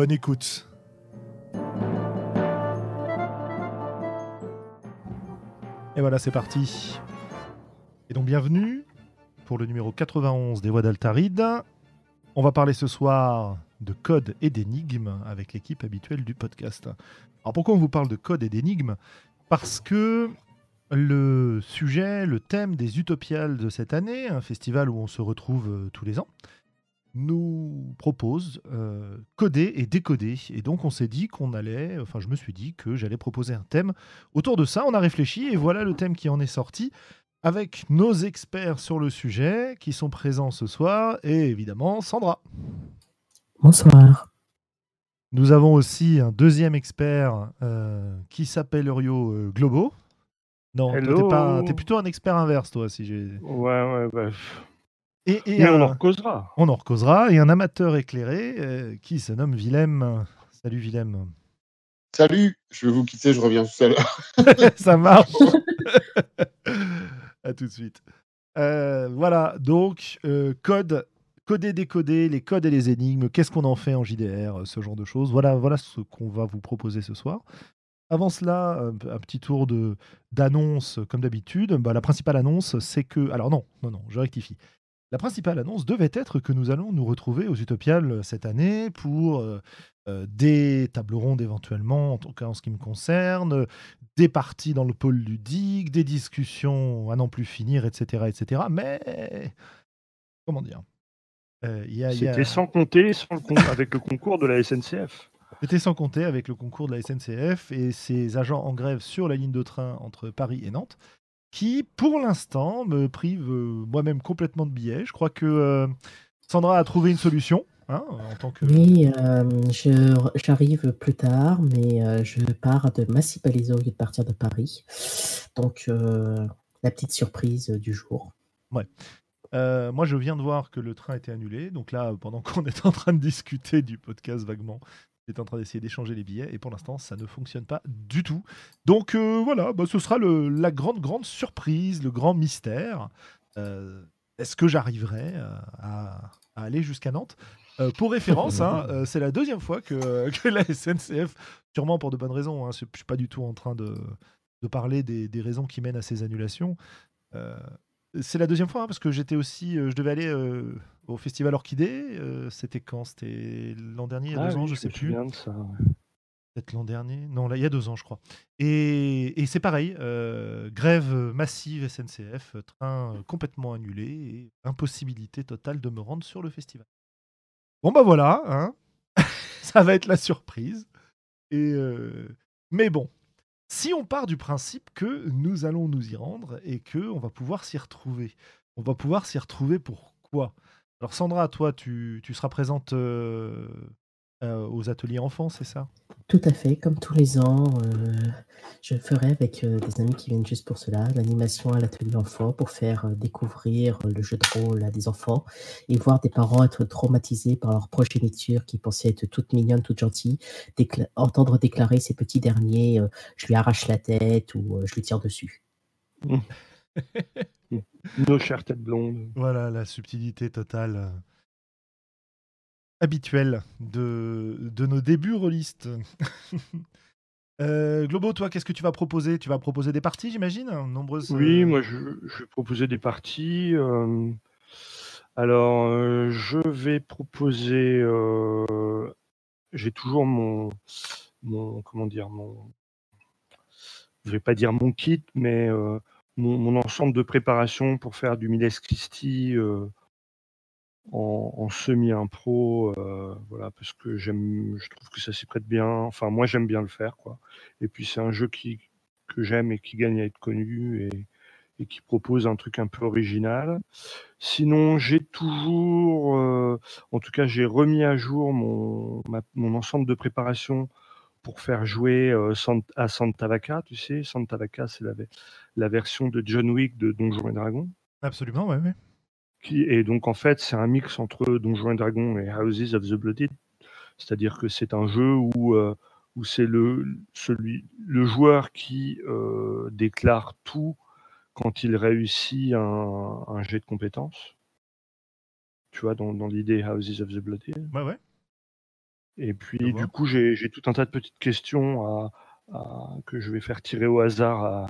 Bonne écoute. Et voilà, c'est parti. Et donc bienvenue pour le numéro 91 des Voix d'Altaride. On va parler ce soir de code et d'énigmes avec l'équipe habituelle du podcast. Alors pourquoi on vous parle de code et d'énigmes? Parce que le sujet, le thème des Utopiales de cette année, un festival où on se retrouve euh, tous les ans, nous propose euh, coder et décoder. Et donc on s'est dit qu'on allait, enfin je me suis dit que j'allais proposer un thème. Autour de ça, on a réfléchi et voilà le thème qui en est sorti avec nos experts sur le sujet qui sont présents ce soir et évidemment Sandra. Bonsoir. Nous avons aussi un deuxième expert euh, qui s'appelle Urio euh, Globo. Non, toi, t'es pas, t'es plutôt un expert inverse, toi, si j'ai. Ouais, ouais, bah, Et, et Mais on en recausera. on en recausera. Et un amateur éclairé euh, qui se nomme Willem. Salut Willem. Salut, je vais vous quitter, je reviens tout à l'heure. Ça marche. à tout de suite. Euh, voilà, donc euh, code, coder, décoder, les codes et les énigmes. Qu'est-ce qu'on en fait en JDR, ce genre de choses. Voilà, voilà ce qu'on va vous proposer ce soir. Avant cela, un, un petit tour de d'annonce comme d'habitude. Bah, la principale annonce, c'est que, alors non, non, non, je rectifie. La principale annonce devait être que nous allons nous retrouver aux Utopiales cette année pour euh, euh, des tables rondes éventuellement, en tout cas en ce qui me concerne, des parties dans le pôle ludique, des discussions à n'en plus finir, etc. etc. Mais, comment dire Euh, il y a- il y a- C'était sans compter sans le con- avec le concours de la SNCF. C'était sans compter avec le concours de la SNCF et ses agents en grève sur la ligne de train entre Paris et Nantes, qui, pour l'instant, me privent euh, moi-même complètement de billets. Je crois que euh, Sandra a trouvé une solution. hein, en tant que... Oui, euh, j'arrive plus tard, mais euh, je pars de Massy-Palaiseau au lieu de partir de Paris. Donc, euh, la petite surprise du jour. Euh, moi, je viens de voir que le train était annulé. Donc là, pendant qu'on est en train de discuter du podcast vaguement, j'étais en train d'essayer d'échanger les billets. Et pour l'instant, ça ne fonctionne pas du tout. Donc euh, voilà, bah, ce sera le- la grande, grande surprise, le grand mystère. Euh, Est-ce que j'arriverai euh, à, à aller jusqu'à Nantes? Pour référence, hein, c'est la deuxième fois que, que la SNCF, sûrement pour de bonnes raisons, hein, je ne suis pas du tout en train de, de parler des, des raisons qui mènent à ces annulations. C'est la deuxième fois hein, parce que j'étais aussi, je devais aller au festival Orchidée. euh, C'était quand? C'était l'an dernier, il y a Ah deux ans, je sais plus. ouais. Peut-être l'an dernier? Non, là, il y a deux ans, je crois. Et, et c'est pareil, euh, grève massive SNCF, train complètement annulé et impossibilité totale de me rendre sur le festival. Bon, bah voilà, hein. ça va être la surprise. Et euh, Mais bon, si on part du principe que nous allons nous y rendre et que on va pouvoir s'y retrouver, on va pouvoir s'y retrouver pour quoi? Alors Sandra, toi, tu, tu seras présente euh, euh, aux ateliers enfants, c'est ça? Tout à fait, comme tous les ans, euh, je ferai avec euh, des amis qui viennent juste pour cela, l'animation à l'atelier enfant pour faire euh, découvrir le jeu de rôle à des enfants et voir des parents être traumatisés par leur progéniture qui pensait être toute mignonne, toute gentille, décla- entendre déclarer ces petits derniers, euh, je lui arrache la tête ou euh, je lui tire dessus. Nos chères têtes blondes. Voilà la subtilité totale euh, habituelle de, de nos débuts rôlistes. Euh, Globo, toi, qu'est-ce que tu vas proposer? Tu vas proposer des parties, j'imagine Nombreuses. Oui, euh, moi je, je vais proposer des parties. euh, alors, euh, je vais proposer. J'ai toujours mon, mon. Comment dire mon, Je vais pas dire mon kit, mais mon, ensemble de préparation pour faire du Miles Christie euh, en, en semi-impro. euh, voilà, parce que j'aime, je trouve que ça s'y prête bien. Enfin, moi j'aime bien le faire, quoi. Et puis c'est un jeu qui, que j'aime et qui gagne à être connu. Et, et qui propose un truc un peu original. Sinon, j'ai toujours, euh, en tout cas, j'ai remis à jour mon, mon ensemble de préparation pour faire jouer euh, à Santa Vaca, tu sais, Santa Vaca, c'est la, la, version de John Wick de Donjons et Dragons. Absolument, ouais, ouais. Et donc, en fait, c'est un mix entre Donjons et Dragons et Houses of the Blooded. C'est-à-dire que c'est un jeu où, euh, où c'est le, celui, le joueur qui euh, déclare tout quand il réussit un, un, jet de compétences. Tu vois, dans, dans l'idée Houses of the Blooded. Ouais, ouais. Et puis, du coup, j'ai tout un tas de petites questions à, que je vais faire tirer au hasard à,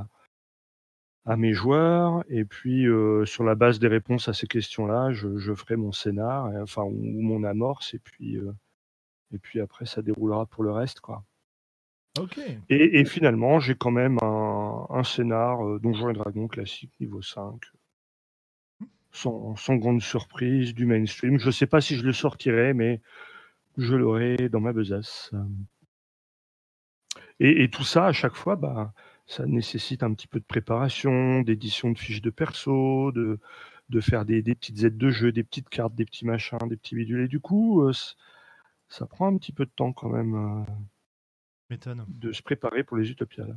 à mes joueurs. Et puis, euh, sur la base des réponses à ces questions-là, je, je, ferai mon scénar, enfin, ou, mon amorce. Et puis, euh, et puis après, ça déroulera pour le reste, quoi. Ok. Et, et finalement, j'ai quand même un, un scénar euh, Donjons et Dragons classique niveau 5. Mmh. Sans, sans, grande surprise, du mainstream. Je ne sais pas si je le sortirai, mais je l'aurai dans ma besace. Et, et, tout ça, à chaque fois, bah, ça nécessite un petit peu de préparation, d'édition de fiches de perso, de, de faire des, des, petites aides de jeu, des petites cartes, des petits machins, des petits bidules. Et du coup, euh, ça prend un petit peu de temps quand même euh, de se préparer pour les utopiales.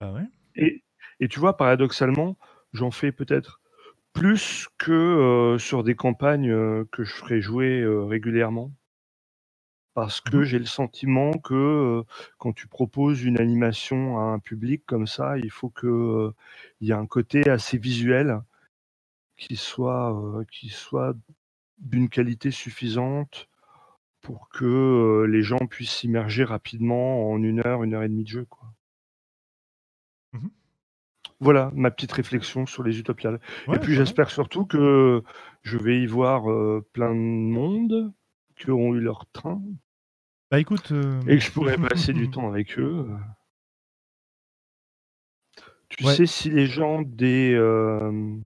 Ah ouais et, et tu vois, paradoxalement, j'en fais peut-être plus que euh, sur des campagnes que je ferais jouer régulièrement parce que Mmh j'ai le sentiment que euh, quand tu proposes une animation à un public comme ça, il faut que il y ait un côté assez visuel qui soit qui soit d'une qualité suffisante pour que les gens puissent s'immerger rapidement en une heure, une heure et demie de jeu, quoi. Mmh Voilà ma petite réflexion sur les utopiales. Ouais, et puis j'espère surtout que je vais y voir euh, plein de monde qui auront eu leur train Bah écoute. euh, et que je pourrai passer du temps avec eux. Tu Ouais. sais si les gens des euh,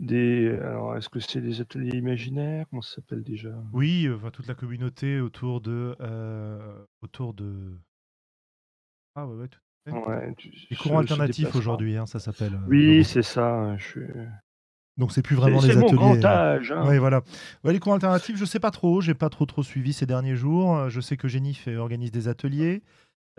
des alors est-ce que c'est des ateliers imaginaires? Comment ça s'appelle déjà? Oui, euh, enfin, toute la communauté autour de. euh, autour de. Ah ouais, ouais, tout à fait. Ouais, tu- Les courants alternatifs aujourd'hui, hein, ça s'appelle. euh, le Oui, c'est ça. Je suis... Donc c'est plus vraiment c'est les mon ateliers. grand euh, âge. hein. Oui, voilà. Ouais, les cours alternatifs, je sais pas trop. J'ai pas trop trop suivi ces derniers jours. Euh, Je sais que Jennifer organise des ateliers.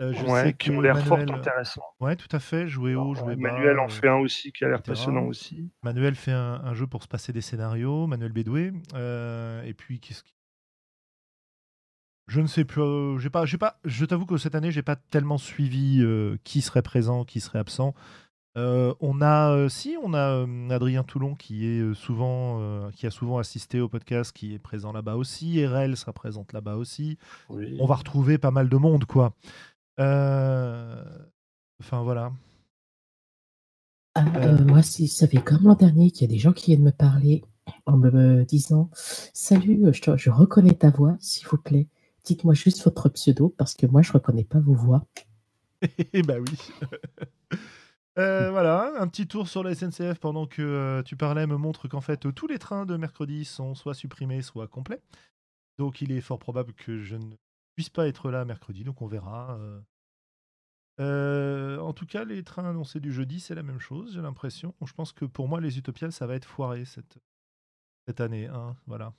Euh, je Ouais, sais qui ont l'air fort intéressants. Ouais, tout à fait. Jouer haut, jouer bas. Manuel en fait un aussi qui a l'air passionnant aussi. Manuel fait un, un jeu pour se passer des scénarios. Manuel Bédoué. Euh, et puis qu'est-ce qui- Je ne sais plus. euh, j'ai pas. J'ai pas. Je t'avoue que cette année, j'ai pas tellement suivi euh, qui serait présent, qui serait absent. Euh, on a, euh, si, on a euh, Adrien Toulon qui est souvent, euh, qui a souvent assisté au podcast, qui est présent là-bas aussi. RL sera présente là-bas aussi. Oui. On va retrouver pas mal de monde, quoi. Euh, Enfin voilà. Ah, Euh. euh, moi, si ça fait comme l'an dernier qu'il y a des gens qui viennent me parler en me, me disant Salut, je, te- je reconnais ta voix, s'il vous plaît. Dites-moi juste votre pseudo parce que moi, je reconnais pas vos voix. Eh bah oui. Euh, voilà, un petit tour sur la SNCF pendant que euh, tu parlais me montre qu'en fait tous les trains de mercredi sont soit supprimés, soit complets. Donc il est fort probable que je ne puisse pas être là mercredi, donc on verra. euh. En tout cas, les trains annoncés du jeudi, c'est la même chose, j'ai l'impression. Je pense que pour moi, les Utopiales, ça va être foiré cette, cette année. hein, voilà.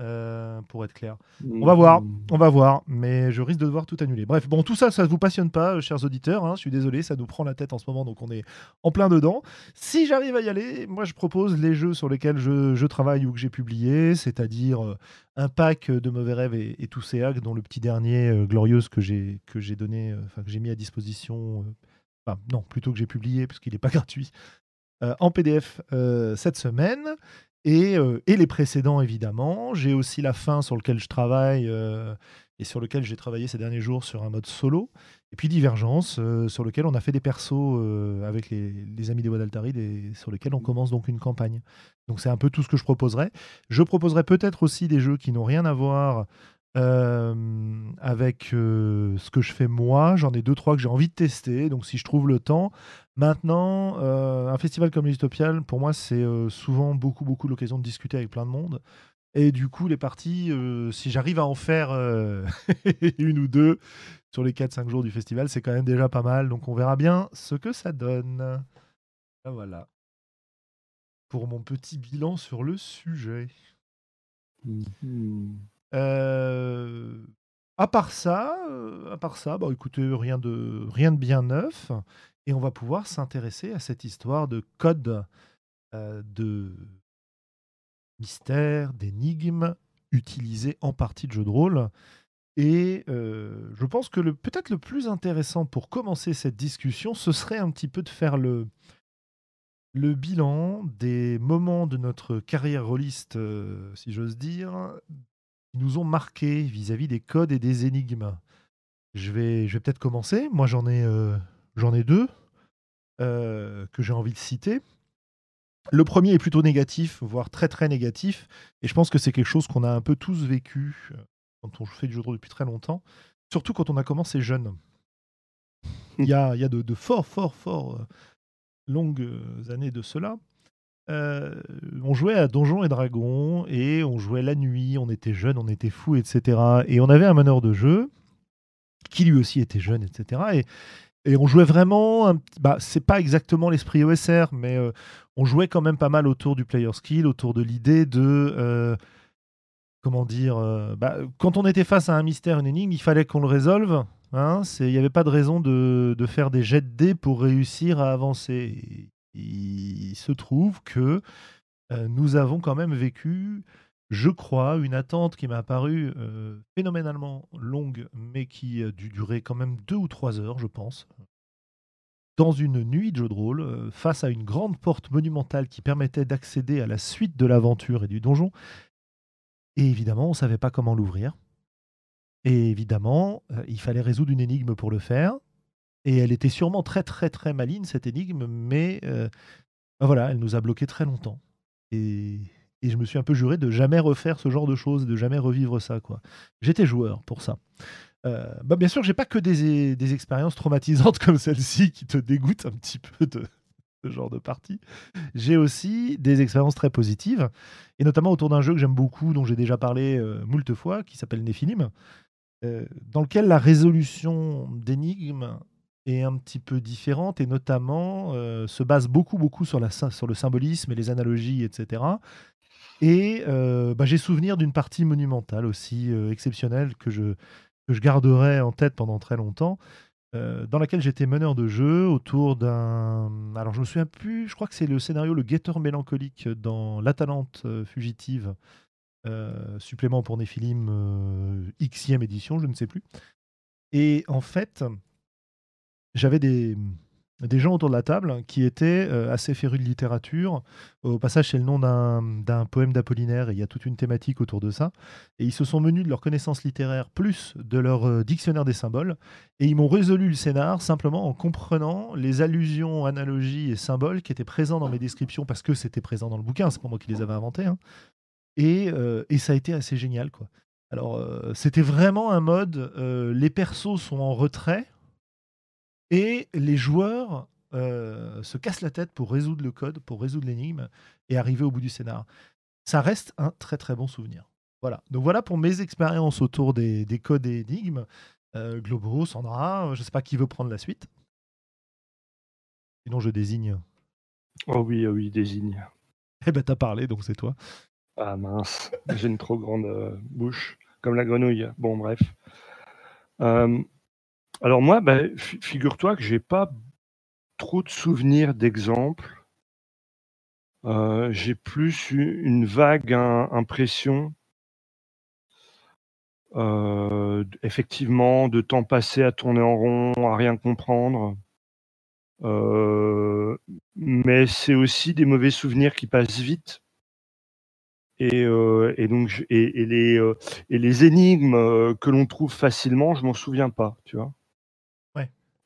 Euh, pour être clair. On va voir, Mm. on va voir, mais je risque de devoir tout annuler. Bref, bon, tout ça, ça ne vous passionne pas, euh, chers auditeurs. hein, je suis désolé, ça nous prend la tête en ce moment, donc on est en plein dedans. Si j'arrive à y aller, moi je propose les jeux sur lesquels je, je travaille ou que j'ai publié, c'est-à-dire euh, un pack de mauvais rêves et, et tous ces hacks, dont le petit dernier euh, glorieuse que j'ai que j'ai donné, enfin que j'ai mis à disposition. enfin, non, plutôt que j'ai publié, parce qu'il n'est pas gratuit, en PDF cette semaine. Et, euh, et les précédents, évidemment. J'ai aussi la fin sur lequel je travaille euh, et sur lequel j'ai travaillé ces derniers jours sur un mode solo. Et puis Divergence, euh, sur lequel on a fait des persos avec les, amis des Voix d'Altaride et sur lequel on commence donc une campagne. Donc c'est un peu tout ce que je proposerai. Je proposerai peut-être aussi des jeux qui n'ont rien à voir euh, avec euh, ce que je fais moi. J'en ai deux, trois que j'ai envie de tester. Donc si je trouve le temps. Maintenant, euh, un festival comme l'Utopial, pour moi, c'est souvent beaucoup, beaucoup l'occasion de discuter avec plein de monde. Et du coup, les parties, si j'arrive à en faire une ou deux sur les 4-5 jours du festival, c'est quand même déjà pas mal. Donc on verra bien ce que ça donne. Ah, voilà. Pour mon petit bilan sur le sujet. Mhm. À part ça, à part ça, bah, écoutez, rien de, rien de bien neuf. Et on va pouvoir s'intéresser à cette histoire de code, de mystère, d'énigmes, utilisés en partie de jeu de rôle. Et je pense que peut-être le plus intéressant pour commencer cette discussion, ce serait un petit peu de faire le, le bilan des moments de notre carrière rôliste, si j'ose dire, qui nous ont marqués vis-à-vis des codes et des énigmes. Je vais, je vais peut-être commencer. Moi, j'en ai, euh, j'en ai deux euh, que j'ai envie de citer. Le premier est plutôt négatif, voire très très négatif, et je pense que c'est quelque chose qu'on a un peu tous vécu euh, quand on fait du jeu de rôle depuis très longtemps, surtout quand on a commencé jeune. Il y a, il y a de, de fort, fort, fort longues années de cela. Euh, on jouait à Donjons et Dragons et on jouait la nuit, on était jeunes, on était fous, etc. Et on avait un meneur de jeu qui lui aussi était jeune, etc. Et, on jouait vraiment, bah, c'est pas exactement l'esprit OSR, mais euh, on jouait quand même pas mal autour du player skill, autour de l'idée de, euh, comment dire, bah, quand on était face à un mystère, une énigme, il fallait qu'on le résolve. hein, Il n'y avait pas de raison de, de faire des jets de dés pour réussir à avancer. Il se trouve que euh, nous avons quand même vécu, je crois, une attente qui m'a paru euh, phénoménalement longue, mais qui a dû durer quand même deux ou trois heures, je pense. Dans une nuit de jeu de rôle, euh, face à une grande porte monumentale qui permettait d'accéder à la suite de l'aventure et du donjon. Et évidemment, on ne savait pas comment l'ouvrir. Et évidemment, euh, il fallait résoudre une énigme pour le faire. Et elle était sûrement très très très maligne, cette énigme, mais euh, ben voilà, elle nous a bloqué très longtemps. Et, et je me suis un peu juré de jamais refaire ce genre de choses, de jamais revivre ça. quoi. J'étais joueur pour ça. Euh, bah bien sûr, j'ai pas que des, des expériences traumatisantes comme celle-ci qui te dégoûtent un petit peu de ce genre de partie. J'ai aussi des expériences très positives, et notamment autour d'un jeu que j'aime beaucoup, dont j'ai déjà parlé euh, moult fois, qui s'appelle Nephilim, euh, dans lequel la résolution d'énigmes est un petit peu différente et notamment euh, se base beaucoup beaucoup sur, la, sur le symbolisme et les analogies, etc. Et euh, bah, j'ai souvenir d'une partie monumentale aussi euh, exceptionnelle que je, que je garderai en tête pendant très longtemps, dans laquelle j'étais meneur de jeu autour d'un... Alors je me souviens plus, je crois que c'est le scénario Le Guetteur mélancolique dans L'Atalante fugitive, supplément pour Néphilim, Xème édition, je ne sais plus. Et en fait, j'avais des, gens autour de la table qui étaient euh, assez férus de littérature. Au passage, c'est le nom d'un poème d'Apollinaire et il y a toute une thématique autour de ça. Et ils se sont menus de leur connaissance littéraire plus de leur euh, dictionnaire des symboles. Et ils m'ont résolu le scénar simplement en comprenant les allusions, analogies et symboles qui étaient présents dans mes descriptions parce que c'était présent dans le bouquin. C'est pas moi qui les avais inventés. hein. Et, euh, et ça a été assez génial. Alors, c'était vraiment un mode, les persos sont en retrait et les joueurs euh, se cassent la tête pour résoudre le code, pour résoudre l'énigme et arriver au bout du scénar. Ça reste un très très bon souvenir. Voilà. Donc voilà pour mes expériences autour des, des codes et énigmes. Euh, Globo, Sandra, je ne sais pas qui veut prendre la suite. Sinon, je désigne. Oh oui, oh oui, désigne. Eh ben, t'as parlé, donc c'est toi. Ah mince, j'ai une trop grande euh, bouche, comme la grenouille. Bon, bref. Euh, alors moi, bah, fi- figure-toi que j'ai pas trop de souvenirs d'exemples. Euh, j'ai plus une vague im- impression, euh, effectivement, de temps passé à tourner en rond, à rien comprendre. Euh, mais c'est aussi des mauvais souvenirs qui passent vite. Et, euh, donc, et, les, et les énigmes que l'on trouve facilement, je m'en souviens pas, tu vois.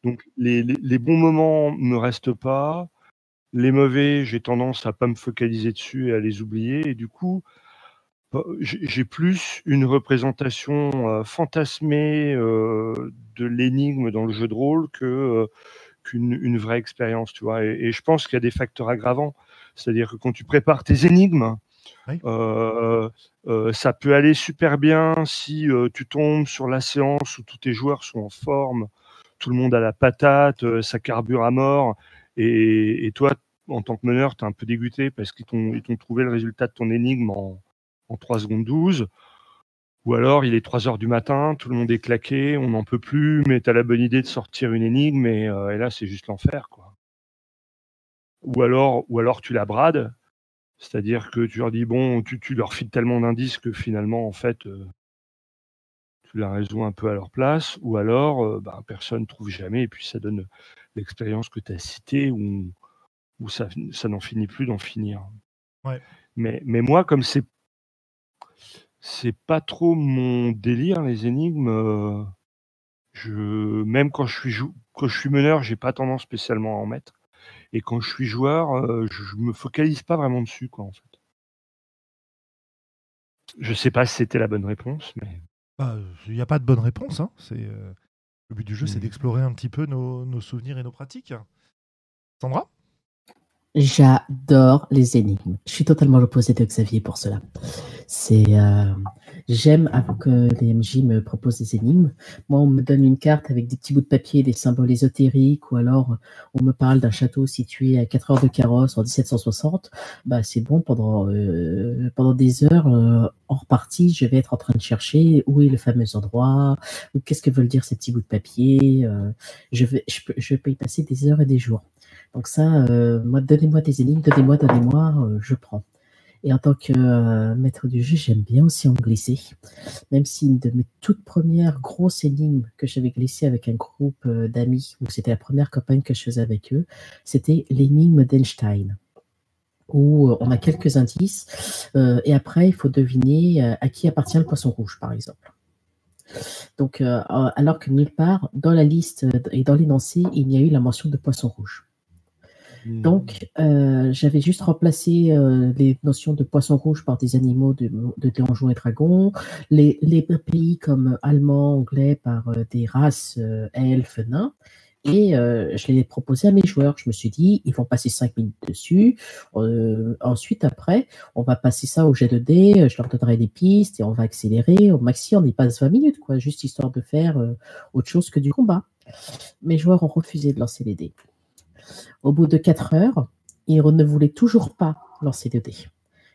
Donc, les, les, les bons moments me restent pas. Les mauvais, j'ai tendance à pas me focaliser dessus et à les oublier. Et du coup, bah, j'ai plus une représentation euh, fantasmée euh, de l'énigme dans le jeu de rôle que euh, qu'une une vraie expérience, tu vois. Et, et je pense qu'il y a des facteurs aggravants. C'est-à-dire que quand tu prépares tes énigmes, Oui. ça peut aller super bien si tu tombes sur la séance où tous tes joueurs sont en forme, tout le monde a la patate, euh, ça carbure à mort, et, toi, en tant que meneur, tu es un peu dégoûté parce qu'ils t'ont trouvé le résultat de ton énigme en, en 3 secondes 12. Ou alors, il est 3 heures du matin, tout le monde est claqué, on n'en peut plus, mais tu as la bonne idée de sortir une énigme et, euh, là, c'est juste l'enfer. Ou alors, ou alors tu la brades, c'est-à-dire que tu leur dis, bon, tu, tu leur files tellement d'indices que finalement, en fait, euh, tu la résous un peu à leur place, ou alors euh, bah, personne ne trouve jamais, et puis ça donne l'expérience que tu as citée, où, où ça, ça n'en finit plus d'en finir. Ouais. Mais, mais moi, comme c'est c'est pas trop mon délire, les énigmes, euh, je, même quand je suis, quand je suis meneur, j'ai pas tendance spécialement à en mettre. Et quand je suis joueur, euh, je me focalise pas vraiment dessus, quoi, en fait. Je sais pas si c'était la bonne réponse, mais. Bah, Il n'y a pas de bonne réponse. hein. C'est, euh, Le but du jeu, c'est Mhm. d'explorer un petit peu nos, nos souvenirs et nos pratiques. Sandra? J'adore les énigmes. Je suis totalement l'opposé de Xavier pour cela. C'est, euh, j'aime que les MJ me proposent des énigmes. Moi, on me donne une carte avec des petits bouts de papier, des symboles ésotériques, ou alors on me parle d'un château situé à 4 heures de carrosse en 1760. Bah, c'est bon pendant euh, pendant des heures euh, en repartie, je vais être en train de chercher où est le fameux endroit, qu'est-ce que veulent dire ces petits bouts de papier. euh, je vais, je peux, je peux y passer des heures et des jours. Donc ça, euh, moi, donnez-moi des énigmes, donnez-moi, donnez-moi, je prends. Et en tant que euh, maître du jeu, j'aime bien aussi en glisser. Même si une de mes toutes premières grosses énigmes que j'avais glissées avec un groupe euh, d'amis, où c'était la première campagne que je faisais avec eux, c'était l'énigme d'Einstein où euh, on a quelques indices et après il faut deviner à qui appartient le poisson rouge par exemple. Donc alors que nulle part dans la liste et dans l'énoncé il n'y a eu la mention de poisson rouge. Donc, euh, j'avais juste remplacé euh, les notions de poisson rouge par des animaux de, de et Dragons, les, les pays comme allemand, anglais par euh, des races elfes, nains. Et je l'ai proposé à mes joueurs. Je me suis dit, ils vont passer 5 minutes dessus. Ensuite, après, on va passer ça au jet de dés. Je leur donnerai des pistes et on va accélérer. Au maxi, on y passe 20 minutes, quoi, juste histoire de faire autre chose que du combat. Mes joueurs ont refusé de lancer les dés. Au bout de 4 heures, ils ne voulaient toujours pas lancer de dés.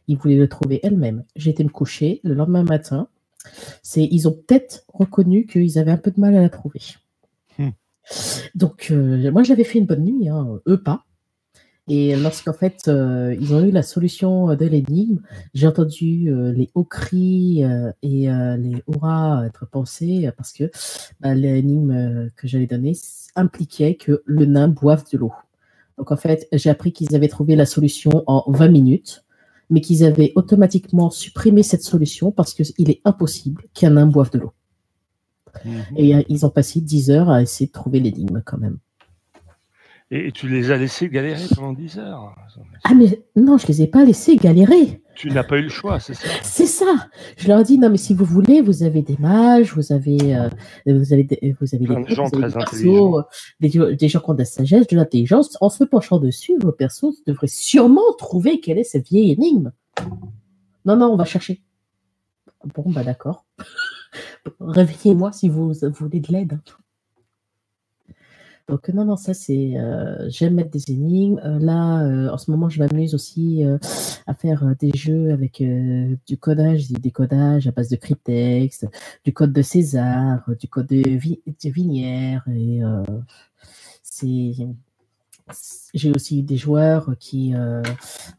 Ils voulaient le trouver elles-mêmes. J'ai été me coucher le lendemain matin. C'est, ils ont peut-être reconnu qu'ils avaient un peu de mal à la trouver. Hmm. Donc, euh, moi, j'avais fait une bonne nuit, hein, eux pas. Et lorsqu'en fait, euh, ils ont eu la solution de l'énigme, j'ai entendu euh, les hauts cris euh, et euh, les hurrahs être pensés parce que bah, l'énigme euh, que j'avais donnée impliquait que le nain boive de l'eau. Donc en fait, j'ai appris qu'ils avaient trouvé la solution en 20 minutes, mais qu'ils avaient automatiquement supprimé cette solution parce qu'il est impossible qu'un nain boive de l'eau. Mhm. Et euh, ils ont passé 10 heures à essayer de trouver l'énigme quand même. Et, et tu les as laissés galérer pendant 10 heures. Ah mais non, je les ai pas laissés galérer. Tu n'as pas eu le choix, c'est ça C'est ça. Je leur dis non mais si vous voulez, vous avez des mages, vous avez, euh, vous avez, des, vous avez des, de gens très intelligents. euh, des, des gens qui ont de la sagesse, de l'intelligence. En se penchant dessus, vos persos devraient sûrement trouver quelle est cette vieille énigme. Non non, on va chercher. Bon bah d'accord. Réveillez-moi si vous, vous voulez de l'aide. Donc non, non, ça c'est... euh, J'aime mettre des énigmes. Euh, là, euh, en ce moment, je m'amuse aussi à faire des jeux avec du codage, du décodage à base de cryptexte, du code de César, du code de, de Vinière. Et c'est... J'ai aussi des joueurs qui,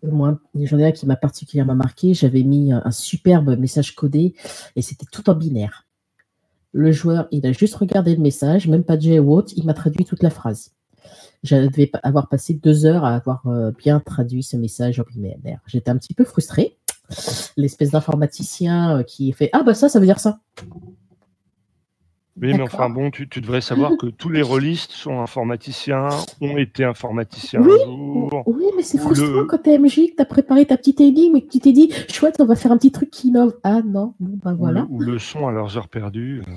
moi, j'en ai un qui m'a particulièrement marqué. J'avais mis un superbe message codé et c'était tout en binaire. Le joueur, il a juste regardé le message, même pas jet ou autre, il m'a traduit toute la phrase. Pa- avoir passé deux heures à avoir euh, bien traduit ce message en binaire. J'étais un petit peu frustré. L'espèce d'informaticien euh, qui fait Ah, bah ça, ça veut dire ça. Oui, mais enfin bon, tu, tu devrais savoir que tous les rôlistes sont informaticiens, ont été informaticiens Oui, un jour. Oui, mais c'est frustrant le- quand t'es MJ, que t'as préparé ta petite énigme et que tu t'es dit Chouette, on va faire un petit truc qui innove. Ah non, bon, ou voilà. le- Ou le son à leurs heures perdues. euh,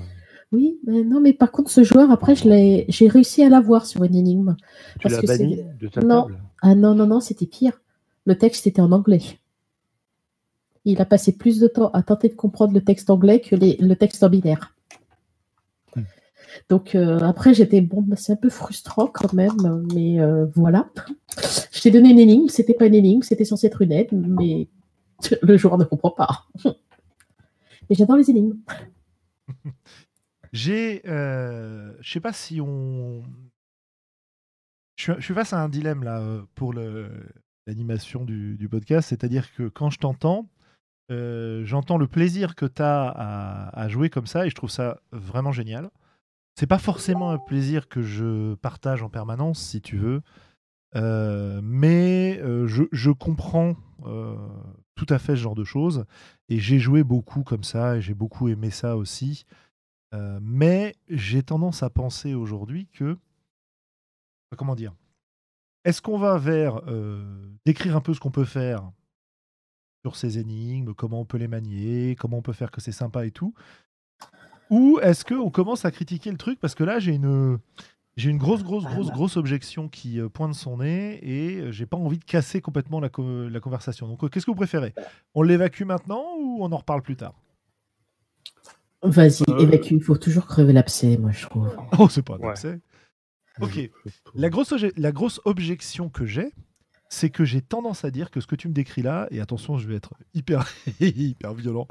Oui, mais non, mais par contre, ce joueur, après, je j'ai réussi à l'avoir sur une énigme. Tu Parce l'as que banni de ta Non. table? Ah non, non, non, c'était pire. Le texte était en anglais. Il a passé plus de temps à tenter de comprendre le texte anglais que les- le texte en binaire. Donc euh, après, j'étais bon, bah, c'est un peu frustrant quand même, mais euh, voilà. Je t'ai donné une énigme, c'était pas une énigme, c'était censé être une aide, mais le joueur ne comprend pas. Mais j'adore les énigmes. J'ai, euh, je sais pas si on, je suis, face à un dilemme là pour l'animation du, podcast, c'est-à-dire que quand je t'entends, j'entends le plaisir que tu as à, jouer comme ça et je trouve ça vraiment génial. C'est pas forcément un plaisir que je partage en permanence, si tu veux, mais je, je, comprends tout à fait ce genre de choses et j'ai joué beaucoup comme ça et j'ai beaucoup aimé ça aussi. mais j'ai tendance à penser aujourd'hui que comment dire Est-ce qu'on va vers décrire un peu ce qu'on peut faire sur ces énigmes, comment on peut les manier, comment on peut faire que c'est sympa et tout Ou est-ce qu'on commence à critiquer le truc Parce que là, j'ai une, j'ai une grosse, grosse, grosse, grosse objection qui euh, pointe son nez et euh, j'ai pas envie de casser complètement la, la conversation. Donc, euh, qu'est-ce que vous préférez? On l'évacue maintenant ou on en reparle plus tard? Vas-y, évacue. Il faut toujours crever l'abcès, moi, je trouve. Oh, c'est pas un abcès. Ok. La grosse, la grosse objection que j'ai, c'est que j'ai tendance à dire que ce que tu me décris là, et attention, je vais être hyper, hyper violent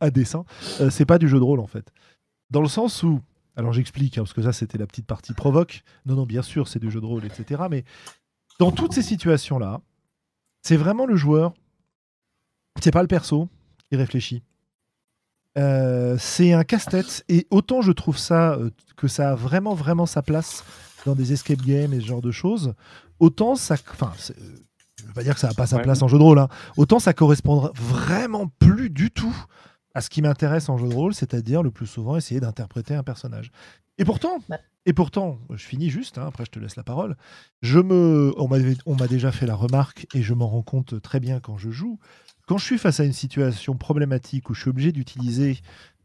à, dessin, c'est pas du jeu de rôle en fait. Dans le sens où, alors j'explique, hein, parce que ça c'était la petite partie provoque. Non, non, bien sûr, c'est du jeu de rôle, etc. Mais dans toutes ces situations-là, c'est vraiment le joueur, c'est pas le perso qui réfléchit. Euh, c'est un casse-tête et autant je trouve ça euh, que ça a vraiment vraiment sa place dans des escape games et ce genre de choses, autant ça. Enfin, je veux pas dire que ça n'a pas sa place en jeu de rôle, hein. autant ça correspondra vraiment plus du tout à ce qui m'intéresse en jeu de rôle, c'est-à-dire le plus souvent essayer d'interpréter un personnage. Et pourtant, et pourtant, je finis juste, hein, après je te laisse la parole. Je me, on m'a déjà fait la remarque et je m'en rends compte très bien quand je joue. Quand je suis face à une situation problématique où je suis obligé d'utiliser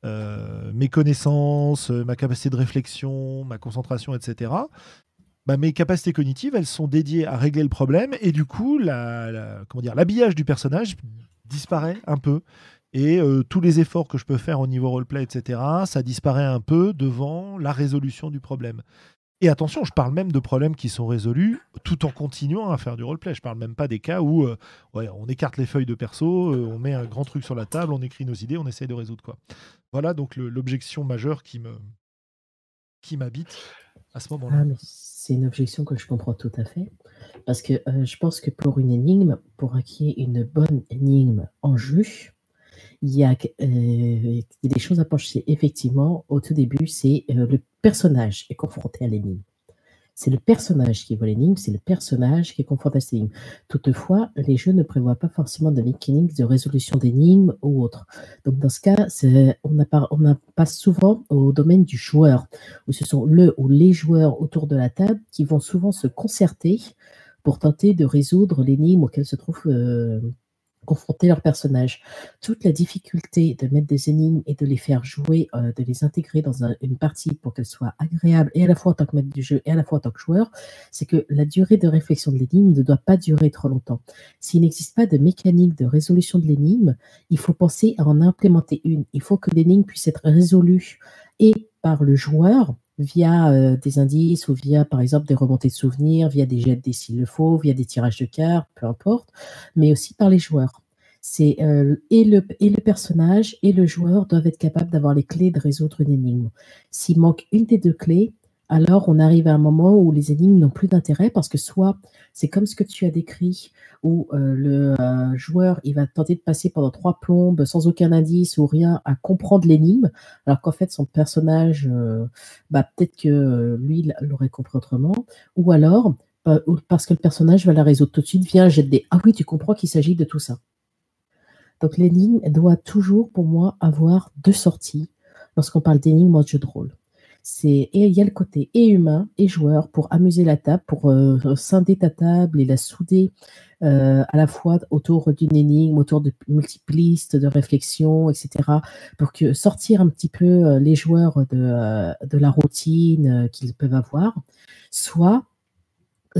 mes connaissances, ma capacité de réflexion, ma concentration, etc., bah, mes capacités cognitives, elles sont dédiées à régler le problème et du coup, comment dire, l'habillage du personnage disparaît un peu. Et euh, tous les efforts que je peux faire au niveau roleplay, etc., ça disparaît un peu devant la résolution du problème. Et attention, je parle même de problèmes qui sont résolus tout en continuant à faire du roleplay. Je parle même pas des cas où euh, on écarte les feuilles de perso, euh, on met un grand truc sur la table, on écrit nos idées, on essaye de résoudre quoi. Voilà donc l'objection majeure qui me m'habite à ce moment-là. Ah, c'est une objection que je comprends tout à fait. Parce que euh, je pense que pour une énigme, pour acquérir une bonne énigme en jeu, il y a euh, des choses à pencher. Effectivement, au tout début, c'est euh, le personnage est confronté à l'énigme. C'est le personnage qui voit l'énigme, c'est le personnage qui est confronté à cette énigme. Toutefois, les jeux ne prévoient pas forcément de mécanique de résolution d'énigmes ou autre. Donc, dans ce cas, on, on passe souvent au domaine du joueur, où ce sont le ou les joueurs autour de la table qui vont souvent se concerter pour tenter de résoudre l'énigme auquel se trouve euh, confronter leurs personnages. Toute la difficulté de mettre des énigmes et de les faire jouer, euh, de les intégrer dans une partie pour qu'elles soient agréables et à la fois en tant que maître du jeu et à la fois en tant que joueur, c'est que la durée de réflexion de l'énigme ne doit pas durer trop longtemps. S'il n'existe pas de mécanique de résolution de l'énigme, il faut penser à en implémenter une. Il faut que l'énigme puisse être résolue et par le joueur via euh, des indices ou via, par exemple, des remontées de souvenirs, via des jets de s'il le faut, via des tirages de cartes, peu importe, mais aussi par les joueurs. C'est euh, et, le, et le personnage et le joueur doivent être capables d'avoir les clés de résoudre une énigme. S'il manque une des deux clés, alors on arrive à un moment où les énigmes n'ont plus d'intérêt parce que soit c'est comme ce que tu as décrit, où euh, le euh, joueur il va tenter de passer pendant trois plombes sans aucun indice ou rien à comprendre l'énigme, alors qu'en fait son personnage, euh, bah, peut-être que lui l'aurait compris autrement, ou alors parce que le personnage va la résoudre tout de suite via un jet de Ah oui, tu comprends qu'il s'agit de tout ça. Donc l'énigme doit toujours, pour moi, avoir deux sorties lorsqu'on parle d'énigme en jeu de rôle. C'est et il y a le côté et humain et joueur pour amuser la table, pour euh, scinder ta table et la souder euh, à la fois autour d'une énigme, autour de multiples listes de réflexion, etc. Pour que sortir un petit peu euh, les joueurs de, de la routine qu'ils peuvent avoir, soit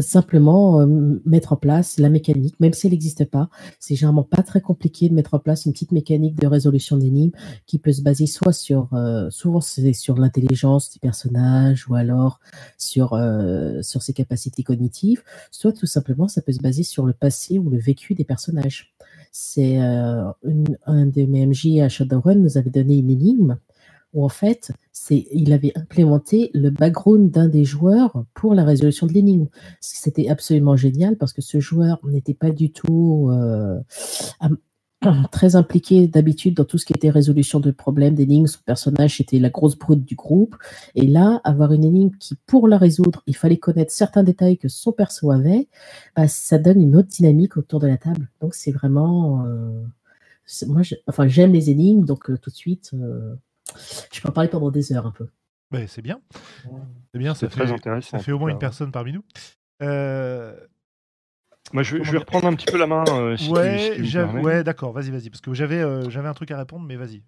simplement euh, mettre en place la mécanique, même si elle n'existe pas. C'est généralement pas très compliqué de mettre en place une petite mécanique de résolution d'énigmes qui peut se baser soit sur, euh, souvent c'est sur l'intelligence du personnage ou alors sur, euh, sur ses capacités cognitives, soit tout simplement ça peut se baser sur le passé ou le vécu des personnages. C'est euh, un des MJ à Shadowrun nous avait donné une énigme où en fait, c'est, il avait implémenté le background d'un des joueurs pour la résolution de l'énigme. C'était absolument génial parce que ce joueur n'était pas du tout euh, très impliqué d'habitude dans tout ce qui était résolution de problèmes, d'énigmes. Son personnage était la grosse brute du groupe. Et là, avoir une énigme qui, pour la résoudre, il fallait connaître certains détails que son perso avait, bah, ça donne une autre dynamique autour de la table. Donc c'est vraiment... Euh, moi, enfin, j'aime les énigmes, donc euh, tout de suite... Euh, je peux en parler pendant des heures un peu. c'est bien. C'est bien, c'est très intéressant. Ça fait au moins une personne parmi nous. Euh, Moi, je, vais reprendre un petit peu la main. Euh, ouais, d'accord, vas-y, vas-y. Parce que j'avais euh, j'avais un truc à répondre, mais vas-y.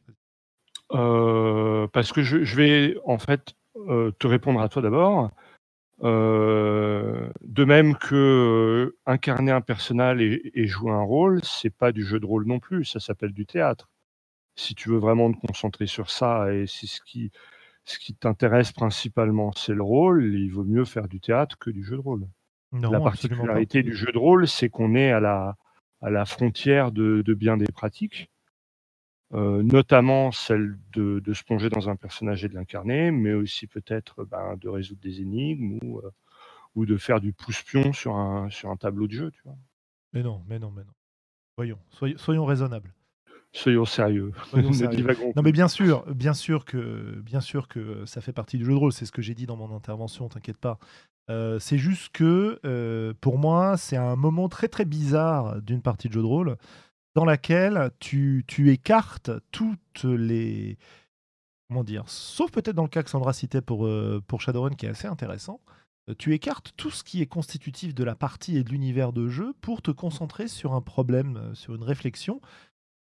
parce que je, vais en fait te répondre à toi d'abord. de même que incarner un personnage et, et, jouer un rôle, c'est pas du jeu de rôle non plus, ça s'appelle du théâtre si tu veux vraiment te concentrer sur ça et c'est ce qui, ce qui t'intéresse principalement, c'est le rôle, il vaut mieux faire du théâtre que du jeu de rôle. la particularité du jeu de rôle, c'est qu'on est à la, à la frontière de, bien des pratiques, euh, notamment celle de, se plonger dans un personnage et de l'incarner, mais aussi peut-être ben, de résoudre des énigmes ou, euh, ou de faire du pouce-pion sur un, sur un tableau de jeu. Tu vois. Mais non, mais non, mais non. Voyons, soyons raisonnables. Soyons sérieux. non mais bien sûr, bien sûr que, bien sûr que ça fait partie du jeu de rôle. C'est ce que j'ai dit dans mon intervention. T'inquiète pas. Euh, c'est juste que euh, pour moi, c'est un moment très très bizarre d'une partie de jeu de rôle dans laquelle tu, tu écartes toutes les comment dire, sauf peut-être dans le cas que Sandra citait pour, euh, pour Shadowrun qui est assez intéressant, tu écartes tout ce qui est constitutif de la partie et de l'univers de jeu pour te concentrer sur un problème, sur une réflexion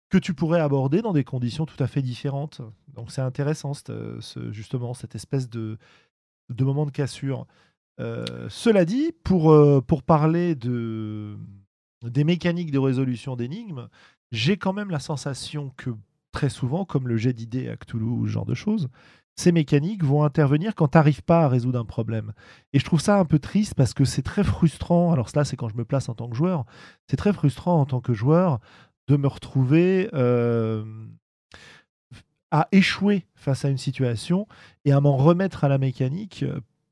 que tu pourrais aborder dans des conditions tout à fait différentes. Donc c'est intéressant, ce, justement, cette espèce de, de moment de cassure. Euh, cela dit, pour, euh, pour parler de, des mécaniques de résolution d'énigmes, j'ai quand même la sensation que très souvent, comme le jet d'idées à Cthulhu ou ce genre de choses, ces mécaniques vont intervenir quand tu n'arrives pas à résoudre un problème. Et je trouve ça un peu triste parce que c'est très frustrant. Alors cela, c'est quand je me place en tant que joueur. C'est très frustrant en tant que joueur de me retrouver euh, à échouer face à une situation et à m'en remettre à la mécanique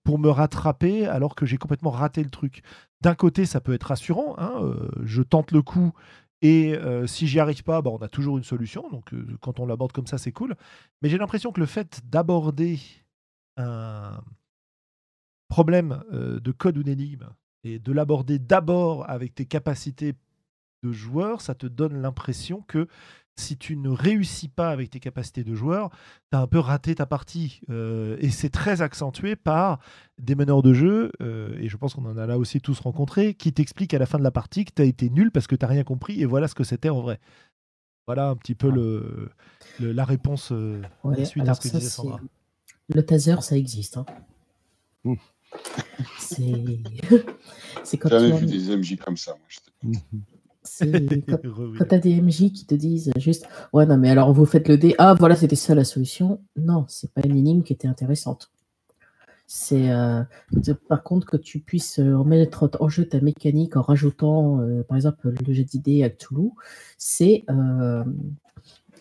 pour me rattraper alors que j'ai complètement raté le truc. D'un côté, ça peut être rassurant, hein, euh, je tente le coup et euh, si j'y arrive pas, bah, on a toujours une solution. Donc quand on l'aborde comme ça, c'est cool. Mais j'ai l'impression que le fait d'aborder un problème de code ou d'énigme et de l'aborder d'abord avec tes capacités de joueur, ça te donne l'impression que si tu ne réussis pas avec tes capacités de joueur, tu as un peu raté ta partie. Euh, et c'est très accentué par des meneurs de jeu, euh, et je pense qu'on en a là aussi tous rencontré, qui t'expliquent à la fin de la partie que tu as été nul parce que tu n'as rien compris, et voilà ce que c'était en vrai. Voilà un petit peu le, la réponse euh, suite à ce que disait Sandra. Le taser, ça existe. Hein. Mmh. C'est quand J'avais vu des MJ comme ça. Moi, quand, quand tu as des MJ qui te disent juste Ouais, non, mais alors vous faites le dé, ah voilà, c'était ça la solution. Non, c'est pas une énigme qui était intéressante. C'est euh, par contre que tu puisses euh, remettre en jeu ta mécanique en rajoutant, euh, par exemple, le jet d'idées à Toulouse, c'est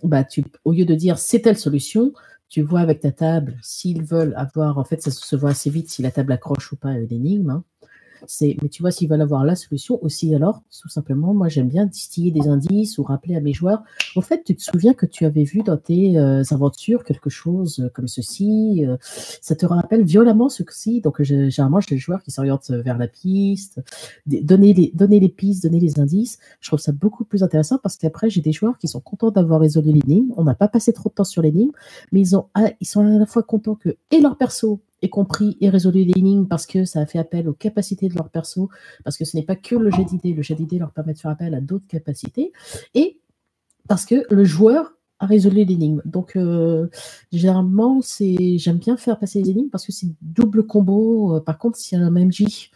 bah, tu, au lieu de dire c'est telle solution, tu vois avec ta table s'ils veulent avoir, en fait, ça se voit assez vite si la table accroche ou pas à une énigme. Hein mais tu vois, s'ils veulent avoir la solution aussi, alors, tout simplement, moi, j'aime bien distiller des indices ou rappeler à mes joueurs. En fait, tu te souviens que tu avais vu dans tes euh, aventures quelque chose comme ceci. Euh, ça te rappelle violemment ceci. Donc, généralement, j'ai des joueurs qui s'orientent vers la piste, donner les, donner les pistes, donner les indices. Je trouve ça beaucoup plus intéressant parce qu'après, j'ai des joueurs qui sont contents d'avoir résolu l'énigme. On n'a pas passé trop de temps sur l'énigme, mais ils, ont, ah, ils sont à la fois contents que et leur perso compris et résolu l'énigme parce que ça a fait appel aux capacités de leur perso, parce que ce n'est pas que le jet d'idées, le jet d'idées leur permet de faire appel à d'autres capacités, et parce que le joueur a résolu l'énigme. Donc, euh, généralement, c'est, j'aime bien faire passer les énigmes parce que c'est double combo. Euh, par contre, a un MJ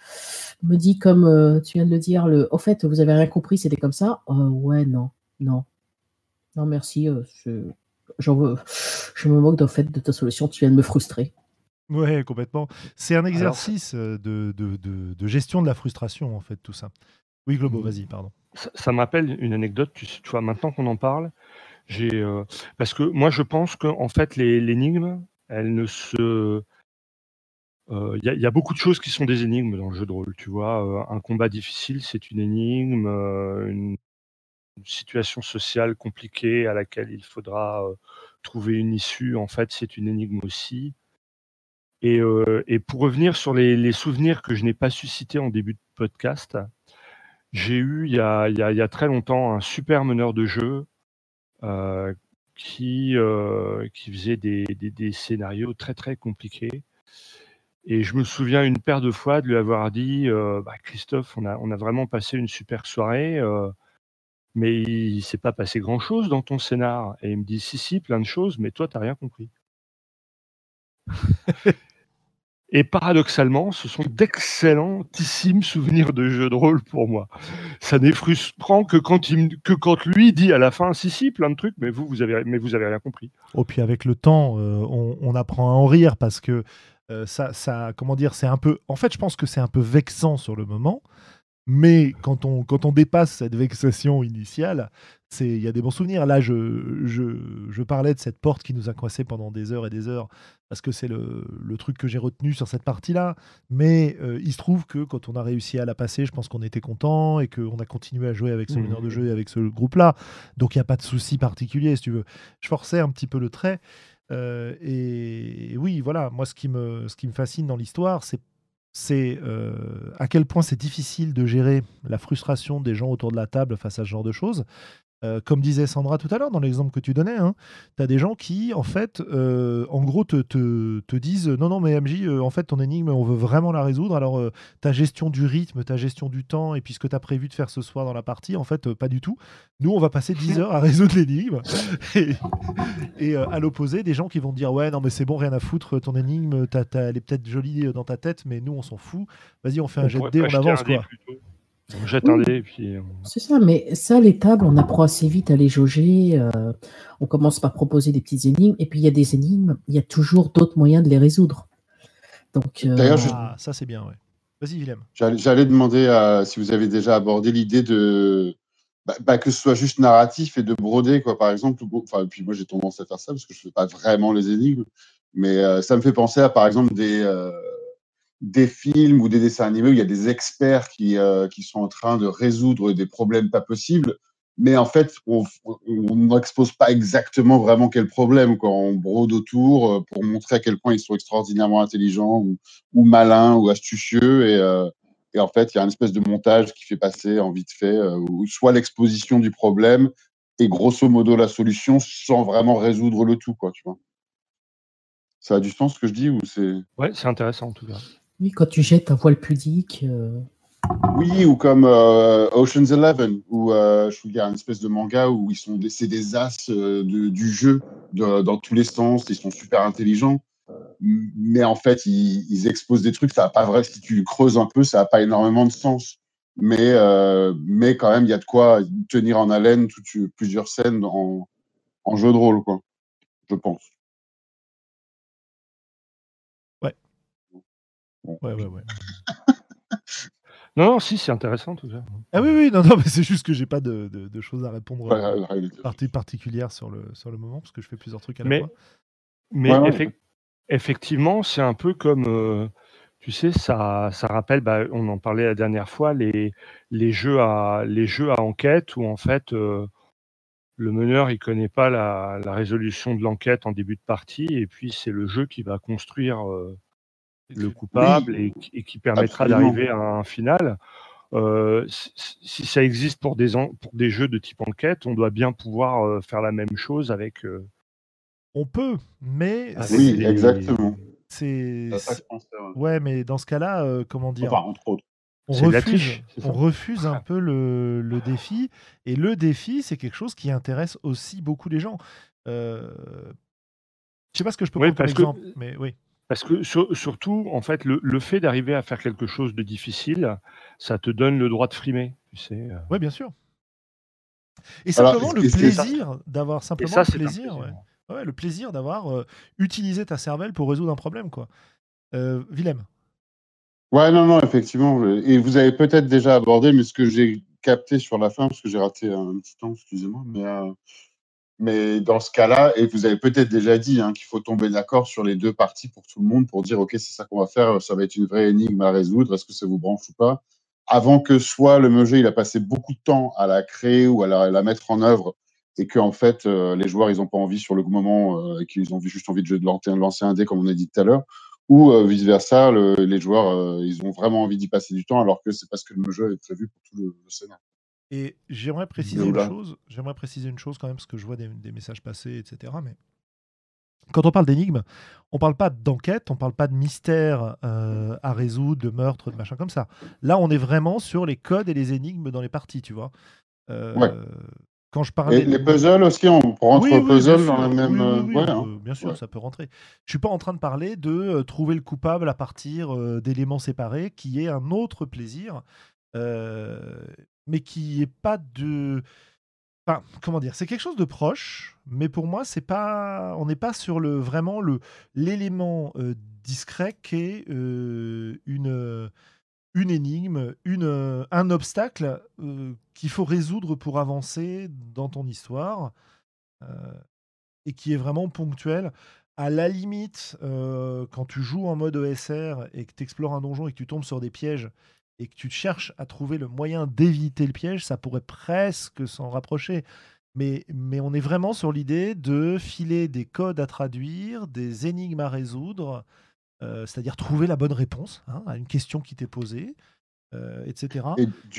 me dis, comme euh, tu viens de le dire, le, au fait, vous avez rien compris, c'était comme ça. Ouais, non, non. Non, merci. je, me moque au fait de ta solution, tu viens de me frustrer. Ouais, complètement. C'est un exercice euh, de, de- de- de gestion de la frustration, en fait, tout ça. Oui, Globo, Mhm. vas-y, pardon. Ça, ça m'appelle une anecdote, tu, tu vois, maintenant qu'on en parle, j'ai euh, parce que moi je pense que en fait les- l'énigme, elle ne se euh, il y, a- il y a beaucoup de choses qui sont des énigmes dans le jeu de rôle, tu vois. euh, un combat difficile, c'est une énigme, euh, une, une situation sociale compliquée à laquelle il faudra euh, trouver une issue, en fait, c'est une énigme aussi. Et, euh, et pour revenir sur les, souvenirs que je n'ai pas suscités en début de podcast, j'ai eu il y, a, très longtemps un super meneur de jeu euh, qui, euh, qui faisait des, scénarios très très compliqués. Et je me souviens une paire de fois de lui avoir dit Bah, Christophe, on a, on a vraiment passé une super soirée, mais il ne s'est pas passé grand chose dans ton scénar. Et il me dit Si, si, plein de choses, mais toi, tu n'as rien compris. Et paradoxalement, ce sont d'excellentissimes souvenirs de jeux de rôle pour moi. Ça n'est frustrant que quand, il, que quand lui dit à la fin, si, si, plein de trucs, mais vous, vous avez, mais vous avez rien compris. Oh, puis avec le temps, euh, on, on apprend à en rire parce que euh, ça, ça, comment dire, c'est un peu. En fait, je pense que c'est un peu vexant sur le moment, mais quand on, quand on dépasse cette vexation initiale, c'est, il y a des bons souvenirs. Là, je, je, je parlais de cette porte qui nous a coincés pendant des heures et des heures parce que c'est le, le truc que j'ai retenu sur cette partie-là. Mais euh, il se trouve que quand on a réussi à la passer, je pense qu'on était content et qu'on a continué à jouer avec ce Mhm. meneur de jeu et avec ce groupe-là. Donc il n'y a pas de souci particulier, si tu veux. Je forçais un petit peu le trait. Euh, et, et oui, voilà, moi, ce qui me, ce qui me fascine dans l'histoire, c'est c'est euh, à quel point c'est difficile de gérer la frustration des gens autour de la table face à ce genre de choses. Euh, comme disait Sandra tout à l'heure dans l'exemple que tu donnais, tu as des gens qui, en fait, euh, en gros, te, te, te disent Non, non, mais MJ, euh, en fait, ton énigme, on veut vraiment la résoudre. Alors, ta gestion du rythme, ta gestion du temps, et puis ce que tu as prévu de faire ce soir dans la partie, en fait, pas du tout. Nous, on va passer 10 heures à résoudre l'énigme. Et, et, à l'opposé, des gens qui vont te dire Ouais, non, mais c'est bon, rien à foutre, ton énigme, t'as- t'as- elle est peut-être jolie dans ta tête, mais nous, on s'en fout. Vas-y, on fait un jet de pas on avance, dé quoi. plutôt. On jette un Oui. dé et puis on- C'est ça, mais ça, les tables, on apprend assez vite à les jauger. euh, on commence par proposer des petites énigmes, et puis il y a des énigmes, il y a toujours d'autres moyens de les résoudre. Donc, euh, D'ailleurs, je- Ah, ça, c'est bien, ouais. Vas-y, Willem. J'allais demander à- si vous avez déjà abordé l'idée de bah, bah, que ce soit juste narratif et de broder, quoi, par exemple. Enfin, puis moi, j'ai tendance à faire ça parce que je fais pas vraiment les énigmes, mais euh, ça me fait penser à, par exemple, des euh, des films ou des dessins animés où il y a des experts qui euh, qui sont en train de résoudre des problèmes pas possibles. Mais en fait, on n'expose pas exactement vraiment quel problème. Quoi. On brode autour euh, pour montrer à quel point ils sont extraordinairement intelligents ou, malins ou astucieux. Et, euh, et en fait, il y a une espèce de montage qui fait passer en vite fait, soit l'exposition du problème et grosso modo la solution sans vraiment résoudre le tout. Quoi, tu vois. Ça a du sens ce que je dis ou c'est? Ouais, c'est intéressant en tout cas. Oui, quand tu jettes un voile pudique, euh, Oui, ou comme euh, Ocean's Eleven, où euh, je trouve qu'il y a une espèce de manga où ils sont c'est des as euh, du jeu dans tous les sens, ils sont super intelligents, mais en fait ils, exposent des trucs, ça a pas vrai. Si tu creuses un peu, ça a pas énormément de sens, mais mais quand même il y a de quoi tenir en haleine plusieurs scènes en, en jeu de rôle, quoi. Je pense. Ouais, ouais, ouais. Non, non, si, c'est intéressant tout cas. Ah oui, oui, non, non, mais c'est juste que j'ai pas de, de- de choses à répondre Ouais, euh, ouais, partie particulière sur le, sur le moment, parce que je fais plusieurs trucs à la Mais- fois. Mais Ouais, ouais. effec- effectivement, c'est un peu comme, euh, tu sais, ça, ça rappelle, bah, on en parlait la dernière fois, les, les, jeux, à, les jeux à enquête où en fait euh, le meneur il connaît pas la, la résolution de l'enquête en début de partie et puis c'est le jeu qui va construire euh, le coupable et, qui- et qui permettra d'arriver à un final. Euh, si, si ça existe pour des, en- pour des jeux de type enquête, on doit bien pouvoir euh, faire la même chose avec. euh, On peut, mais avec Oui, exactement. c'est. Ouais. Ouais, mais dans ce cas-là, euh, comment dire? Enfin, entre autres. on refuse, on refuse un peu le, le défi. Et le défi, c'est quelque chose qui intéresse aussi beaucoup les gens. Euh, Je sais pas ce que je peux Oui, prendre comme parce que- exemple, mais oui. Parce que surtout, en fait, le, fait d'arriver à faire quelque chose de difficile, ça te donne le droit de frimer. Tu sais. Oui, bien sûr. Et simplement le plaisir d'avoir simplement le plaisir, ouais. le plaisir d'avoir utilisé ta cervelle pour résoudre un problème, quoi. Euh, Willem. Ouais, non, non, effectivement. Et vous avez peut-être déjà abordé, mais ce que j'ai capté sur la fin, parce que j'ai raté un petit temps, excusez-moi, mais, euh, mais dans ce cas-là, et vous avez peut-être déjà dit hein, qu'il faut tomber d'accord sur les deux parties pour tout le monde pour dire, OK, c'est ça qu'on va faire, ça va être une vraie énigme à résoudre, est-ce que ça vous branche ou pas? Avant que soit le jeu, il a passé beaucoup de temps à la créer ou à la, mettre en œuvre et que en fait, euh, les joueurs, ils n'ont pas envie sur le moment euh, et qu'ils ont juste envie de, lancer un dé, comme on a dit tout à l'heure ou euh, vice-versa, les joueurs, ils ont vraiment envie d'y passer du temps alors que c'est parce que le jeu est prévu pour tout le, scénario. Et j'aimerais préciser une chose, j'aimerais préciser une chose quand même, parce que je vois des, messages passer, etc. Mais quand on parle d'énigmes, on parle pas d'enquête, on parle pas de mystère euh, à résoudre, de meurtre, de machin comme ça. Là, on est vraiment sur les codes et les énigmes dans les parties, tu vois. ouais. Quand je parlais. Et les puzzles aussi, on rentre oui, puzzle dans la même. Oui, hein. euh, bien sûr, ça peut rentrer. Je suis pas en train de parler de euh, trouver le coupable à partir euh, d'éléments séparés, qui est un autre plaisir, mais qui est pas de. Comment dire, c'est quelque chose de proche, mais pour moi, c'est pas, on n'est pas sur le vraiment le l'élément discret qu'est une une énigme, une, euh, un obstacle euh, qu'il faut résoudre pour avancer dans ton histoire euh, et qui est vraiment ponctuel. À la limite, quand tu joues en mode ESR et que tu explores un donjon et que tu tombes sur des pièges et que tu cherches à trouver le moyen d'éviter le piège, ça pourrait presque s'en rapprocher. Mais, mais on est vraiment sur l'idée de filer des codes à traduire, des énigmes à résoudre, euh, c'est-à-dire trouver la bonne réponse hein, à une question qui t'est posée, euh, etc.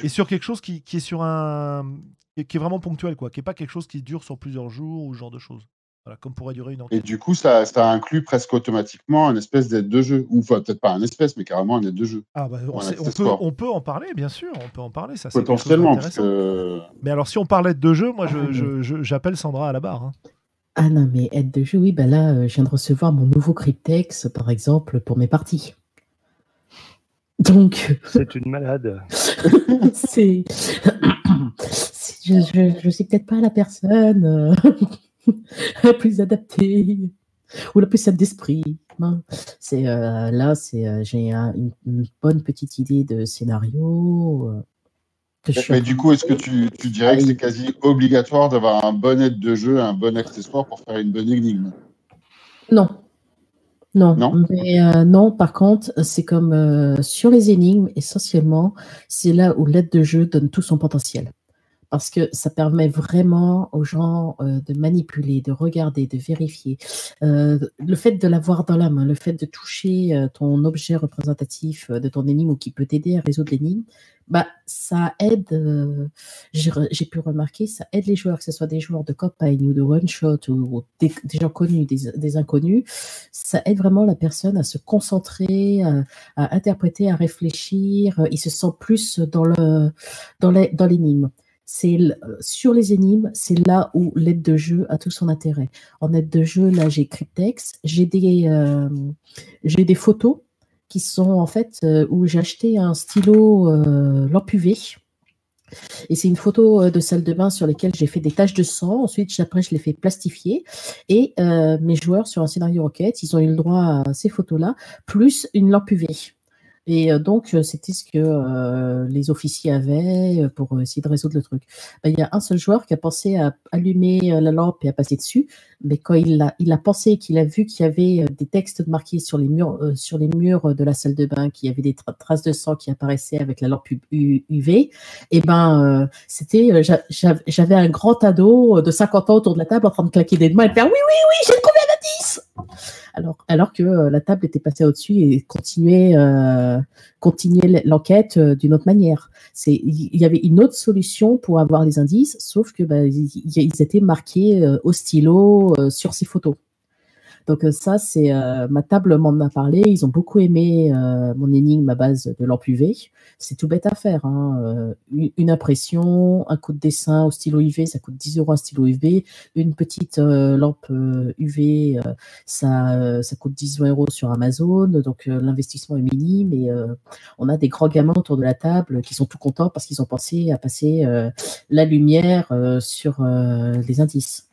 Et, sur quelque chose qui, est sur un qui est vraiment ponctuel, quoi, qui n'est pas quelque chose qui dure sur plusieurs jours ou ce genre de choses. Voilà, comme pourrait durer une enquête. Et du coup, ça, ça inclut presque automatiquement un espèce d'aide de jeu, ou enfin, peut-être pas un espèce, mais carrément un aide de jeu. Ah bah, on, peut, on, peut, en parler, bien sûr, on peut en parler. Ça, Potentiellement. Mais alors, si on parlait de jeu, moi, j'appelle Sandra à la barre. Hein. Ah non, mais aide de jeu, oui, ben là, euh, je viens de recevoir mon nouveau Cryptex, par exemple, pour mes parties. Donc. C'est une malade. c'est. je ne suis peut-être pas la personne euh, la plus adaptée ou la plus simple d'esprit. C'est euh, là, c'est j'ai une, bonne petite idée de scénario. Mais du coup, est-ce que tu, dirais que c'est quasi obligatoire d'avoir un bon aide de jeu, un bon accessoire pour faire une bonne énigme? Non. Non, non, mais euh, non, par contre, c'est comme euh, sur les énigmes, essentiellement, c'est là où l'aide de jeu donne tout son potentiel parce que ça permet vraiment aux gens euh, de manipuler, de regarder, de vérifier. Euh, le fait de l'avoir dans la main, le fait de toucher euh, ton objet représentatif de ton énigme ou qui peut t'aider à résoudre l'énigme, bah, ça aide, j'ai pu remarquer, ça aide les joueurs, que ce soit des joueurs de campagne ou de one-shot ou, des, gens connus, des, inconnus, ça aide vraiment la personne à se concentrer, à, interpréter, à réfléchir, il se sent plus dans l'énigme. Dans c'est sur les énigmes, c'est là où l'aide de jeu a tout son intérêt. En aide de jeu, là, j'ai Cryptex, j'ai des, euh, photos qui sont en fait euh, où j'ai acheté un stylo euh, lampe UV. Et c'est une photo de salle de bain sur lesquelles j'ai fait des taches de sang. Ensuite, après, je l'ai fait plastifier. Et mes joueurs sur un scénario roquette, ils ont eu le droit à ces photos-là, plus une lampe UV. Et donc, c'était ce que les officiers avaient pour essayer de résoudre le truc. Ben, il y a un seul joueur qui a pensé à allumer la lampe et à passer dessus, mais quand il a, il a pensé qu'il a vu qu'il y avait des textes marqués sur les murs, sur les murs de la salle de bain, qu'il y avait des traces de sang qui apparaissaient avec la lampe UV, et eh ben, c'était, j'avais un grand ado de 50 ans autour de la table en train de claquer des mains et de faire oui, oui, oui, j'ai combien de 10 alors, que euh, la table était passée au-dessus et continuait, euh, l'enquête euh, d'une autre manière. Il y avait une autre solution pour avoir les indices, sauf que bah, ils, étaient marqués au stylo sur ces photos. Donc euh, ça, c'est euh, ma table m'en a parlé. Ils ont beaucoup aimé euh, mon énigme à base de lampe UV. C'est tout bête à faire. Hein. Une, impression, un coup de dessin au stylo UV, ça coûte 10 euros un stylo UV. Une petite lampe UV, ça, ça coûte 10 euros sur Amazon. Donc l'investissement est minime et on a des grands gamins autour de la table qui sont tout contents parce qu'ils ont pensé à passer la lumière sur les indices.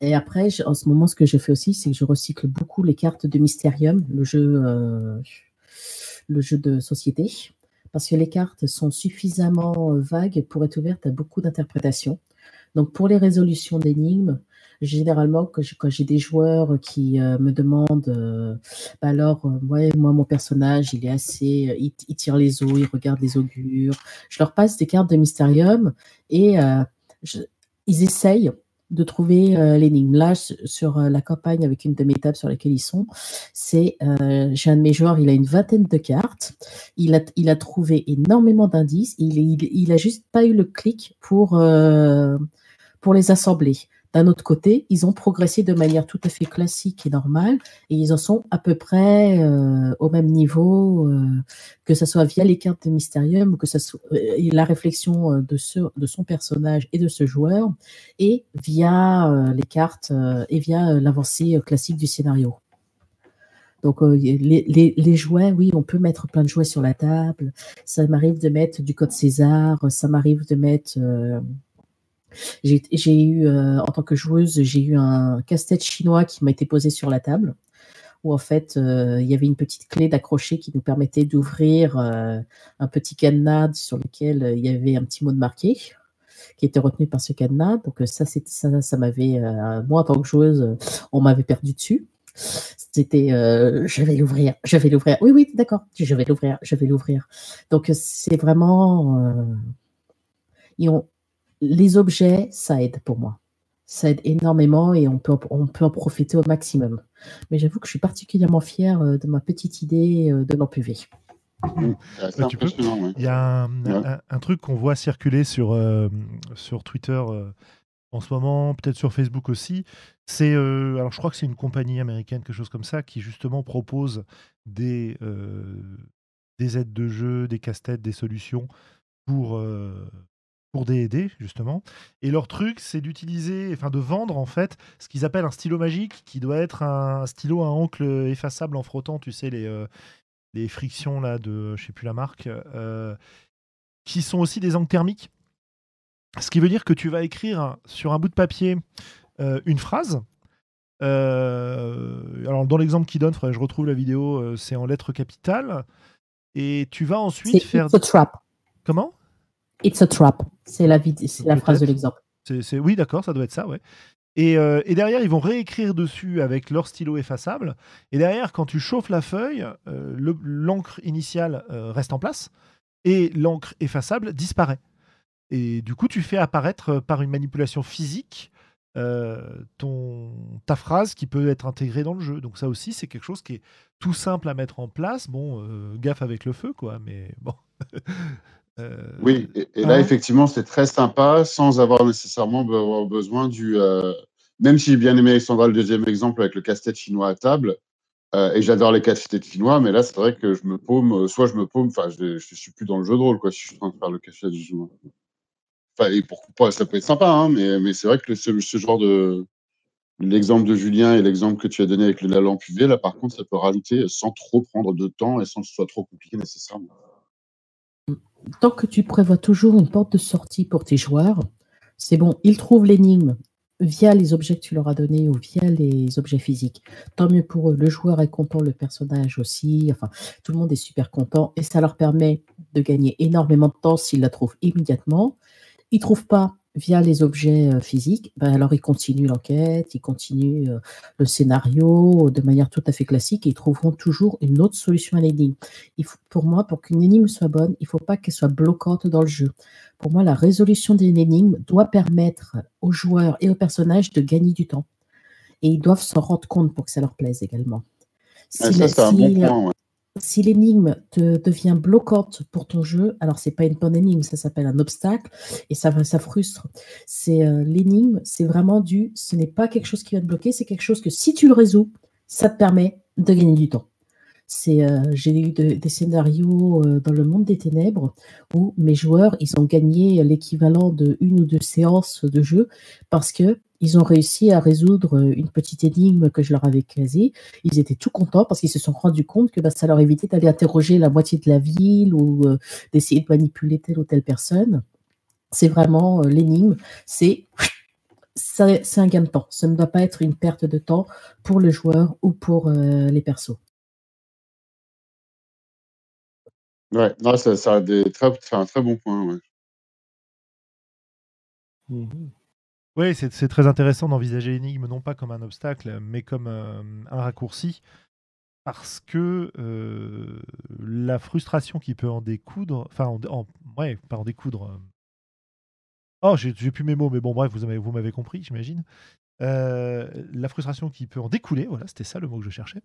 Et après, en ce moment, ce que je fais aussi, c'est que je recycle beaucoup les cartes de Mysterium, le jeu, euh, le jeu de société, parce que les cartes sont suffisamment euh, vagues pour être ouvertes à beaucoup d'interprétations. Donc, pour les résolutions d'énigmes, généralement, quand j'ai des joueurs qui euh, me demandent, bah alors, ouais, moi, mon personnage, il est assez, il, tire les os, il regarde les augures. Je leur passe des cartes de Mysterium et ils essayent de trouver euh, l'énigme. Là, sur euh, la campagne, avec une de mes tables sur laquelle ils sont, c'est euh, j'ai un de mes joueurs, il a une vingtaine de cartes, il a, trouvé énormément d'indices, il, a juste pas eu le clic pour, pour les assembler. D'un autre côté, ils ont progressé de manière tout à fait classique et normale, et ils en sont à peu près euh, au même niveau, euh, que ce soit via les cartes de Mysterium ou que ce soit euh, la réflexion de, son personnage et de ce joueur, et via les cartes et via l'avancée classique du scénario. Donc les, jouets, oui, on peut mettre plein de jouets sur la table. Ça m'arrive de mettre du code César, ça m'arrive de mettre j'ai eu, euh, en tant que joueuse, j'ai eu un casse-tête chinois qui m'a été posé sur la table, où en fait, euh, il y avait une petite clé d'accrocher qui nous permettait d'ouvrir euh, un petit cadenas sur lequel il y avait un petit mot de marqué qui était retenu par ce cadenas. Donc ça, ça, m'avait, moi en tant que joueuse, on m'avait perdu dessus. C'était, je vais l'ouvrir, je vais l'ouvrir. Oui, oui, d'accord, je vais l'ouvrir, je vais l'ouvrir. Donc c'est vraiment, ils ont, les objets, ça aide pour moi. Ça aide énormément et on peut, on peut en profiter au maximum. Mais j'avoue que je suis particulièrement fière euh, de ma petite idée euh, de l'empuvée. Mmh. Il y a un, truc qu'on voit circuler sur, euh, sur Twitter en ce moment, peut-être sur Facebook aussi. C'est, alors je crois que c'est une compagnie américaine, quelque chose comme ça, qui justement propose des, des aides de jeu, des casse-têtes, des solutions pour, pour D&D justement. Et leur truc, c'est d'utiliser, enfin de vendre en fait, ce qu'ils appellent un stylo magique, qui doit être un stylo à encre effaçable en frottant, tu sais les euh, les frictions là de, je sais plus la marque, euh, qui sont aussi des encres thermiques. Ce qui veut dire que tu vas écrire sur un bout de papier euh, une phrase. alors dans l'exemple qu'il donne, je retrouve la vidéo, c'est en lettres capitales. Et tu vas ensuite faire. trap. Comment? It's a trap. C'est la, la phrase de l'exemple. C'est, oui, d'accord, ça doit être ça, ouais. Et, euh, et, derrière, ils vont réécrire dessus avec leur stylo effaçable. Et derrière, quand tu chauffes la feuille, euh, l'encre initiale euh, reste en place et l'encre effaçable disparaît. Et du coup, tu fais apparaître par une manipulation physique ton, ta phrase qui peut être intégrée dans le jeu. Donc ça aussi, c'est quelque chose qui est tout simple à mettre en place. Bon, gaffe avec le feu, quoi, mais bon. Euh, oui, et, là, effectivement, c'est très sympa sans avoir nécessairement besoin du. Euh, même si j'ai bien aimé Alexandra le deuxième exemple avec le casse-tête chinois à table, euh, et j'adore les casse-têtes chinois, mais là, c'est vrai que je me paume, soit je me paume, enfin, je, ne suis plus dans le jeu de rôle, quoi, si je suis en train de faire le casse-tête chinois. Enfin, et pourquoi pas, ça peut être sympa, hein, mais, mais c'est vrai que ce, ce genre de. L'exemple de Julien et l'exemple que tu as donné avec la lampe UV, là, par contre, ça peut rajouter sans trop prendre de temps et sans que ce soit trop compliqué nécessairement tant que tu prévois toujours une porte de sortie pour tes joueurs, c'est bon, ils trouvent l'énigme via les objets que tu leur as donnés ou via les objets physiques. Tant mieux pour eux. Le joueur est content, le personnage aussi. Enfin, tout le monde est super content et ça leur permet de gagner énormément de temps s'ils la trouvent immédiatement. Ils trouvent pas via les objets euh, physiques, ben alors ils continuent l'enquête, ils continuent euh, le scénario de manière tout à fait classique et ils trouveront toujours une autre solution à l'énigme. Pour moi, pour qu'une énigme soit bonne, il ne faut pas qu'elle soit bloquante dans le jeu. Pour moi, la résolution d'une énigme doit permettre aux joueurs et aux personnages de gagner du temps. Et ils doivent s'en rendre compte pour que ça leur plaise également. ça, bon point, si l'énigme te devient bloquante pour ton jeu, alors c'est pas une bonne énigme, ça s'appelle un obstacle et ça, ça frustre. C'est euh, l'énigme, c'est vraiment du, ce n'est pas quelque chose qui va te bloquer, c'est quelque chose que si tu le résous, ça te permet de gagner du temps. C'est, euh, j'ai eu des scénarios euh, dans le monde des ténèbres où mes joueurs, ils ont gagné l'équivalent de une ou deux séances de jeu parce que ils ont réussi à résoudre une petite énigme que je leur avais casée. Ils étaient tout contents parce qu'ils se sont rendus compte que bah, ça leur évitait d'aller interroger la moitié de la ville ou euh, d'essayer de manipuler telle ou telle personne. C'est vraiment l'énigme, c'est c'est un gain de temps. Ça ne doit pas être une perte de temps pour le joueur ou pour les persos. Ouais, non, ça, ça a des très, un très bon point. Ouais. Mmh oui, c'est très intéressant d'envisager l'énigme non pas comme un obstacle, mais comme un raccourci, parce que la frustration qui peut en découdre, enfin, en, ouais, pas en découdre. Oh, j'ai plus mes mots, mais bon, bref, vous m'avez compris, j'imagine. la frustration qui peut en découler, voilà, c'était ça le mot que je cherchais,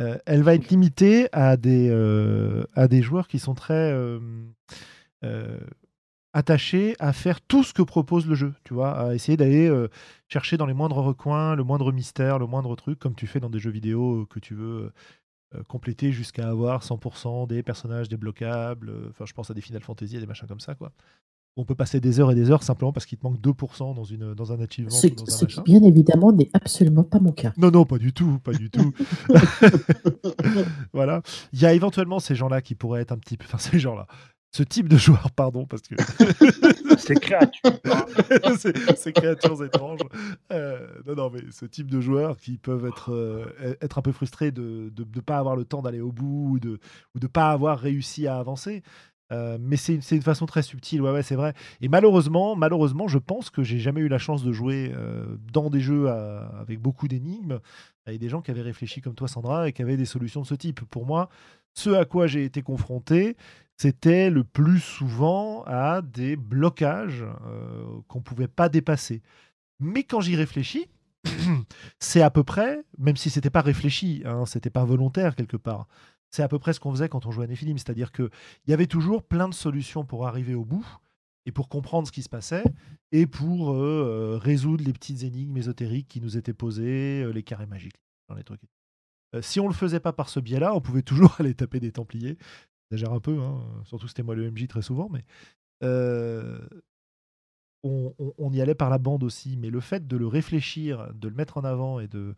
euh, elle va être limitée à des, euh, à des joueurs qui sont très euh, attachés à faire tout ce que propose le jeu, tu vois, à essayer d'aller chercher dans les moindres recoins, le moindre mystère, le moindre truc, comme tu fais dans des jeux vidéo que tu veux compléter jusqu'à avoir 100% des personnages débloquables. Enfin, je pense à des Final Fantasy et des machins comme ça, quoi on peut passer des heures et des heures simplement parce qu'il te manque 2% dans, une, dans un achievement. Ce, qui, bien évidemment, n'est absolument pas mon cas. Non, non, pas du tout, pas du tout. voilà. Il y a éventuellement ces gens-là qui pourraient être un petit peu. Enfin, ces gens-là. Ce type de joueur, pardon, parce que. ces créatures. ces créatures étranges. Euh, non, non, mais ce type de joueurs qui peuvent être, euh, être un peu frustrés de ne pas avoir le temps d'aller au bout ou de ne pas avoir réussi à avancer. Euh, mais c'est une, façon très subtile, ouais, ouais c'est vrai. Et malheureusement, malheureusement, je pense que j'ai jamais eu la chance de jouer euh, dans des jeux avec beaucoup d'énigmes, avec des gens qui avaient réfléchi comme toi, Sandra, et qui avaient des solutions de ce type. Pour moi, ce à quoi j'ai été confronté, c'était le plus souvent à des blocages euh, qu'on ne pouvait pas dépasser. Mais quand j'y réfléchis, c'est à peu près, même si c'était pas réfléchi, hein, c'était pas volontaire quelque part, c'est à peu près ce qu'on faisait quand on jouait à Nephilim, c'est-à-dire qu'il y avait toujours plein de solutions pour arriver au bout et pour comprendre ce qui se passait et pour euh, euh, résoudre les petites énigmes ésotériques qui nous étaient posées, les carrés magiques, si on le faisait pas par ce biais-là, on pouvait toujours aller taper des Templiers. J'exagère un peu, hein, surtout c'était moi le MJ très souvent, mais on, on, y allait par la bande aussi. Mais le fait de le réfléchir, de le mettre en avant et de,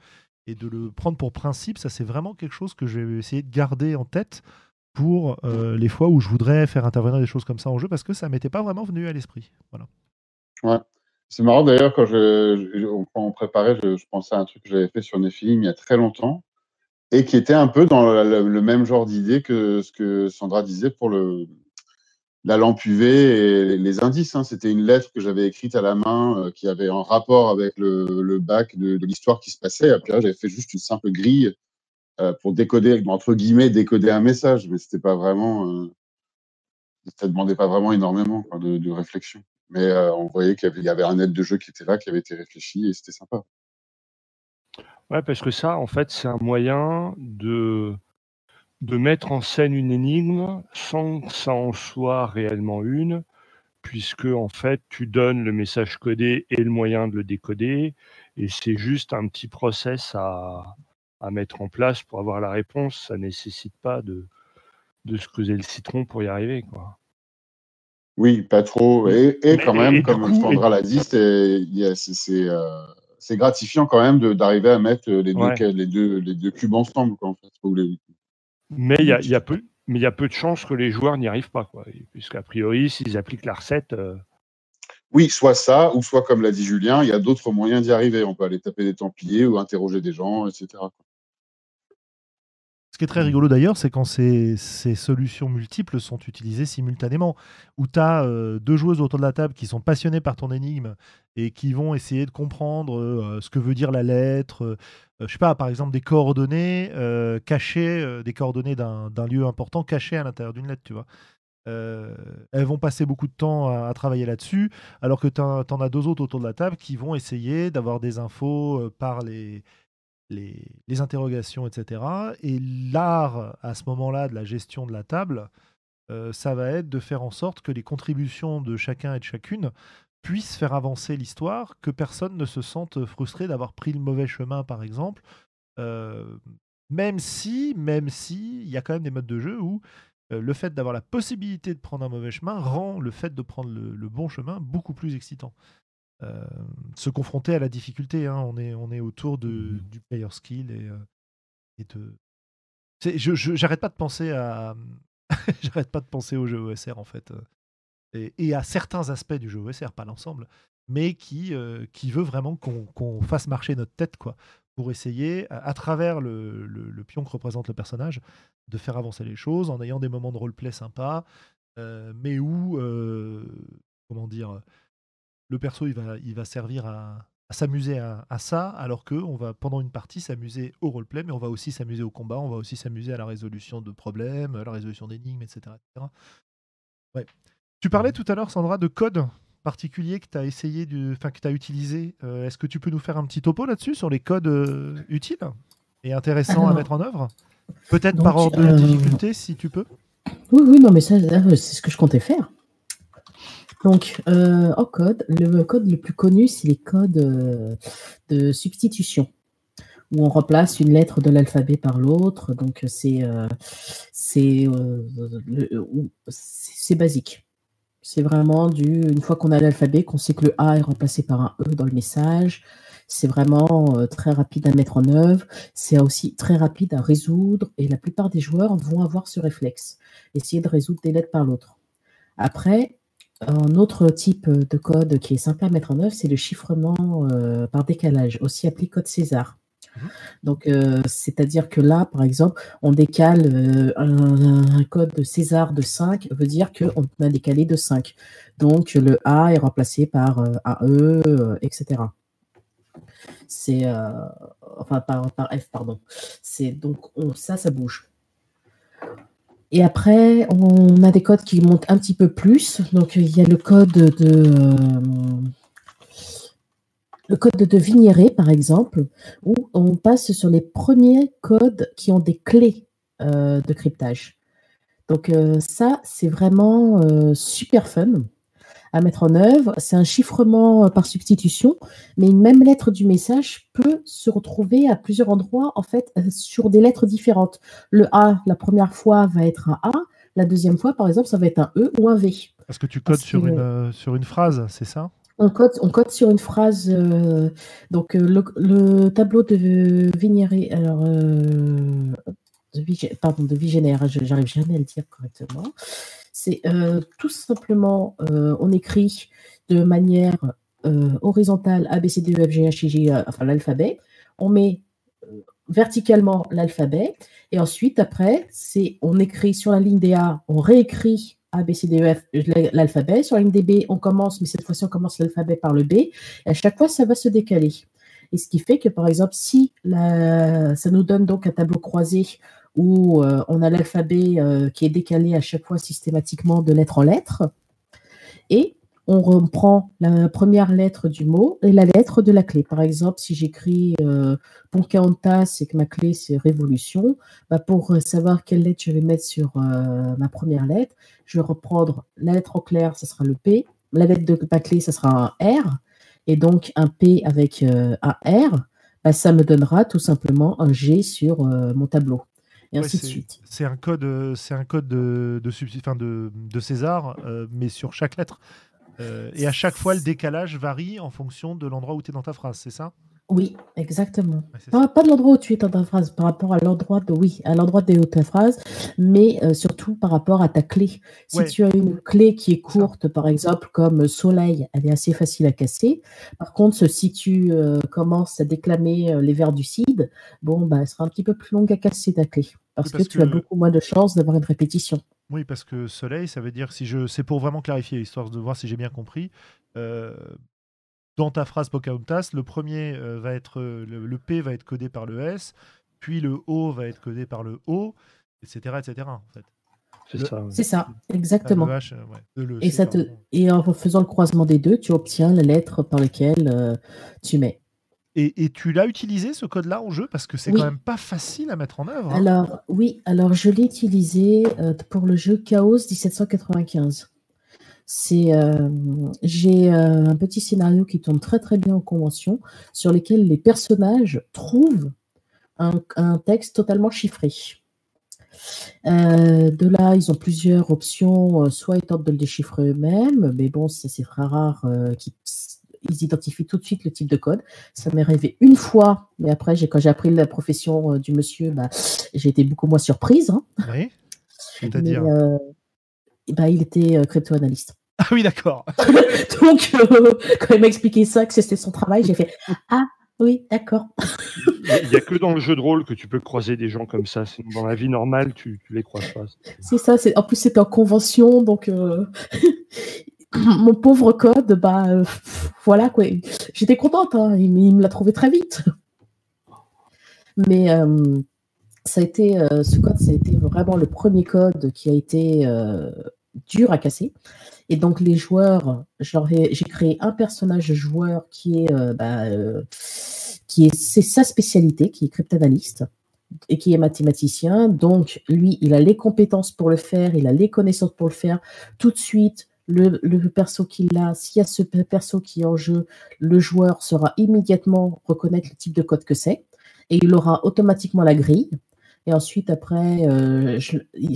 et de le prendre pour principe, ça c'est vraiment quelque chose que je vais essayer de garder en tête pour euh, les fois où je voudrais faire intervenir des choses comme ça en jeu parce que ça m'était pas vraiment venu à l'esprit. Voilà. Ouais. C'est marrant d'ailleurs quand je, on, préparait, je, pensais à un truc que j'avais fait sur Nephilim il y a très longtemps et qui était un peu dans le même genre d'idée que ce que Sandra disait pour le, la lampe UV et les indices. Hein. C'était une lettre que j'avais écrite à la main euh, qui avait un rapport avec le, bac de, l'histoire qui se passait. Là, j'avais fait juste une simple grille euh, pour décoder, entre guillemets, décoder un message. Mais c'était pas vraiment. Euh, ça demandait pas vraiment énormément de, réflexion. Mais on voyait qu'il y, avait un aide de jeu qui était là, qui avait été réfléchi et c'était sympa. Ouais, parce que ça, en fait, c'est un moyen de de mettre en scène une énigme sans que ça en soit réellement une, puisque en fait tu donnes le message codé et le moyen de le décoder, et c'est juste un petit process à, mettre en place pour avoir la réponse. Ça nécessite pas de, de se creuser le citron pour y arriver. Quoi. Oui, pas trop. Et, quand même, comme Sandra l'a dit, euh, c'est gratifiant quand même d'arriver à mettre les, deux, les, deux, les deux cubes ensemble. Quoi, en fait. Mais il y a, y a peu, mais il y a peu de chances que les joueurs n'y arrivent pas, quoi. Puisqu'a priori, s'ils appliquent la recette. Euh, oui, soit ça, ou soit comme l'a dit Julien, il y a d'autres moyens d'y arriver. On peut aller taper des Templiers ou interroger des gens, etc. Qui est très rigolo d'ailleurs, c'est quand ces, solutions multiples sont utilisées simultanément, où tu as euh, deux joueuses autour de la table qui sont passionnées par ton énigme et qui vont essayer de comprendre euh, ce que veut dire la lettre, euh, je sais pas, par exemple, des coordonnées cachées, des coordonnées d'un lieu important cachées à l'intérieur d'une lettre, tu vois. elles vont passer beaucoup de temps à, travailler là-dessus, alors que tu en, as deux autres autour de la table qui vont essayer d'avoir des infos par les, les, interrogations, etc. Et l'art, à ce moment-là, de la gestion de la table, euh, ça va être de faire en sorte que les contributions de chacun et de chacune puissent faire avancer l'histoire, que personne ne se sente frustré d'avoir pris le mauvais chemin, par exemple. Euh, même si, même si, il y a quand même des modes de jeu où euh, le fait d'avoir la possibilité de prendre un mauvais chemin rend le fait de prendre le bon chemin beaucoup plus excitant. Euh, se confronter à la difficulté. Hein. On, est, on est autour de, mmh du player skill et, euh, et de. Je, j'arrête pas de penser à. j'arrête pas de penser au jeu OSR en fait. Et, et, à certains aspects du jeu OSR, pas l'ensemble, mais qui, euh, qui veut vraiment qu'on, fasse marcher notre tête quoi, pour essayer, à, travers le, le, pion que représente le personnage, de faire avancer les choses en ayant des moments de roleplay sympas, mais où, comment dire, le perso, il va, il va servir à, s'amuser à, ça, alors que on va pendant une partie s'amuser au roleplay, mais on va aussi s'amuser au combat, on va aussi s'amuser à la résolution de problèmes, à la résolution d'énigmes, etc., Ouais. Tu parlais tout à l'heure, Sandra, de code particulier que tu as essayé, enfin que tu as utilisé. Euh, est-ce que tu peux nous faire un petit topo là-dessus sur les codes euh, utiles et intéressants à mettre en œuvre? Peut-être par ordre de euh, difficulté, si tu peux. Oui, oui, non, mais ça, c'est ce que je comptais faire. Donc, euh, en code, le code le plus connu, c'est les codes euh, de substitution, où on remplace une lettre de l'alphabet par l'autre. Donc, c'est euh, c'est basique. C'est vraiment du, une fois qu'on a l'alphabet, qu'on sait que le A est remplacé par un E dans le message. C'est vraiment très rapide à mettre en œuvre. C'est aussi très rapide à résoudre. Et la plupart des joueurs vont avoir ce réflexe, essayer de résoudre des lettres par l'autre. Après, un autre type de code qui est sympa à mettre en œuvre, c'est le chiffrement euh, par décalage, aussi appelé code César. Mmh. Donc, euh, c'est-à-dire que là, par exemple, on décale euh, un, code de César de 5, veut dire qu'on a décalé de 5. Donc, le A est remplacé par un E, etc. C'est, enfin, par, par, F, pardon. C'est donc ça, ça bouge. Et après, on a des codes qui montent un petit peu plus. Donc, il y a le code de, euh, le code de Vignéré, par exemple, où on passe sur les premiers codes qui ont des clés euh, de cryptage. Donc, euh, ça, c'est vraiment super fun à mettre en œuvre. C'est un chiffrement euh, par substitution, mais une même lettre du message peut se retrouver à plusieurs endroits, en fait, euh, sur des lettres différentes. Le A, la première fois, va être un A. La deuxième fois, par exemple, ça va être un E ou un V. Parce que tu codes sur, une, euh, sur une phrase, c'est ça? On code, on code sur une phrase. donc, le, tableau de Vignéré, alors, de, pardon, de Vigénaire, j'arrive jamais à le dire correctement. C'est euh, tout simplement, euh, on écrit de manière euh, horizontale A, B, C, D, E, F, G, H, I, J, enfin l'alphabet. On met verticalement l'alphabet. Et ensuite, après, c'est on écrit sur la ligne des A, on réécrit A, B, C, D, E, F, l'alphabet. Sur la ligne des B, on commence, mais cette fois-ci, on commence l'alphabet par le B. Et à chaque fois, ça va se décaler. Et ce qui fait que, par exemple, si ça nous donne donc un tableau croisé où euh, on a l'alphabet euh, qui est décalé à chaque fois systématiquement de lettre en lettre. Et on reprend la première lettre du mot et la lettre de la clé. Par exemple, si j'écris euh, Pocahontas et que ma clé c'est Révolution, bah pour savoir quelle lettre je vais mettre sur ma première lettre, je vais reprendre la lettre en clair, ce sera le P. La lettre de ma clé, ce sera un R. Et donc un P avec un R, bah, ça me donnera tout simplement un G sur mon tableau et ainsi de suite. C'est un code, euh, c'est un code de, de, de, de César, euh, mais sur chaque lettre. Euh, et à chaque fois, le décalage varie en fonction de l'endroit où tu es dans ta phrase, c'est ça? Oui, exactement. pas, de l'endroit où tu es dans ta phrase, par rapport à l'endroit de oui, à l'endroit de ta phrase, mais surtout par rapport à ta clé. Si tu as une clé qui est courte, par exemple, comme soleil, elle est assez facile à casser. Par contre, si tu commences à déclamer les vers du CID, bon, bah, elle sera un petit peu plus longue à casser ta clé. Parce, que, tu as beaucoup moins de chances d'avoir une répétition. Oui, parce que soleil, ça veut dire si je. C'est pour vraiment clarifier, histoire de voir si j'ai bien compris dans ta phrase Pocahontas, le premier euh, va être euh, le, P va être codé par le S, puis le O va être codé par le O, etc., etc. En fait. C'est ça. exactement. Euh, et, et en faisant le croisement des deux, tu obtiens la lettre par laquelle tu mets. Et, tu l'as utilisé ce code-là en jeu? Parce que c'est quand même pas facile à mettre en œuvre. Hein. Alors oui, alors je l'ai utilisé euh, pour le jeu Chaos 1795. C'est euh, j'ai euh, un petit scénario qui tourne très très bien en convention sur lequel les personnages trouvent un, texte totalement chiffré. de là, ils ont plusieurs options. Soit ils tentent de le déchiffrer eux-mêmes, mais bon, c'est très rare qu'ils ils identifient tout de suite le type de code. Ça m'est arrivé une fois, mais après, quand j'ai appris la profession euh, du monsieur, bah, j'ai été beaucoup moins surprise. Hein. Oui. C'est-à-dire euh, bah, Il était euh, crypto-analyste. Ah oui, d'accord. Donc, quand il m'a expliqué ça, que c'était son travail, j'ai fait Ah, oui, d'accord. Il n'y a que dans le jeu de rôle que tu peux croiser des gens comme ça. Dans la vie normale, tu ne les croises pas. C'est ça. En plus, c'était en convention. Donc, mon pauvre code, bah euh, voilà quoi. J'étais contente, hein, il, me l'a trouvé très vite. Mais euh, ça a été, euh, ce code, ça a été vraiment le premier code qui a été dur à casser. Et donc les joueurs, j'ai créé un personnage joueur qui est, bah, qui est, c'est sa spécialité, qui est cryptanalyste et qui est mathématicien. Donc lui, il a les compétences pour le faire, il a les connaissances pour le faire. Tout de suite, le, perso qu'il a, s'il y a ce perso qui est en jeu, le joueur saura immédiatement reconnaître le type de code que c'est et il aura automatiquement la grille. Et ensuite, après, euh,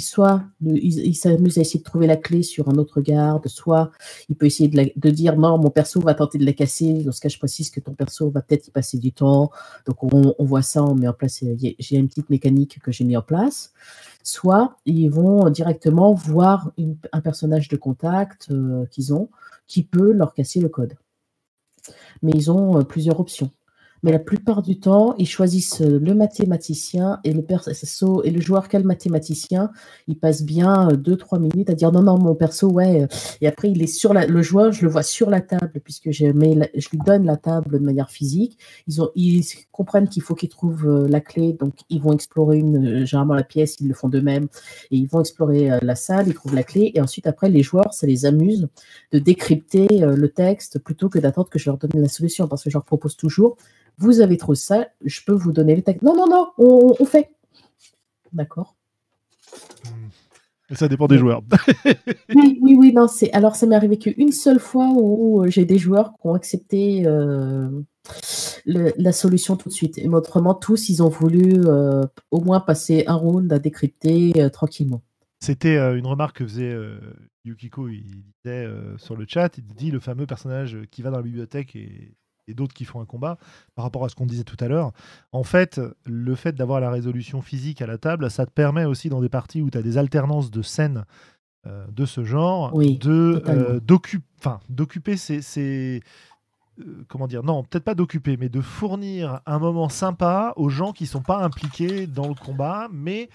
soit il, s'amuse à essayer de trouver la clé sur un autre garde, soit il peut essayer de, dire non, mon perso va tenter de la casser. Dans ce cas, je précise que ton perso va peut-être y passer du temps. Donc, on, on voit ça, on met en place. J'ai une petite mécanique que j'ai mis en place soit ils vont directement voir un personnage de contact euh, qu'ils ont qui peut leur casser le code. Mais ils ont euh, plusieurs options mais la plupart du temps, ils choisissent euh, le mathématicien et le perso et le joueur quel mathématicien, il passe bien 2-3 euh, minutes à dire non, non, mon perso, ouais. Euh, et après, il est sur le joueur, je le vois sur la table puisque je, lui donne la table de manière physique. Ils, comprennent qu'il faut qu'ils trouvent la clé, donc ils vont explorer généralement la pièce, ils le font d'eux-mêmes et ils vont explorer la salle, ils trouvent la clé et ensuite, après, les joueurs, ça les amuse de décrypter le texte plutôt que d'attendre que je leur donne la solution parce que je leur propose toujours vous avez trop ça, je peux vous donner les textes. Non, non, non, on, fait. D'accord. Ça dépend des joueurs. oui, oui, oui, non, c'est. Alors, ça m'est arrivé qu'une seule fois où, j'ai des joueurs qui ont accepté euh, la solution tout de suite. Et autrement, tous, ils ont voulu euh, au moins passer un round à décrypter euh, tranquillement. C'était une remarque que faisait Yukiko. Il disait sur le chat, il dit le fameux personnage qui va dans la bibliothèque et et d'autres qui font un combat, par rapport à ce qu'on disait tout à l'heure, en fait, le fait d'avoir la résolution physique à la table, ça te permet aussi dans des parties où tu as des alternances de scènes euh, de ce genre, de euh, d'occuper ces, euh, comment dire, non, peut-être pas d'occuper, mais de fournir un moment sympa aux gens qui sont pas impliqués dans le combat, mais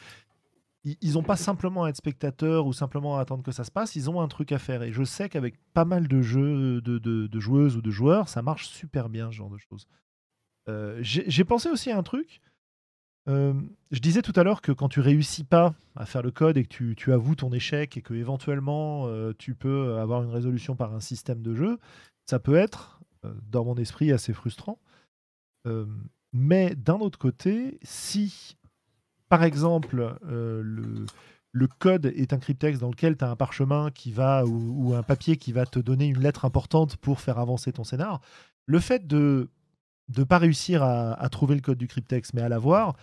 ils n'ont pas simplement à être spectateurs ou simplement à attendre que ça se passe, ils ont un truc à faire. Et je sais qu'avec pas mal de jeux, de, joueuses ou de joueurs, ça marche super bien, ce genre de choses. Euh, j'ai pensé aussi à un truc. Euh, je disais tout à l'heure que quand tu réussis pas à faire le code et que tu, avoues ton échec et que éventuellement euh, tu peux avoir une résolution par un système de jeu, ça peut être, dans mon esprit, assez frustrant. mais d'un autre côté, si par exemple, euh, le, code est un cryptex dans lequel tu as un parchemin qui va ou, un papier qui va te donner une lettre importante pour faire avancer ton scénar. Le fait de ne pas réussir à, trouver le code du cryptex, mais à l'avoir,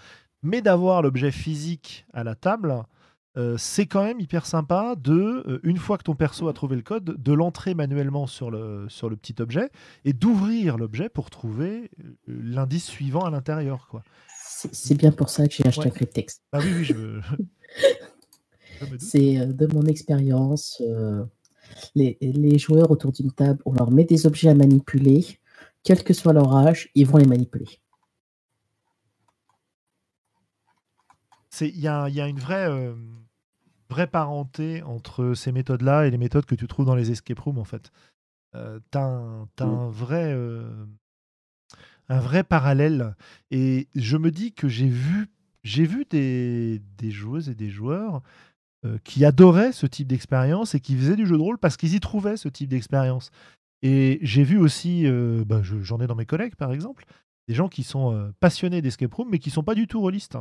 mais d'avoir l'objet physique à la table, euh, c'est quand même hyper sympa de, euh, une fois que ton perso a trouvé le code, de l'entrer manuellement sur le, sur le petit objet et d'ouvrir l'objet pour trouver l'indice suivant à l'intérieur. quoi. C'est bien pour ça que j'ai acheté un Cryptex. Ah oui, oui, je veux. C'est euh, de mon expérience. Euh, les, joueurs autour d'une table, on leur met des objets à manipuler, quel que soit leur âge, ils vont les manipuler. Il y, a, une vraie, euh, vraie parenté entre ces méthodes-là et les méthodes que tu trouves dans les escape rooms, en fait. tu as, un, mm. un vrai un vrai parallèle. Et je me dis que j'ai vu, des, joueuses et des joueurs euh, qui adoraient ce type d'expérience et qui faisaient du jeu de rôle parce qu'ils y trouvaient ce type d'expérience. Et j'ai vu aussi, euh, bah, j'en ai dans mes collègues par exemple, des gens qui sont euh, passionnés d'escape room, mais qui sont pas du tout rôlistes.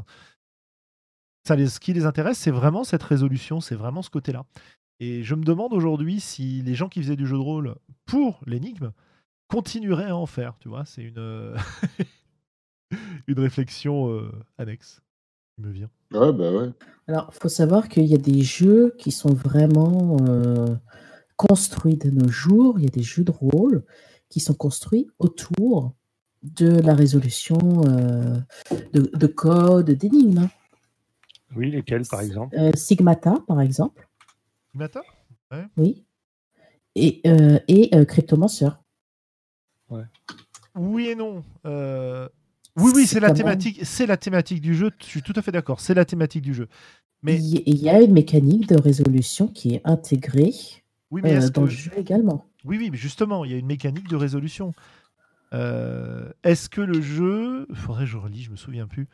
Ça, ce qui les intéresse, c'est vraiment cette résolution, c'est vraiment ce côté-là. Et je me demande aujourd'hui si les gens qui faisaient du jeu de rôle pour l'énigme continueraient à en faire. Tu vois, c'est une, euh, une réflexion euh, annexe qui me vient. Ouais, bah ouais. Alors, il faut savoir qu'il y a des jeux qui sont vraiment euh, construits de nos jours. Il y a des jeux de rôle qui sont construits autour de la résolution euh, de, de codes, d'énigmes. Oui, lesquels, par exemple? Euh, Sigmata, par exemple, Mata oui. Et, euh, et euh, Oui et non. Euh, Oui, oui, c'est la même- thématique. C'est la thématique du jeu. Je suis tout à fait d'accord. C'est la thématique du jeu. Mais Il y- a une mécanique de résolution qui est intégrée oui, mais euh, dans que- le jeu également. Oui, oui, mais justement, il y a une mécanique de résolution. Euh, Est-ce que le jeu, faudrait que je relis, je me souviens plus.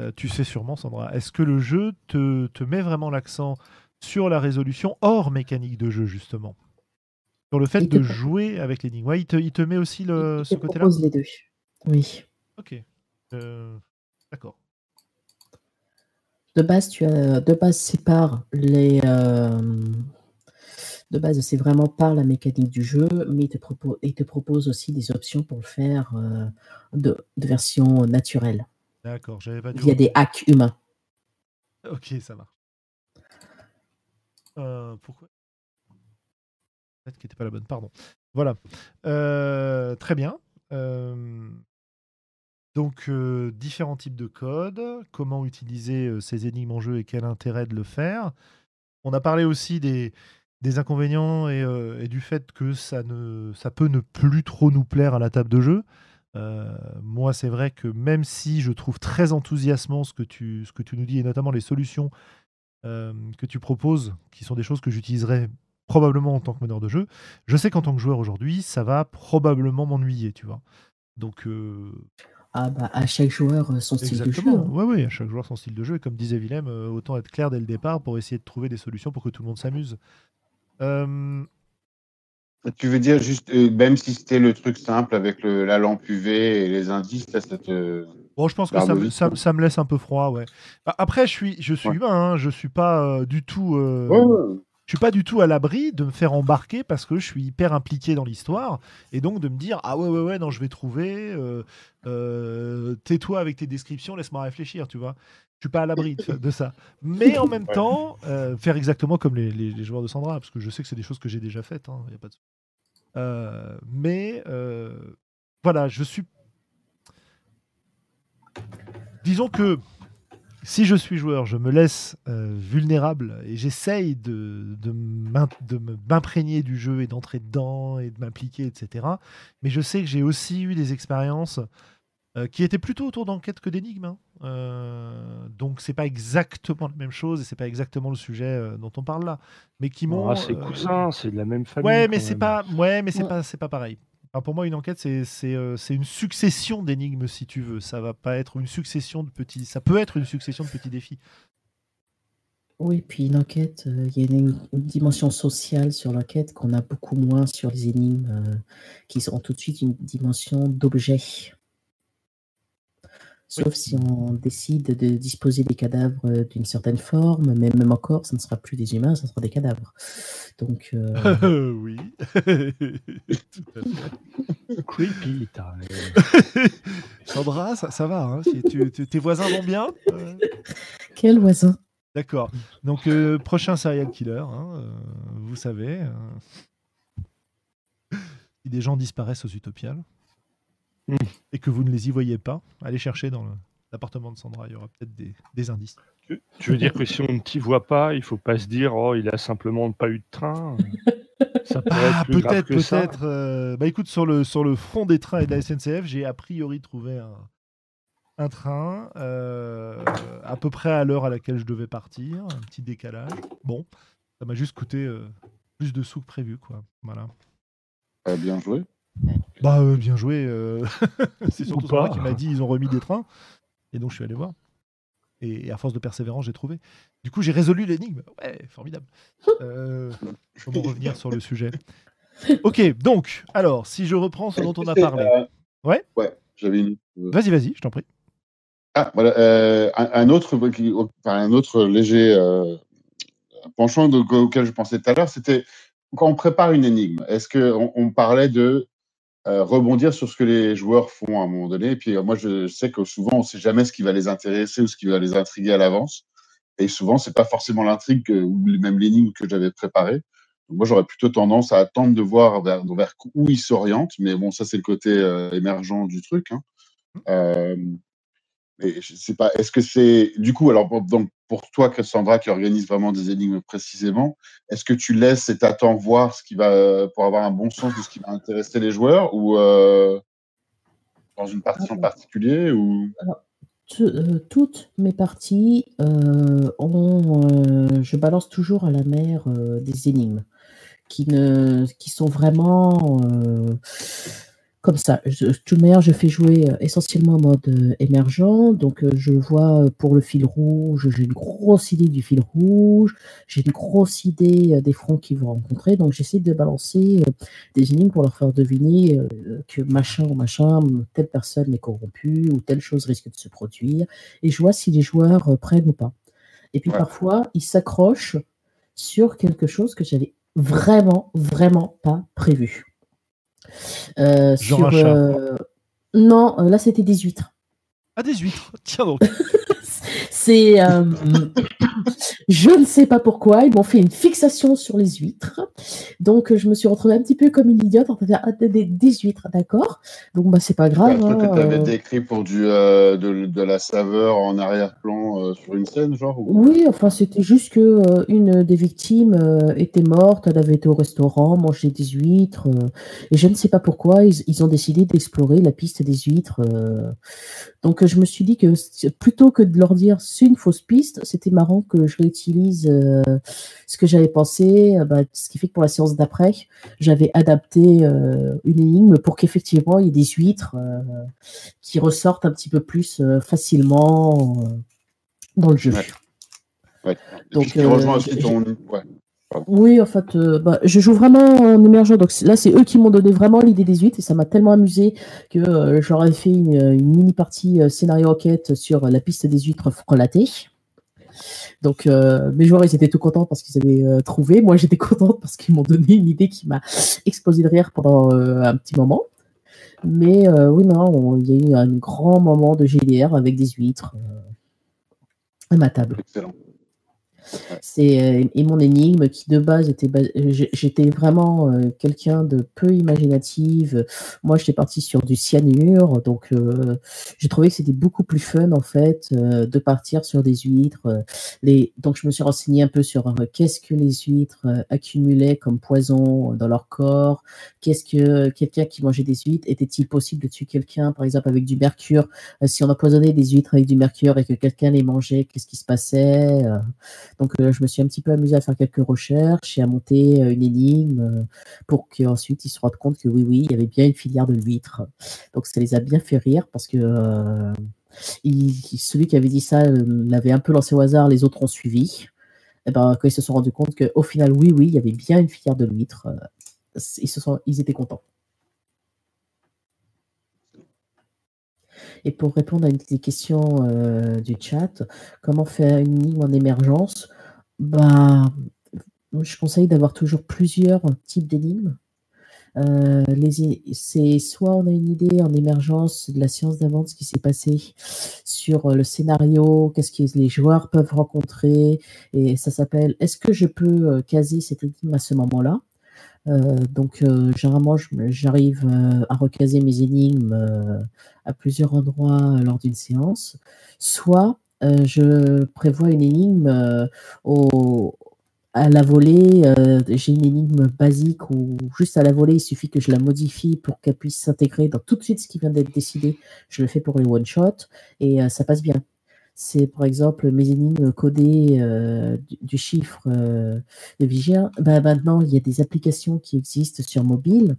Euh, tu sais sûrement, Sandra. Est-ce que le jeu te, te met vraiment l'accent sur la résolution hors mécanique de jeu, justement? Sur le fait Il de jouer avec l'énigme. Ouais, il te, il te met aussi le, Il ce te côté-là propose les deux. Oui. Ok. Euh, D'accord. De base, tu as de base c'est par les euh, de base c'est vraiment par la mécanique du jeu, mais il te propose il te propose aussi des options pour le faire euh, de, de version naturelle D'accord, j'avais pas dû. via des hacks humains. Ok, ça marche. Pourquoi Qui n'était pas la bonne, pardon. Voilà. Euh, très bien. Euh, donc, euh, différents types de codes, comment utiliser ces énigmes en jeu et quel intérêt de le faire. On a parlé aussi des, inconvénients et, du fait que ça, peut ne plus trop nous plaire à la table de jeu. Moi, c'est vrai que même si je trouve très enthousiasmant ce que tu, ce que tu nous dis, et notamment les solutions que tu proposes, qui sont des choses que j'utiliserai probablement en tant que meneur de jeu, je sais qu'en tant que joueur aujourd'hui, ça va probablement m'ennuyer, tu vois. Donc, euh, Ah bah à chaque joueur euh, son style de jeu. exactement. hein. Ouais, ouais, à chaque joueur son style de jeu. Et comme disait Willem, euh, autant être clair dès le départ pour essayer de trouver des solutions pour que tout le monde s'amuse. Euh, Tu veux dire juste, euh, même si c'était le truc simple avec le- la lampe UV et les indices, là, ça te. Bon, je pense que ça, me- ça- ça laisse un peu froid, ouais. Bah, Après, je suis, je suis Ouais. humain, hein, je suis pas euh, du tout, euh, Ouais, ouais. Je suis pas du tout à l'abri de me faire embarquer parce que je suis hyper impliqué dans l'histoire et donc de me dire ah ouais ouais ouais non je vais trouver, euh, euh, tais-toi avec tes descriptions, laisse-moi réfléchir, tu vois. Je suis pas à l'abri de, de ça. Mais en même Ouais. temps, euh, faire exactement comme les, les- les joueurs de Sandra, parce que je sais que c'est des choses que j'ai déjà faites, hein, y a pas de... Mais voilà, je suis disons que si je suis joueur, je me laisse euh, vulnérable et j'essaye de, de m'imprégner du jeu et d'entrer dedans et de m'impliquer, etc. Mais je sais que j'ai aussi eu des expériences euh, qui étaient plutôt autour d'enquêtes que d'énigmes. hein. Euh, donc c'est pas exactement la même chose et c'est pas exactement le sujet euh, dont on parle là, mais qui m'ont. Ah, C'est euh, cousin, c'est de la même famille. Ouais, mais c'est pas, ouais, mais c'est Ouais. pas, c'est pas pareil. Pour moi, une enquête, euh, c'est une succession d'énigmes, si tu veux. Ça va pas être une succession de petits. Ça peut être une succession de petits défis. Oui, puis une enquête, euh, il y a une, dimension sociale sur l'enquête qu'on a beaucoup moins sur les énigmes, euh, qui ont tout de suite une dimension d'objet. Sauf si on décide de disposer des cadavres euh, d'une certaine forme, mais même encore, ce ne sera plus des humains, ce sera des cadavres. Donc, euh, oui. Tout à fait. Creepy. Sandra, ça, ça va. hein, si tu- tu- tes voisins vont bien Euh, quel voisin? D'accord. Donc, euh, prochain serial killer, hein, euh, vous savez. euh, si des gens disparaissent aux Utopiales Hmm. et que vous ne les y voyez pas, allez chercher dans l'appartement de Sandra. Il y aura peut-être des, des indices. Tu tu veux dire que si on ne t'y voit pas, il faut pas se dire oh il a simplement pas eu de train. Ça pourrait Ah, peut-être, peut-être. euh, Bah écoute, sur le, sur le front des trains et de la SNCF, j'ai a priori trouvé un, un train euh, à peu près à l'heure à laquelle je devais partir, un petit décalage. Bon, ça m'a juste coûté euh, plus de sous que prévu, quoi. Voilà. Ah, bien joué. Bah euh, bien joué. euh, C'est surtout pas. qui m'a dit ils ont remis des trains, et donc je suis allé voir. Et, et à force de persévérance, j'ai trouvé. Du coup, j'ai résolu l'énigme. Ouais, formidable. Euh, comment revenir sur le sujet? Ok, donc, alors, si je reprends ce dont on a parlé. euh, Ouais? Ouais. j'avais une. Vas-y, vas-y, je t'en prie. Ah, voilà. euh, un, un autre, enfin, un autre léger euh, penchant de- auquel je pensais tout à l'heure, c'était quand on prépare une énigme. Est-ce qu'on on parlait de euh, rebondir sur ce que les joueurs font à un moment donné Et puis euh, moi, je sais que souvent, on ne sait jamais ce qui va les intéresser ou ce qui va les intriguer à l'avance. Et souvent, c'est pas forcément l'intrigue ou même l'énigme que j'avais préparée. Moi, j'aurais plutôt tendance à attendre de voir vers, où ils s'orientent. Mais bon, ça, c'est le côté euh, émergent du truc. hein. Mais je sais pas, est-ce que c'est. Du coup, alors, donc, pour toi, Cassandra, qui organise vraiment des énigmes précisément, est-ce que tu laisses et t'attends voir ce qui va. pour avoir un bon sens de ce qui va intéresser les joueurs ou euh, dans une partie en particulier ou... Tout- euh, toutes mes parties euh, ont, euh, je balance toujours à la mer euh, des énigmes qui ne, qui sont vraiment euh, comme ça. Je, de toute manière, je fais jouer euh, essentiellement en mode euh, émergent, donc euh, je vois pour le fil rouge, j'ai une grosse idée du fil rouge, j'ai une grosse idée euh, des fronts qu'ils vont rencontrer, donc j'essaie de balancer euh, des énigmes pour leur faire deviner euh, que machin ou machin, telle personne est corrompue ou telle chose risque de se produire, et je vois si les joueurs prennent ou pas. Et puis Ouais. parfois, ils s'accrochent sur quelque chose que j'avais vraiment, vraiment pas prévu. Euh, Genre sur, un chat. euh, Non, euh, là c'était des huîtres. Ah, des huîtres. Tiens donc. C'est. je ne sais pas pourquoi, ils m'ont fait une fixation sur les huîtres. Donc, je me suis retrouvée un petit peu comme une idiote en train de faire ah, des, des- huîtres, d'accord? Donc, bah, c'est pas grave. Toi, hein, tu avais euh, décrit pour du, euh, de, de la saveur en arrière-plan euh, sur une scène, genre ou- Oui, enfin, c'était juste que euh, une des victimes était morte, elle avait été au restaurant, mangé des huîtres, et je ne sais pas pourquoi, ils, ils ont décidé d'explorer la piste des huîtres. Donc, je me suis dit que plutôt que de leur dire c'est une fausse piste, c'était marrant que je réutilise euh, ce que j'avais pensé, euh, bah, ce qui fait que pour la séance d'après, j'avais adapté euh, une énigme pour qu'effectivement il y ait des huîtres qui ressortent un petit peu plus facilement dans le jeu. Ouais. Ouais. Et Donc, puis, qui rejoint aussi j'ai- ton. Ouais. Oui, en fait, euh, bah, je joue vraiment en émergent. Donc là, c'est eux qui m'ont donné vraiment l'idée des huîtres et ça m'a tellement amusé que euh, j'aurais fait une, une mini partie euh, scénario enquête sur la piste des huîtres frelatées. Donc euh, mes joueurs, ils étaient tout contents parce qu'ils avaient euh, trouvé. Moi, j'étais contente parce qu'ils m'ont donné une idée qui m'a explosé de rire pendant euh, un petit moment. Mais oui, non, on- il y a eu un grand moment de GDR avec des huîtres à ma table. Excellent. C'est euh, et mon énigme qui de base était bas- euh, j'étais vraiment euh, quelqu'un de peu imaginative. Moi, j'étais partie sur du cyanure, donc j'ai trouvé que c'était beaucoup plus fun en fait de partir sur des huîtres. les donc je me suis renseigné un peu sur qu'est-ce que les huîtres accumulaient comme poison dans leur corps. Qu'est-ce que quelqu'un qui mangeait des huîtres était-il possible de tuer quelqu'un par exemple avec du mercure? Si on empoisonnait des huîtres avec du mercure et que quelqu'un les mangeait, qu'est-ce qui se passait donc, euh, je me suis un petit peu amusé à faire quelques recherches et à monter euh, une énigme euh, pour qu'ensuite ils se rendent compte que oui, oui, il y avait bien une filière de l'huître. Donc, ça les a bien fait rire parce que celui qui avait dit ça l'avait un peu lancé au hasard, les autres ont suivi. Et ben, quand ils se sont rendus compte qu'au final, oui, oui, il y avait bien une filière de l'huître, ils, se sont, ils étaient contents. Et pour répondre à une des questions euh, du chat, comment faire une énigme en émergence? Bah, Je conseille d'avoir toujours plusieurs types d'énigmes. Euh, c'est soit on a une idée en émergence de la science d'avant, ce qui s'est passé sur euh, le scénario, qu'est-ce que les joueurs peuvent rencontrer, et ça s'appelle Est-ce que je peux euh, caser cette énigme à ce moment-là? Donc, euh, généralement, j'arrive euh, à recaser mes énigmes euh, à plusieurs endroits euh, lors d'une séance. Soit euh, je prévois une énigme euh, à la volée. euh, J'ai une énigme basique où juste à la volée, il suffit que je la modifie pour qu'elle puisse s'intégrer dans tout de suite ce qui vient d'être décidé. Je le fais pour les one-shots et euh, ça passe bien. C'est par exemple mes énigmes codées euh, du, chiffre euh, de Vigia. Bah, maintenant, il y a des applications qui existent sur mobile.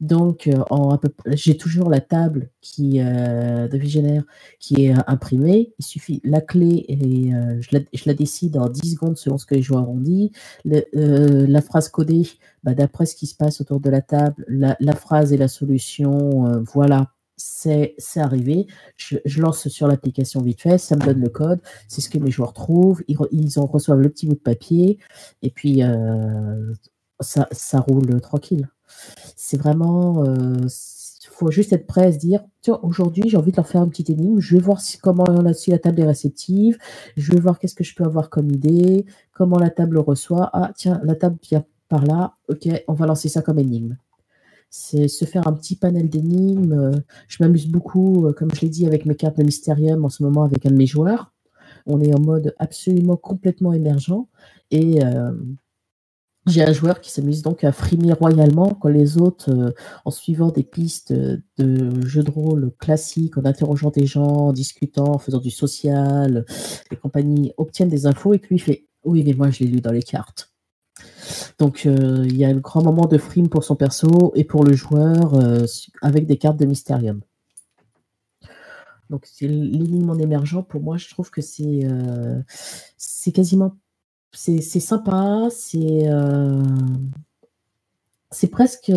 Donc, euh, j'ai toujours la table qui, de Visionnaire qui est imprimée. Il suffit la clé et je, la, décide en 10 secondes selon ce que les joueurs ont dit. La phrase codée, bah, d'après ce qui se passe autour de la table, la, la phrase et la solution, voilà c'est arrivé. Je, lance sur l'application vite fait, ça me donne le code, c'est ce que mes joueurs trouvent, ils, ils en reçoivent le petit bout de papier, et puis euh, ça, ça, roule tranquille. C'est vraiment. Il faut juste être prêt à se dire tiens, aujourd'hui, j'ai envie de leur faire un petit énigme, je vais voir si, comment si la table est réceptive, je vais voir qu'est-ce que je peux avoir comme idée, comment la table reçoit. Ah, tiens, la table vient par là, ok, on va lancer ça comme énigme c'est se faire un petit panel d'énigmes. Euh, je m'amuse beaucoup, euh, comme je l'ai dit, avec mes cartes de Mysterium en ce moment avec un de mes joueurs. On est en mode absolument complètement émergent. Et euh, j'ai un joueur qui s'amuse donc à frimer royalement quand les autres, en suivant des pistes de jeux de rôle classiques, en interrogeant des gens, en discutant, en faisant du social et compagnie, obtiennent des infos et que lui fait Oui, mais moi je l'ai lu dans les cartes. Donc euh, il y a un grand moment de frime pour son perso et pour le joueur euh, avec des cartes de Mysterium. Donc c'est l'énigme en émergent, pour moi je trouve que c'est euh, quasiment c'est sympa, c'est c'est presque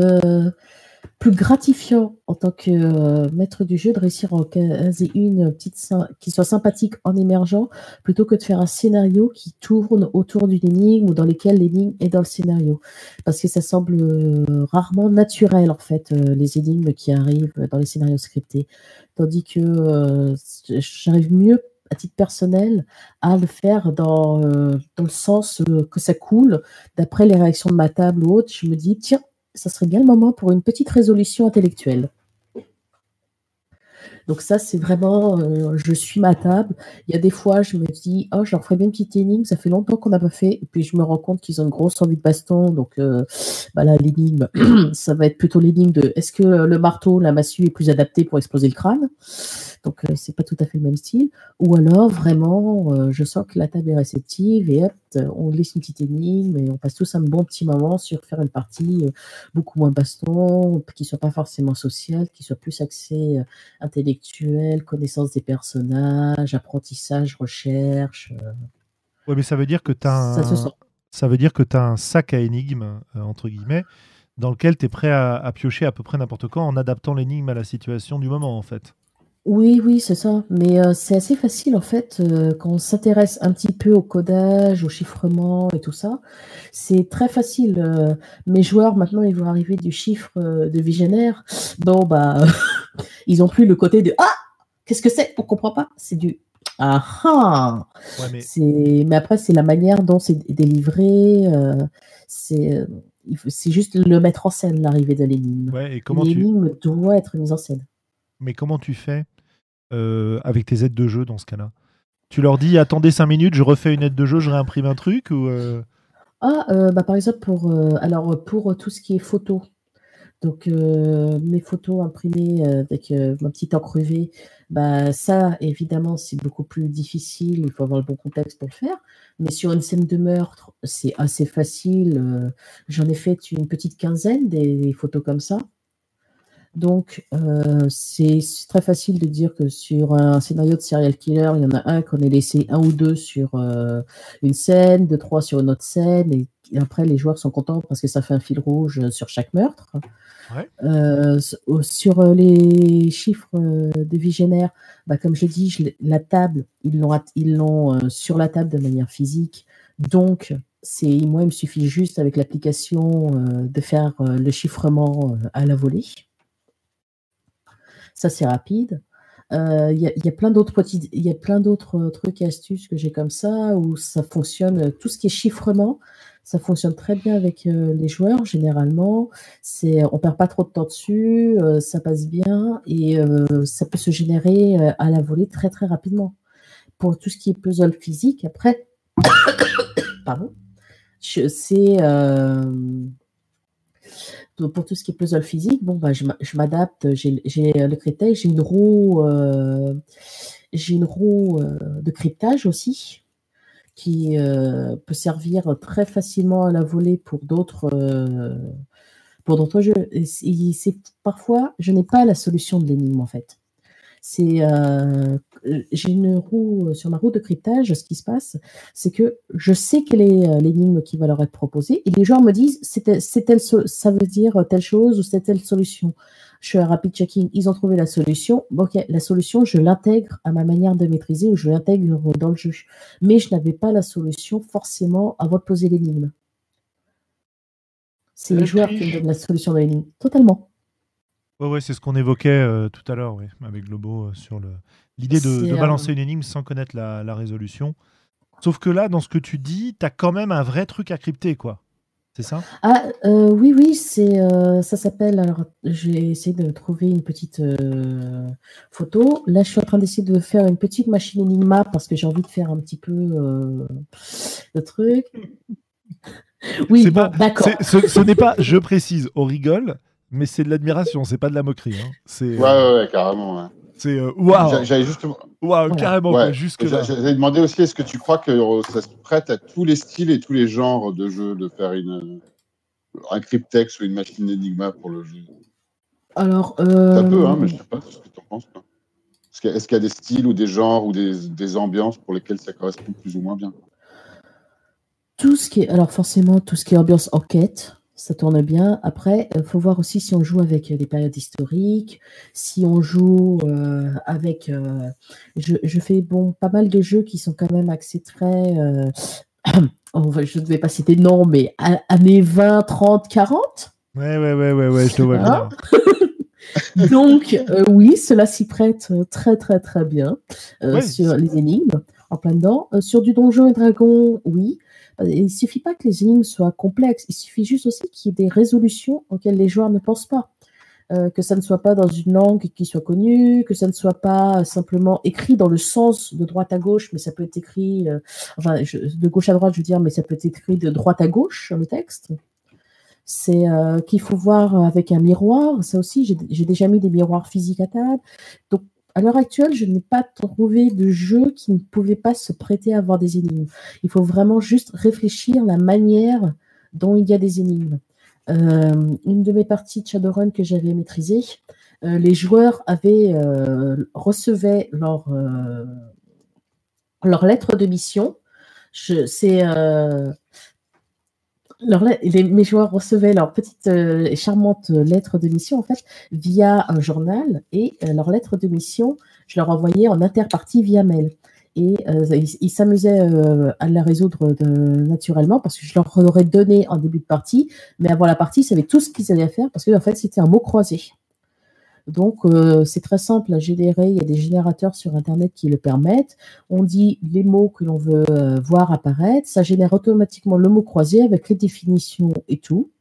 plus gratifiant en tant que euh, maître du jeu de réussir en caser une petite qui soit sympathique en émergent plutôt que de faire un scénario qui tourne autour d'une énigme ou dans lequel l'énigme est dans le scénario. Parce que ça semble euh, rarement naturel en fait, euh, les énigmes qui arrivent dans les scénarios scriptés. Tandis que j'arrive mieux à titre personnel, à le faire dans, dans le sens que ça coule. D'après les réactions de ma table ou autre, je me dis, tiens, ça serait bien le moment pour une petite résolution intellectuelle. Donc ça, c'est vraiment, euh, je suis ma table. Il y a des fois, je me dis, oh, je leur ferais bien une petite énigme, ça fait longtemps qu'on n'a pas fait. Et puis je me rends compte qu'ils ont une grosse envie de baston. Donc euh, bah l'énigme, ça va être plutôt l'énigme de, est-ce que le marteau, la massue est plus adapté pour exploser le crâne? Donc, euh, c'est pas tout à fait le même style. Ou alors, vraiment, euh, je sens que la table est réceptive et hop, on laisse une petite énigme et on passe tous un bon petit moment sur faire une partie euh, beaucoup moins baston, qui soit pas forcément sociale, qui soit plus axée intellectuelle, connaissance des personnages, apprentissage, recherche. Oui, mais ça veut dire que tu as un... Ça, veut dire que tu as un sac à énigmes, entre guillemets, dans lequel tu es prêt à, à, piocher à peu près n'importe quand en adaptant l'énigme à la situation du moment, en fait. Oui, oui, c'est ça. Mais euh, c'est assez facile en fait euh, quand on s'intéresse un petit peu au codage, au chiffrement et tout ça. C'est très facile. Euh, mes joueurs maintenant, ils vont arriver du chiffre de visionnaire. Bon bah, ils ont plus le côté de ah, qu'est-ce que c'est? On comprend pas? C'est du ah ah. mais... C'est mais après c'est la manière dont c'est délivré. c'est c'est juste le mettre en scène l'arrivée de l'énigme. Ouais, et comment l'énigme doit être mise en scène. Mais comment tu fais euh, avec tes aides de jeu dans ce cas-là Tu leur dis attendez 5 minutes, je refais une aide de jeu, je réimprime un truc ou euh Ah, euh, bah, par exemple, pour, alors, pour tout ce qui est photo. Donc, mes photos imprimées avec ma petite encre bah, ça, évidemment, c'est beaucoup plus difficile. Il faut avoir le bon contexte pour le faire. Mais sur une scène de meurtre, c'est assez facile. J'en ai fait une petite quinzaine des photos comme ça. Donc, euh, c'est très facile de dire que sur un scénario de serial killer, il y en a un qu'on ait laissé un ou deux sur euh, une scène, deux, trois sur une autre scène, et, après les joueurs sont contents parce que ça fait un fil rouge sur chaque meurtre. Euh, sur les chiffres de Vigénaire, bah, comme je dis, la table, ils l'ont ils l'ont sur la table de manière physique, donc c'est moi il me suffit juste avec l'application de faire le chiffrement à la volée. Ça, c'est rapide. Euh, il y, a plein d'autres y a plein d'autres trucs et astuces que j'ai comme ça où ça fonctionne tout ce qui est chiffrement ça fonctionne très bien avec euh, les joueurs généralement c'est on perd pas trop de temps dessus euh, ça passe bien et ça peut se générer à la volée très très rapidement pour tout ce qui est puzzle physique après pardon c'est pour tout ce qui est puzzle physique, bon, bah, je m'adapte. J'ai le cryptage, j'ai une roue, euh, j'ai une roue euh, de cryptage aussi qui euh, peut servir très facilement à la volée pour d'autres pour d'autres jeux. Parfois, je n'ai pas la solution de l'énigme en fait. C'est, euh, j'ai une roue sur ma roue de cryptage. Ce qui se passe, c'est que je sais quelle est l'énigme qui va leur être proposée, et les joueurs me disent c'est, c'est ça veut dire telle chose ou c'est telle solution. Je fais un rapid checking, ils ont trouvé la solution. Ok, la solution, je l'intègre à ma manière de maîtriser ou je l'intègre dans le jeu. Mais je n'avais pas la solution forcément avant de poser l'énigme. C'est les joueurs qui me donnent la solution de l'énigme. Totalement. Ouais, ouais, c'est ce qu'on évoquait euh, tout à l'heure, oui, avec Globo, euh, sur le... l'idée de, balancer une énigme sans connaître la, résolution. Sauf que là, dans ce que tu dis, tu as quand même un vrai truc à crypter, quoi. C'est ça? Ah euh, oui, oui, c'est ça s'appelle. Alors, j'ai essayé de trouver une petite photo. Là, je suis en train d'essayer de faire une petite machine Enigma parce que j'ai envie de faire un petit peu le truc. Oui, d'accord. Ce, n'est pas, je précise, on rigole, mais c'est de l'admiration, c'est pas de la moquerie. Hein. C'est, ouais, ouais, ouais, carrément. C'est euh, waouh! J'avais justement. Waouh, carrément, jusque là. J'avais demandé aussi est-ce que tu crois que ça se prête à tous les styles et tous les genres de jeux de faire une, un cryptex ou une machine Enigma pour le jeu? Alors. Euh... Ça peut, hein, mais je sais pas ce que tu en penses. Est-ce qu'il y, a des styles ou des genres ou des, des ambiances pour lesquels ça correspond plus ou moins bien? Tout ce qui est, alors forcément, tout ce qui est ambiance enquête, ça tourne bien. Après, il faut voir aussi si on joue avec des périodes historiques, si on joue euh, avec. Euh, je, fais bon pas mal de jeux qui sont quand même axés très. Euh, je ne vais pas citer de nom, mais années 20, 30, 40. Ouais, ouais, ouais, ouais, ouais je te vois bien. Donc, oui, cela s'y prête très, très, très bien sur les énigmes, en plein dedans. sur du Donjon et Dragon, oui. Il ne suffit pas que les énigmes soient complexes, il suffit juste aussi qu'il y ait des résolutions auxquelles les joueurs ne pensent pas. Euh, que ça ne soit pas dans une langue qui soit connue, que ça ne soit pas simplement écrit dans le sens de droite à gauche, mais ça peut être écrit, euh, enfin, de gauche à droite, je veux dire, mais ça peut être écrit de droite à gauche, le texte. C'est euh, qu'il faut voir avec un miroir, ça aussi, j'ai déjà mis des miroirs physiques à table. Donc, à l'heure actuelle, je n'ai pas trouvé de jeu qui ne pouvait pas se prêter à avoir des énigmes. Il faut vraiment juste réfléchir la manière dont il y a des énigmes. Euh, une de mes parties de Shadowrun que j'avais maîtrisée, euh, les joueurs avaient euh, recevaient leur, leur lettre de mission. C'est les, mes joueurs recevaient leur petite euh, et charmante lettre de mission en fait via un journal et euh, leur lettre de mission, je leur envoyais en interpartie via mail. Et euh, ils s'amusaient à la résoudre naturellement parce que je leur aurais donné en début de partie, mais avant la partie, ils savaient tout ce qu'ils allaient faire parce que en fait, c'était un mot croisé. Donc, euh, c'est très simple à générer. Il y a des générateurs sur Internet qui le permettent. On dit les mots que l'on veut euh, voir apparaître. Ça génère automatiquement le mot croisé avec les définitions et tout.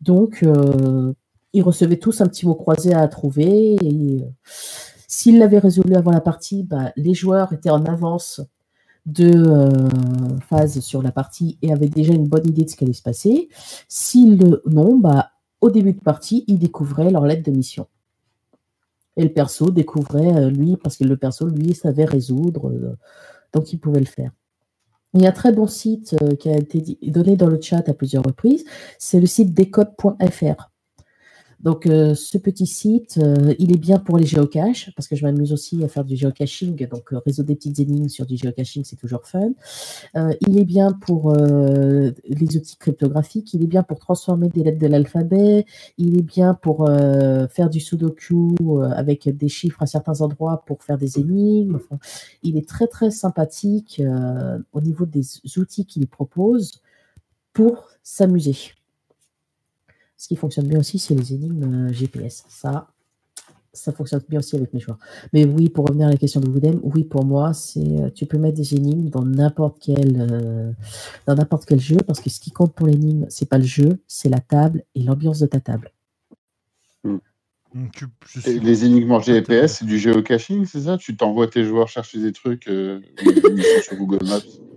Donc, euh, ils recevaient tous un petit mot croisé à trouver. Et s'ils l'avaient résolu avant la partie, bah, les joueurs étaient en avance de phase sur la partie et avaient déjà une bonne idée de ce qui allait se passer. S'ils non, bah, au début de partie, ils découvraient leur lettre de mission. Et le perso découvrait, euh, lui, parce que le perso, lui, savait résoudre, euh, donc il pouvait le faire. Il y a un très bon site euh, qui a été donné dans le chat à plusieurs reprises, c'est le site décode.fr. Donc, euh, ce petit site, euh, il est bien pour les géocaches, parce que je m'amuse aussi à faire du géocaching. Donc, euh, résoudre des petites énigmes sur du géocaching, c'est toujours fun. il est bien pour les outils cryptographiques. Il est bien pour transformer des lettres de l'alphabet. Il est bien pour faire du sudoku avec des chiffres à certains endroits pour faire des énigmes. il est très, très sympathique au niveau des outils qu'il propose pour s'amuser. Ce qui fonctionne bien aussi, c'est les énigmes euh, GPS. Ça, ça fonctionne bien aussi avec mes choix. Mais oui, pour revenir à la question de Woodem, oui, pour moi, c'est euh, tu peux mettre des énigmes dans n'importe quel euh, dans n'importe quel jeu, parce que ce qui compte pour l'énigme, c'est pas le jeu, c'est la table et l'ambiance de ta table. Hmm, les énigmes en GPS, c'est du géocaching, c'est ça? Tu t'envoies tes joueurs chercher des trucs sur Google Maps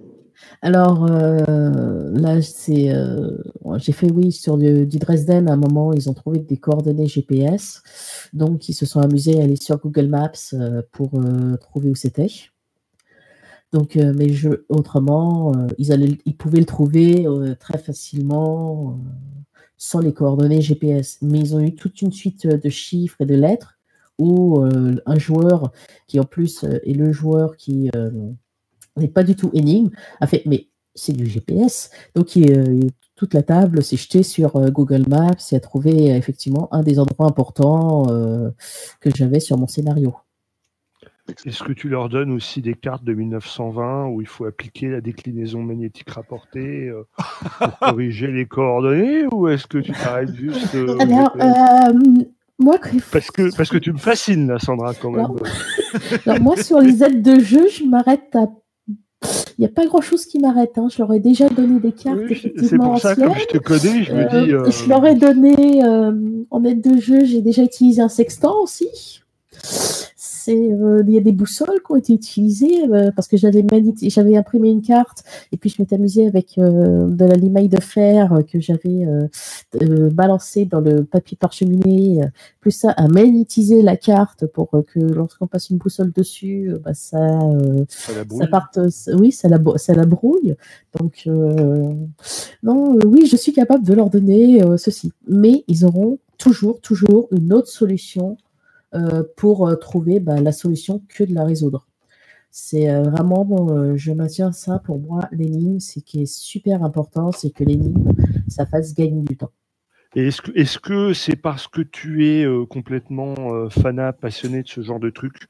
alors euh, là, c'est, euh, j'ai fait oui sur du, Dresden. À un moment, ils ont trouvé des coordonnées GPS, donc ils se sont amusés à aller sur Google Maps euh, pour trouver où c'était. Donc, mais je, autrement, ils pouvaient le trouver très facilement sans les coordonnées GPS. Mais ils ont eu toute une suite de chiffres et de lettres où un joueur qui en plus est le joueur qui n'est pas du tout énigme a fait mais c'est du GPS donc il, toute la table s'est jetée sur Google Maps et a trouvé effectivement un des endroits importants que j'avais sur mon scénario. Est-ce que tu leur donnes aussi des cartes de 1920 où il faut appliquer la déclinaison magnétique rapportée euh, pour corriger les coordonnées ou est-ce que tu t'arrêtes juste euh, euh, moi, parce que parce que tu me fascines là, Sandra, quand même. moi, sur les aides de jeu, je m'arrête à il n'y a pas grand chose qui m'arrête. Hein. Je leur ai déjà donné des cartes. c'est pour ça, je te connais, je me dis. Je leur ai donné en aide de jeu, j'ai déjà utilisé un sextant aussi. Euh, il y a des boussoles qui ont été utilisées euh, parce que j'avais j'avais imprimé une carte et puis je m'étais amusée avec euh, de la limaille de fer que j'avais balancé dans le papier parcheminé, plus ça à magnétiser la carte pour que lorsqu'on passe une boussole dessus, bah, ça, ça, parte, oui, ça la, ça la brouille. Donc non, oui, je suis capable de leur donner ceci, mais ils auront toujours, toujours une autre solution pour euh, trouver bah, la solution que de la résoudre. C'est euh, vraiment, je maintiens ça pour moi, l'énigme, c'est qui est super important, c'est que l'énigme, ça fasse gagner du temps. est-ce que est-ce que c'est parce que tu es complètement fanat, passionné de ce genre de truc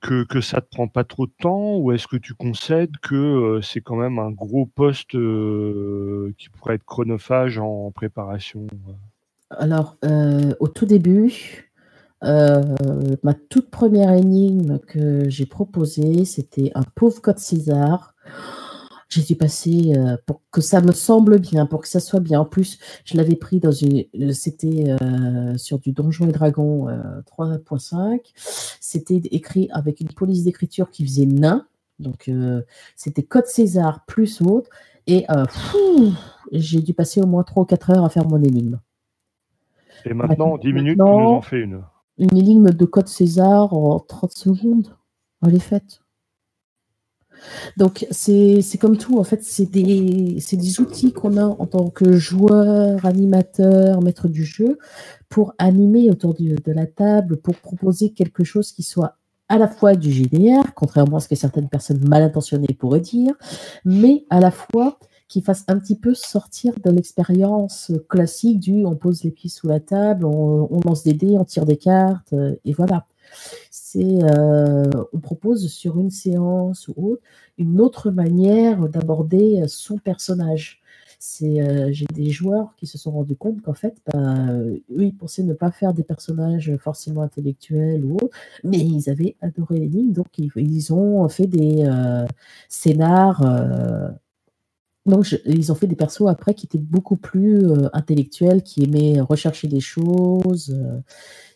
que, que ça te prend pas trop de temps ou est-ce que tu concèdes que c'est quand même un gros poste qui pourrait être chronophage en préparation Alors, au tout début, euh, ma toute première énigme que j'ai proposée, c'était un pauvre code César. J'ai dû passer euh, pour que ça me semble bien, pour que ça soit bien. En plus, je l'avais pris dans une, euh, c'était sur du Donjon et Dragon 3.5. C'était écrit avec une police d'écriture qui faisait nain. Donc, c'était code César plus autre. Et j'ai dû passer au moins 3 ou 4 heures à faire mon énigme. Et maintenant, 10 minutes, tu nous en fais une une énigme de code César en 30 secondes. Elle est faite. Donc, c'est comme tout, en fait, c'est des, des, outils qu'on a en tant que joueur, animateur, maître du jeu, pour animer autour de la table, pour proposer quelque chose qui soit à la fois du GDR, contrairement à ce que certaines personnes mal intentionnées pourraient dire, mais à la fois qui fasse un petit peu sortir de l'expérience classique du on pose les pieds sous la table, on, lance des dés, on tire des cartes, euh, et voilà. C'est, euh, on propose sur une séance ou autre une autre manière d'aborder son personnage. C'est, euh, j'ai des joueurs qui se sont rendus compte qu'en fait, bah, eux, ils pensaient ne pas faire des personnages forcément intellectuels ou autres, mais ils avaient adoré les lignes, donc ils, ont fait des scénars donc, ils ont fait des persos après qui étaient beaucoup plus euh, intellectuels, qui aimaient rechercher des choses. Euh,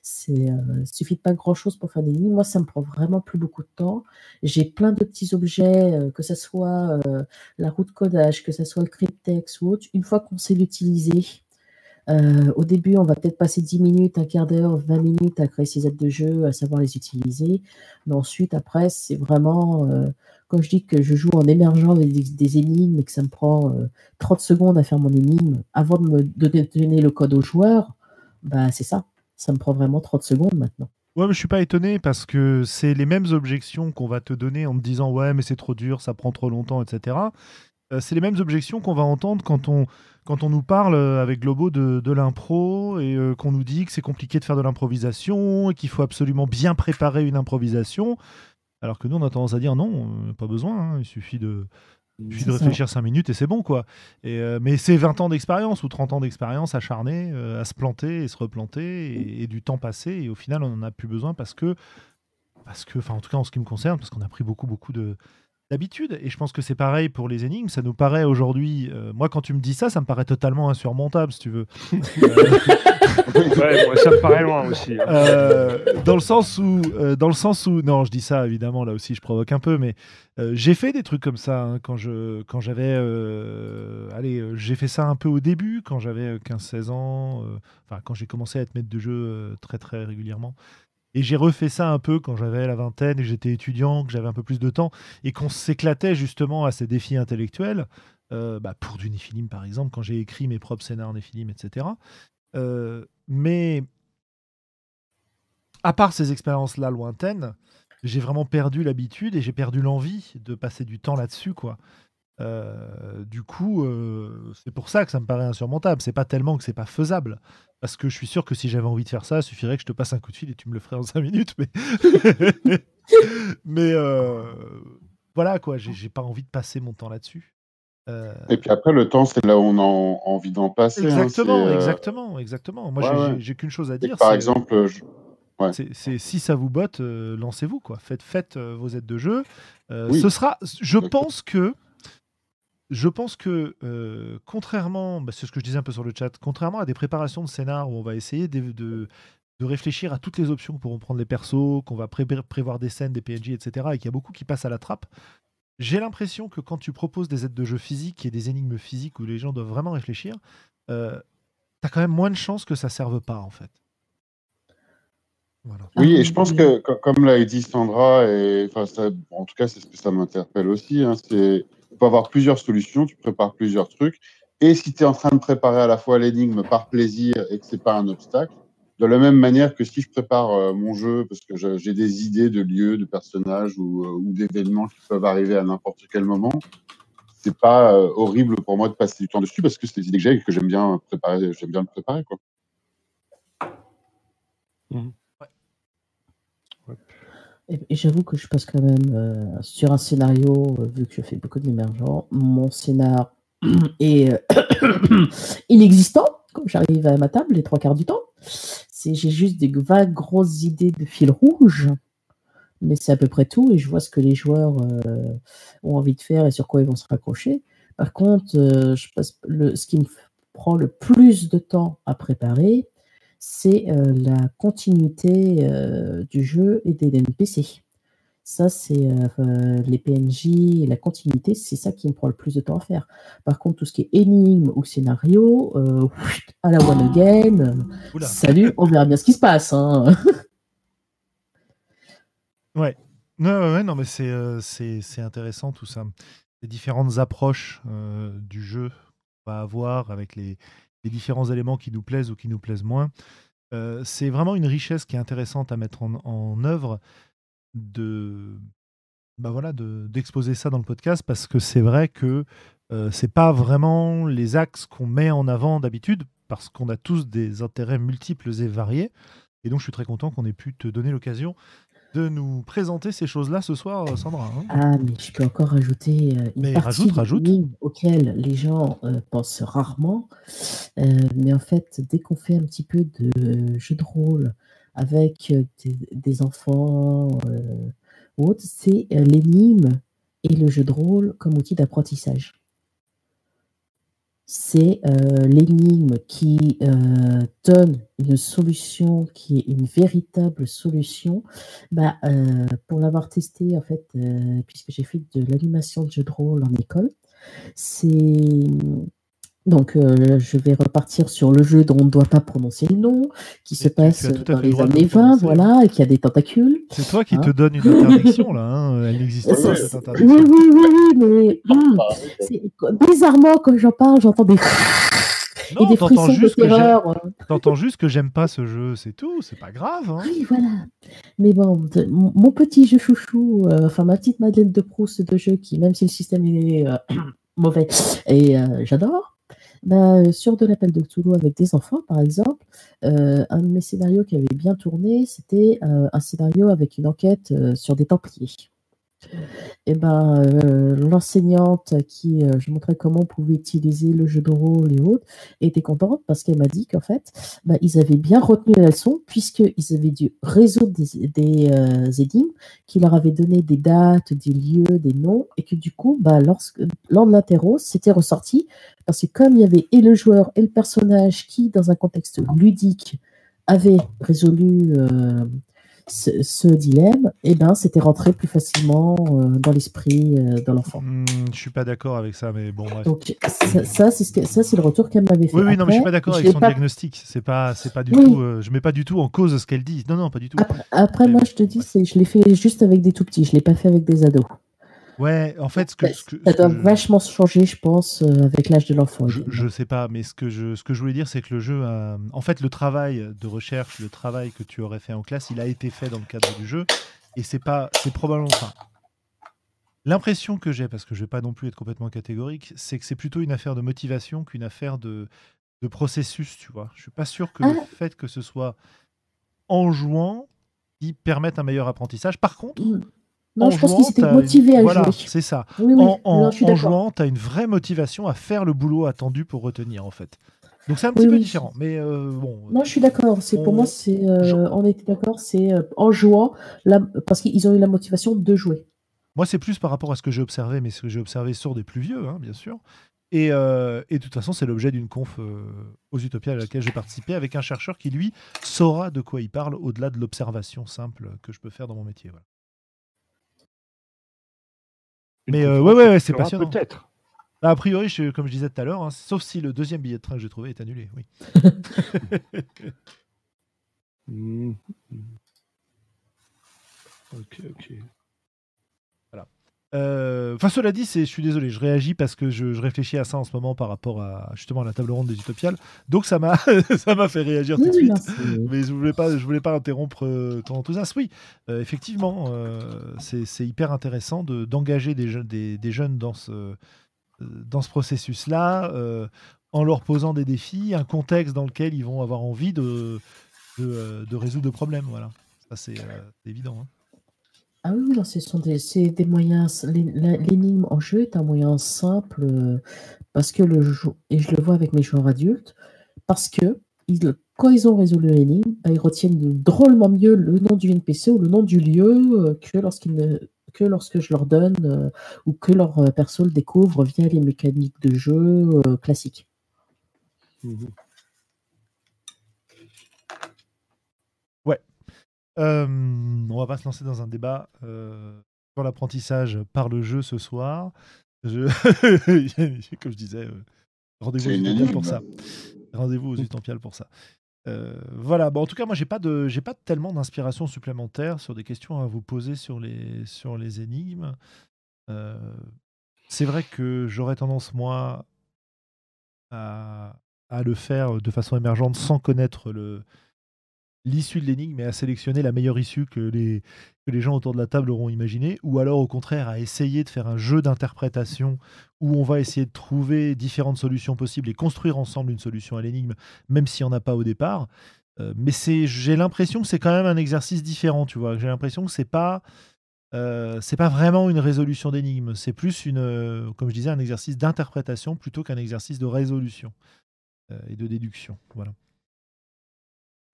c'est, euh, suffit pas grand chose pour faire des lignes. Moi, ça me prend vraiment plus beaucoup de temps. J'ai plein de petits objets, que ce soit la roue de codage, que ce soit le cryptex ou autre. Une fois qu'on sait l'utiliser, au début, on va peut-être passer 10 minutes, un quart d'heure, 20 minutes à créer ces aides de jeu, à savoir les utiliser. Mais ensuite, après, c'est vraiment quand je dis que je joue en émergent avec des, énigmes et que ça me prend 30 euh, secondes à faire mon énigme avant de me donner, le code au joueur, bah c'est ça. Ça me prend vraiment 30 secondes maintenant. Ouais, mais je suis pas étonné parce que c'est les mêmes objections qu'on va te donner en te disant ouais, mais c'est trop dur, ça prend trop longtemps, etc. Euh, c'est les mêmes objections qu'on va entendre quand on, quand on nous parle euh, avec Globo de, de l'impro et qu'on nous dit que c'est compliqué de faire de l'improvisation et qu'il faut absolument bien préparer une improvisation. Alors que nous, on a tendance à dire non, euh, pas besoin, hein, il suffit de, de réfléchir 5 minutes et c'est bon, quoi. Et, euh, mais c'est 20 ans d'expérience ou 30 ans d'expérience acharnée euh, à se planter et se replanter et, du temps passé. Et au final, on n'en a plus besoin parce que, parce que, enfin, en tout cas, en ce qui me concerne, parce qu'on a pris beaucoup, beaucoup de, d'habitude. Et je pense que c'est pareil pour les énigmes. Ça nous paraît aujourd'hui. moi, quand tu me dis ça, ça me paraît totalement insurmontable, si tu veux. ouais, ça me paraît loin aussi. Hein. Euh, dans le sens où, euh, dans le sens où, non, je dis ça évidemment là aussi, je provoque un peu, mais euh, j'ai fait des trucs comme ça hein, quand je, quand j'avais, allez, j'ai fait ça un peu au début quand j'avais 15-16 ans, enfin quand j'ai commencé à être maître de jeu très très régulièrement. Et j'ai refait ça un peu quand j'avais la vingtaine et j'étais étudiant, que j'avais un peu plus de temps et qu'on s'éclatait justement à ces défis intellectuels. Bah, pour du Néphilim par exemple, quand j'ai écrit mes propres scénars Néphilim, etc. Euh, mais à part ces expériences-là lointaines, j'ai vraiment perdu l'habitude et j'ai perdu l'envie de passer du temps là-dessus, quoi. Euh, du coup, euh, c'est pour ça que ça me paraît insurmontable. C'est pas tellement que c'est pas faisable, parce que je suis sûr que si j'avais envie de faire ça, il suffirait que je te passe un coup de fil et tu me le ferais en 5 minutes. Mais, mais euh, voilà quoi, j'ai pas envie de passer mon temps là-dessus. Et puis après, le temps, c'est là où on a envie d'en passer. Hein, exactement, exactement, exactement. Moi, j'ai qu'une chose à dire. Par exemple, c'est si ça vous botte, lancez-vous quoi. Faites, faites vos aides de jeu. Ce sera, je pense que je pense que, euh, contrairement, bah, c'est ce que je disais un peu sur le chat, contrairement à des préparations de scénar où on va essayer de, de, réfléchir à toutes les options pour prendre les persos, qu'on va prévoir des scènes, des PNJ, etc., et qu'il y a beaucoup qui passent à la trappe, j'ai l'impression que quand tu proposes des aides de jeu physiques et des énigmes physiques où les gens doivent vraiment réfléchir, euh, tu as quand même moins de chances que ça serve pas, en fait. Oui, et je pense que, comme l'a dit Sandra, et, ça, en tout cas, c'est ce que ça m'interpelle aussi, hein, c'est peux avoir plusieurs solutions, tu prépares plusieurs trucs. Et si tu es en train de préparer à la fois l'énigme par plaisir et que c'est pas un obstacle, de la même manière que si je prépare euh, mon jeu parce que j'ai des idées de lieux, de personnages ou, euh, ou d'événements qui peuvent arriver à n'importe quel moment, c'est pas euh, horrible pour moi de passer du temps dessus parce que c'est des idées que j'ai et que j'aime bien préparer, j'aime bien le préparer quoi. Mmh. Et, j'avoue que je passe quand même euh, sur un scénario, euh, vu que je fais beaucoup d'émergents, mon scénar est euh, inexistant quand j'arrive à ma table les trois quarts du temps. J'ai juste des vagues grosses idées de fil rouge, mais c'est à peu près tout et je vois ce que les joueurs ont envie de faire et sur quoi ils vont se raccrocher. Par contre, je passe ce qui me prend le plus de temps à préparer, c'est euh, la continuité euh, du jeu et des NPC. Ça, c'est euh, les PNJ et la continuité, c'est ça qui me prend le plus de temps à faire. Par contre, tout ce qui est énigme ou scénario, à la one again, salut, on verra bien ce qui se passe. Hein. ouais. ouais, non, mais c'est intéressant tout ça. Les différentes approches du jeu qu'on va avoir avec les, les différents éléments qui nous plaisent ou qui nous plaisent moins. Euh, c'est vraiment une richesse qui est intéressante à mettre en, œuvre de bah voilà d'exposer ça dans le podcast parce que c'est vrai que euh, c'est pas vraiment les axes qu'on met en avant d'habitude parce qu'on a tous des intérêts multiples et variés et donc je suis très content qu'on ait pu te donner l'occasion de nous présenter ces choses-là ce soir, euh, Sandra. Hein. Ah, mais je peux encore rajouter euh, une partie rajoute, rajoute. auquel les gens euh, pensent rarement. mais en fait, dès qu'on fait un petit peu de jeu de rôle avec des, enfants ou autres, c'est l'énigme et le jeu de rôle comme outil d'apprentissage c'est euh, l'énigme qui euh, donne une solution qui est une véritable solution. Bah, euh, pour l'avoir testé, en fait, puisque j'ai fait de l'animation de jeu de rôle en école, c'est donc, euh, je vais repartir sur le jeu dont on ne doit pas prononcer le nom, qui se passe dans les années 20, voilà, et qui a des tentacules. C'est toi qui te hein. donne une interdiction, là. Hein. Elle n'existe pas, cette interdiction. Oui, oui, oui, mais hum, bizarrement, quand j'en parle, j'entends des. et des frissons de terreur. T'entends juste que j'aime pas ce jeu, c'est tout, c'est pas grave. Hein. Oui, voilà. Mais bon, mon petit jeu chouchou, euh, enfin ma petite Madeleine de Proust de jeu, qui, même si le système est euh, mauvais, et j'adore, bah, sur de l'appel de Cthulhu avec des enfants, par exemple, euh, un de mes scénarios qui avait bien tourné, c'était euh, un scénario avec une enquête euh, sur des Templiers. Et ben, euh, l'enseignante qui euh, je montrais comment on pouvait utiliser le jeu de rôle et autres était contente parce qu'elle m'a dit qu'en fait, bah, ils avaient bien retenu la leçon puisqu'ils avaient dû résoudre des, des euh, énigmes qui leur avaient donné des dates, des lieux, des noms et que du coup, bah, lorsque, lors de l'interro, c'était ressorti parce que comme il y avait et le joueur et le personnage qui, dans un contexte ludique, avait résolu ce, dilemme, eh ben, c'était rentré plus facilement euh, dans l'esprit euh, de l'enfant. Hmm, je suis pas d'accord avec ça, mais bon. Donc ça, c'est ça, c'est le retour qu'elle m'avait fait. Oui, oui, non, mais je suis pas d'accord avec son diagnostic. C'est pas, c'est pas du tout. Euh, je mets pas du tout en cause ce qu'elle dit. Non, non, pas du tout. Après, moi, je te dis, c'est, je l'ai fait juste avec des tout petits. Je l'ai pas fait avec des ados. Ouais, en fait, ce que, ce que- Ça doit que je- vachement changer, je pense, euh, avec l'âge de l'enfant. Je, je sais pas, mais ce que je, ce que je voulais dire, c'est que le jeu, a- en fait, le travail de recherche, le travail que tu aurais fait en classe, il a été fait dans le cadre du jeu, et c'est pas, c'est probablement, enfin, l'impression que j'ai, parce que je vais pas non plus être complètement catégorique, c'est que c'est plutôt une affaire de motivation qu'une affaire de, de processus, tu vois. Je suis pas sûr que le Ah. fait que ce soit en jouant, qui permette un meilleur apprentissage. Par contre, Mm. Non, en je pense jouant, qu'ils étaient motivés à voilà, jouer. c'est ça Oui, oui, en, en- non, jouant, tu as une vraie motivation à faire le boulot attendu pour retenir, en fait. Donc c'est un petit Oui, peu différent. Mais euh, bon, Non, je suis d'accord. C'est On- pour moi, c'est euh, on était d'accord. C'est euh, en jouant, parce qu'ils ont eu la motivation de jouer. moi, c'est plus par rapport à ce que j'ai observé, mais ce que j'ai observé sur des plus vieux, hein, bien sûr. Et, euh, et de toute façon, c'est l'objet d'une conf euh, aux Utopias à laquelle j'ai participé avec un chercheur qui, lui, saura de quoi il parle au-delà de l'observation simple que je peux faire dans mon métier. voilà. Mais, euh, conférence ouais, ouais, ouais, c'est passionnant. Peut-être. Bah, a priori, je- comme je disais tout à l'heure, hein, sauf si le deuxième billet de train que j'ai trouvé est annulé, oui. Mhm. Ok, ok. Euh, Enfin, cela dit, je suis désolé, je réagis parce que je, je réfléchis à ça en ce moment par rapport à justement à la table ronde des Utopiales. Donc ça m'a, fait réagir tout de suite. Mais je voulais pas, je voulais pas interrompre euh, ton enthousiasme. Oui, euh, effectivement, c'est, hyper intéressant de, d'engager des, jeunes- des, des jeunes dans ce, dans ce processus-là, en leur posant des défis, un contexte dans lequel ils vont avoir envie de, de, de résoudre le problème. Voilà, ça c'est, euh, c'est évident. hein. Ah oui, non, c'est des moyens. L'énigme en jeu est un moyen simple euh, parce que le jeu, et je le vois avec mes joueurs adultes, parce que quand ils ont résolu l'énigme, bah, ils retiennent drôlement mieux le nom du NPC ou le nom du lieu euh, que lorsqu'ils que lorsque je leur donne euh, ou que leur perso le découvre via les mécaniques de jeu classiques. Mhm. Euh, on va pas se lancer dans un débat euh, sur l'apprentissage par le jeu ce soir. Je... Comme je disais, euh, rendez-vous aux Utopiales pour ça. Rendez-vous aux Utopiales pour ça. Voilà, bon, en tout cas, moi, j'ai pas de, j'ai pas tellement d'inspiration supplémentaire sur des questions à vous poser sur les, sur les énigmes. C'est vrai que j'aurais tendance, moi, à, à le faire de façon émergente sans connaître le, l'issue de l'énigme et à sélectionner la meilleure issue que les, que les gens autour de la table auront imaginé, ou alors au contraire à essayer de faire un jeu d'interprétation où on va essayer de trouver différentes solutions possibles et construire ensemble une solution à l'énigme, même s'il n'y en a pas au départ. Euh, mais j'ai l'impression que c'est quand même un exercice différent, tu vois. J'ai l'impression que c'est pas, euh, pas vraiment une résolution d'énigme, c'est plus une, euh, comme je disais, un exercice d'interprétation plutôt qu'un exercice de résolution et de déduction. Voilà.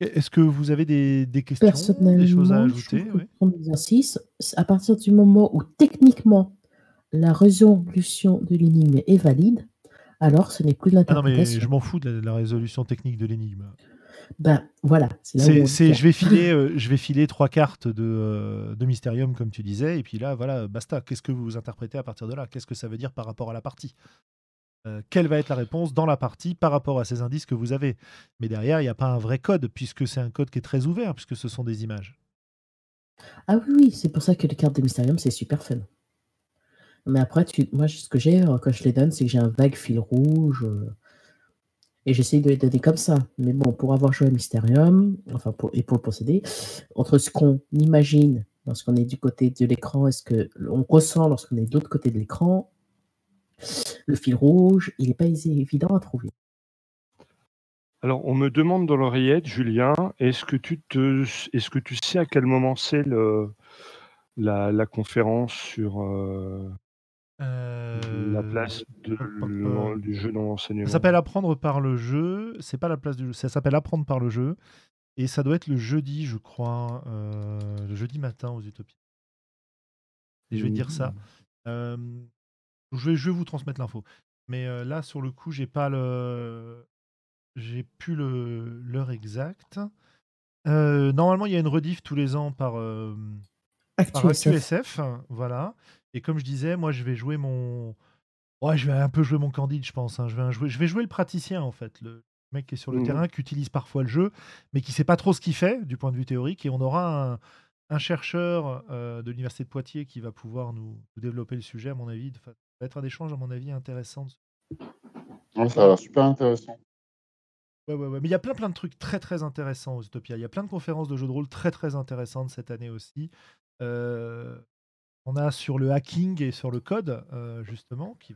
Est-ce que vous avez des, des questions, Personnellement, des choses à ajouter? oui exercice, à partir du moment où techniquement la résolution de l'énigme est valide, alors ce n'est plus de Ah non, mais l'interprétation. je m'en fous de la, de la résolution technique de l'énigme. Ben voilà, c'est je, vais filer, euh, je vais filer trois cartes de, euh, de Mysterium, comme tu disais, et puis là, voilà, basta. Qu'est-ce que vous interprétez à partir de là? Qu'est-ce que ça veut dire par rapport à la partie? Euh, Quelle va être la réponse dans la partie par rapport à ces indices que vous avez Mais derrière, il n'y a pas un vrai code, puisque c'est un code qui est très ouvert, puisque ce sont des images. Ah oui, oui, c'est pour ça que les cartes de Mysterium, c'est super fun. Mais après, moi, ce que j'ai, euh, quand je les donne, c'est que j'ai un vague fil rouge. euh, Et j'essaye de les donner comme ça. Mais bon, pour avoir joué à Mysterium, enfin, pour... et pour le posséder, entre ce qu'on imagine lorsqu'on est du côté de l'écran et ce qu'on ressent lorsqu'on est de l'autre côté de l'écran, le fil rouge, il n'est pas évident à trouver. Alors, on me demande dans l'oreillette, Julien, est-ce que tu te, est-ce que tu sais à quel moment c'est le, la, la conférence sur euh, la place de du jeu dans l'enseignement Ça s'appelle apprendre par le jeu. C'est pas la place du jeu. Ça s'appelle apprendre par le jeu. Et ça doit être le jeudi, je crois, euh, le jeudi matin aux Utopies. Et je vais dire ça. Euh, je, vais, je vais vous transmettre l'info. Mais euh, là, sur le coup, j'ai pas le, j'ai plus le l'heure exacte. Euh, normalement, il y a une rediff tous les ans par euh, par ActuSF. Voilà. Et comme je disais, moi, je vais jouer mon, ouais, je vais un peu jouer mon Candide, je pense. hein. Je vais jouer, je vais jouer le praticien en fait, le mec qui est sur le Mhm. terrain, qui utilise parfois le jeu, mais qui sait pas trop ce qu'il fait du point de vue théorique. Et on aura un, un chercheur euh, de l'université de Poitiers qui va pouvoir nous, développer le sujet, à mon avis. Ça va être un échange, à mon avis, intéressant. Ouais, ça a l'air super intéressant. Ouais, ouais, ouais. Mais il y a plein, plein de trucs très, très intéressants aux Utopia. Il y a plein de conférences de jeux de rôle très, très intéressantes cette année aussi. Euh, on a sur le hacking et sur le code, euh, justement, qui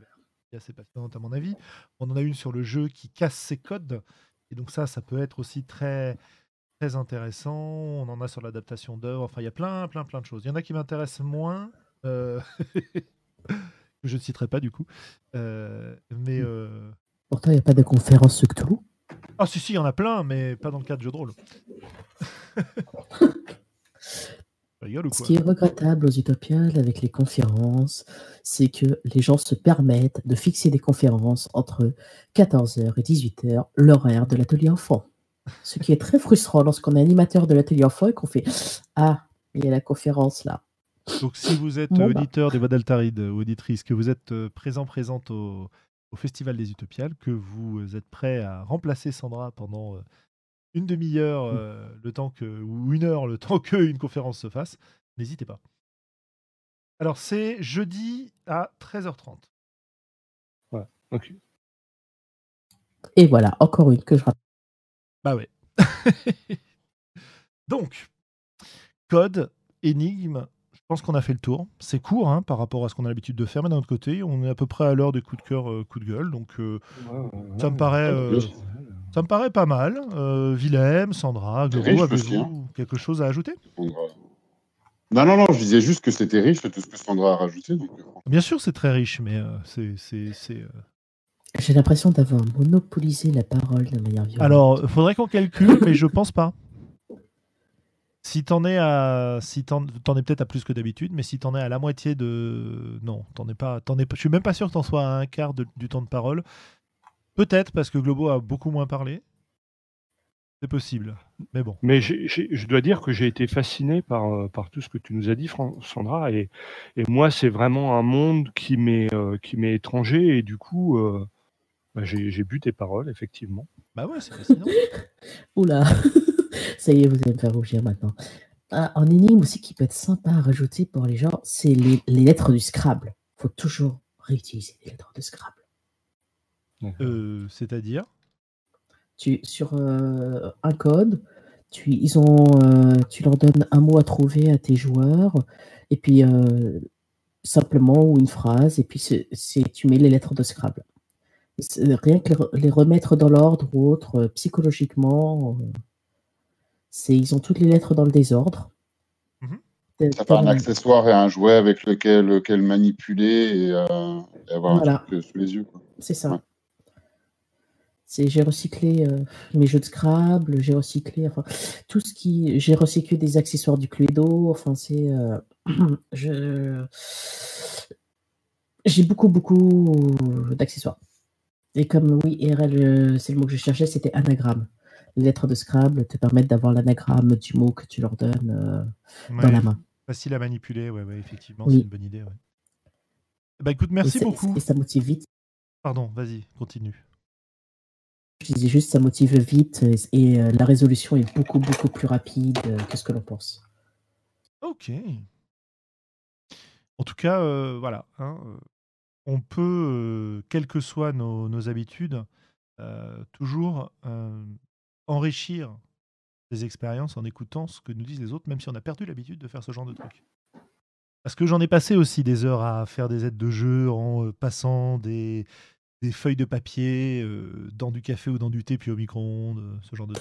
est assez passionnante à mon avis. On en a une sur le jeu qui casse ses codes. Et donc ça, ça peut être aussi très, très intéressant. On en a sur l'adaptation d'œuvres. Enfin, il y a plein, plein, plein de choses. Il y en a qui m'intéressent moins. euh, je ne citerai pas du coup. Euh, mais... euh, Pourtant, il n'y a pas de conférence sur Cthulhu. Ah si, si, il y en a plein, mais pas dans le cadre de jeu de rôle. Ou Ce quoi qui est regrettable aux Utopiales avec les conférences, c'est que les gens se permettent de fixer des conférences entre 14h et 18h, l'horaire de l'atelier enfant. Ce qui est très frustrant lorsqu'on est animateur de l'atelier enfant et qu'on fait Ah, il y a la conférence là. Donc si vous êtes Bon, euh, bah. auditeur des Voix d'Altaride ou auditrice, que vous êtes euh, présent, présente au, au Festival des Utopiales, que vous êtes prêt à remplacer Sandra pendant euh, une demi-heure, euh, le temps que, ou une heure, le temps qu'une conférence se fasse, n'hésitez pas. Alors c'est jeudi à 13h30. Ok. Et voilà, encore une que je rappelle. Bah ouais. Donc, code, énigme, pense qu'on a fait le tour. C'est court hein, par rapport à ce qu'on a l'habitude de faire, mais d'un autre côté, on est à peu près à l'heure des coups de cœur, euh, coups de gueule. Donc, euh, ça me paraît, euh, ça me paraît pas mal. Euh, Willem, Sandra, aussi, avez-vous quelque chose à ajouter? Non, non, non, je disais juste que c'était riche tout ce que Sandra a rajouté. Donc, Bien sûr, c'est très riche, mais euh, c'est. euh, J'ai l'impression d'avoir monopolisé la parole de manière violente. Alors, faudrait qu'on calcule, mais je pense pas. Si t'en es à, si t'en, t'en es peut-être à plus que d'habitude, mais si t'en es à la moitié de, non, t'en es pas, t'en es, je suis même pas sûr que t'en sois à un quart de- du temps de parole. Peut-être parce que Globo a beaucoup moins parlé. C'est possible, mais bon. Mais j'ai- j'ai- je dois dire que j'ai été fasciné par, euh, par tout ce que tu nous as dit, Fran- Sandra. Et, et moi, c'est vraiment un monde qui m'est euh, qui m'est étranger. Et du coup, euh, bah, j'ai j'ai bu tes paroles, effectivement. Bah ouais, c'est fascinant. Oula, ça y est, vous allez me faire rougir maintenant. Ah, en énigme aussi qui peut être sympa à rajouter pour les gens, c'est les, les lettres du Scrabble. faut toujours réutiliser les lettres de Scrabble. Euh, c'est-à-dire? Tu, sur euh, un code, tu, ils ont, euh, tu leur donnes un mot à trouver à tes joueurs, et puis euh, simplement ou une phrase, et puis c'est, tu mets les lettres de Scrabble. Rien que les re- les remettre dans l'ordre ou autre, psychologiquement, euh, c'est, ils ont toutes les lettres dans le désordre. T'as- ça un accessoire et un jouet avec lequel, lequel manipuler et, euh, et avoir Voilà. un truc euh, sous les yeux. C'est ça. Ouais. C'est, j'ai recyclé euh, mes jeux de Scrabble, j'ai recyclé, enfin, tout ce qui, j'ai recyclé des accessoires du Cluedo, enfin, c'est, euh, je, j'ai beaucoup, beaucoup d'accessoires. Et comme, oui, euh, c'est le mot que je cherchais, c'était anagramme. Les lettres de Scrabble te permettent d'avoir l'anagramme du mot que tu leur donnes euh, dans la main. Facile à manipuler, ouais, ouais, effectivement, Oui. c'est une bonne idée. Ouais. Bah écoute, merci et beaucoup. Et ça motive vite. Pardon, vas-y, continue. Je disais juste, ça motive vite et, et, euh, la résolution est beaucoup, beaucoup plus rapide euh, que ce que l'on pense. Ok. En tout cas, euh, voilà. hein, on peut, euh, quelles que soient nos, nos habitudes, euh, toujours enrichir des expériences en écoutant ce que nous disent les autres, même si on a perdu l'habitude de faire ce genre de truc. Parce que j'en ai passé aussi des heures à faire des aides de jeu en euh, passant des, des feuilles de papier euh, dans du café ou dans du thé, puis au micro-ondes, euh, ce genre de.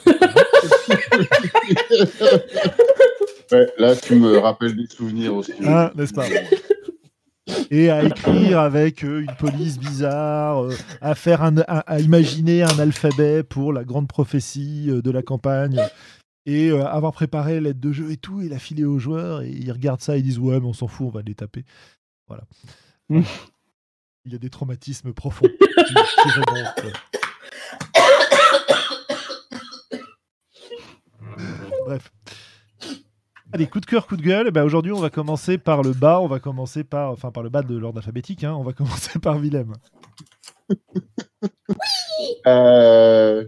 Ouais, là, tu me rappelles des souvenirs aussi. Ah, n'est-ce pas? Et à écrire avec euh, une police bizarre, euh, à faire un, à, à imaginer un alphabet pour la grande prophétie euh, de la campagne, et avoir préparé l'aide de jeu et tout, et la filer aux joueurs, et ils regardent ça et ils disent ouais, mais on s'en fout, on va les taper. Voilà. Mm. Il y a des traumatismes profonds qui, qui remontent. Bref. Allez, coup de cœur, coup de gueule. Eh ben, Aujourd'hui, on va commencer par le bas. On va commencer par, enfin, par le bas de l'ordre alphabétique. hein. On va commencer par Willem. Euh,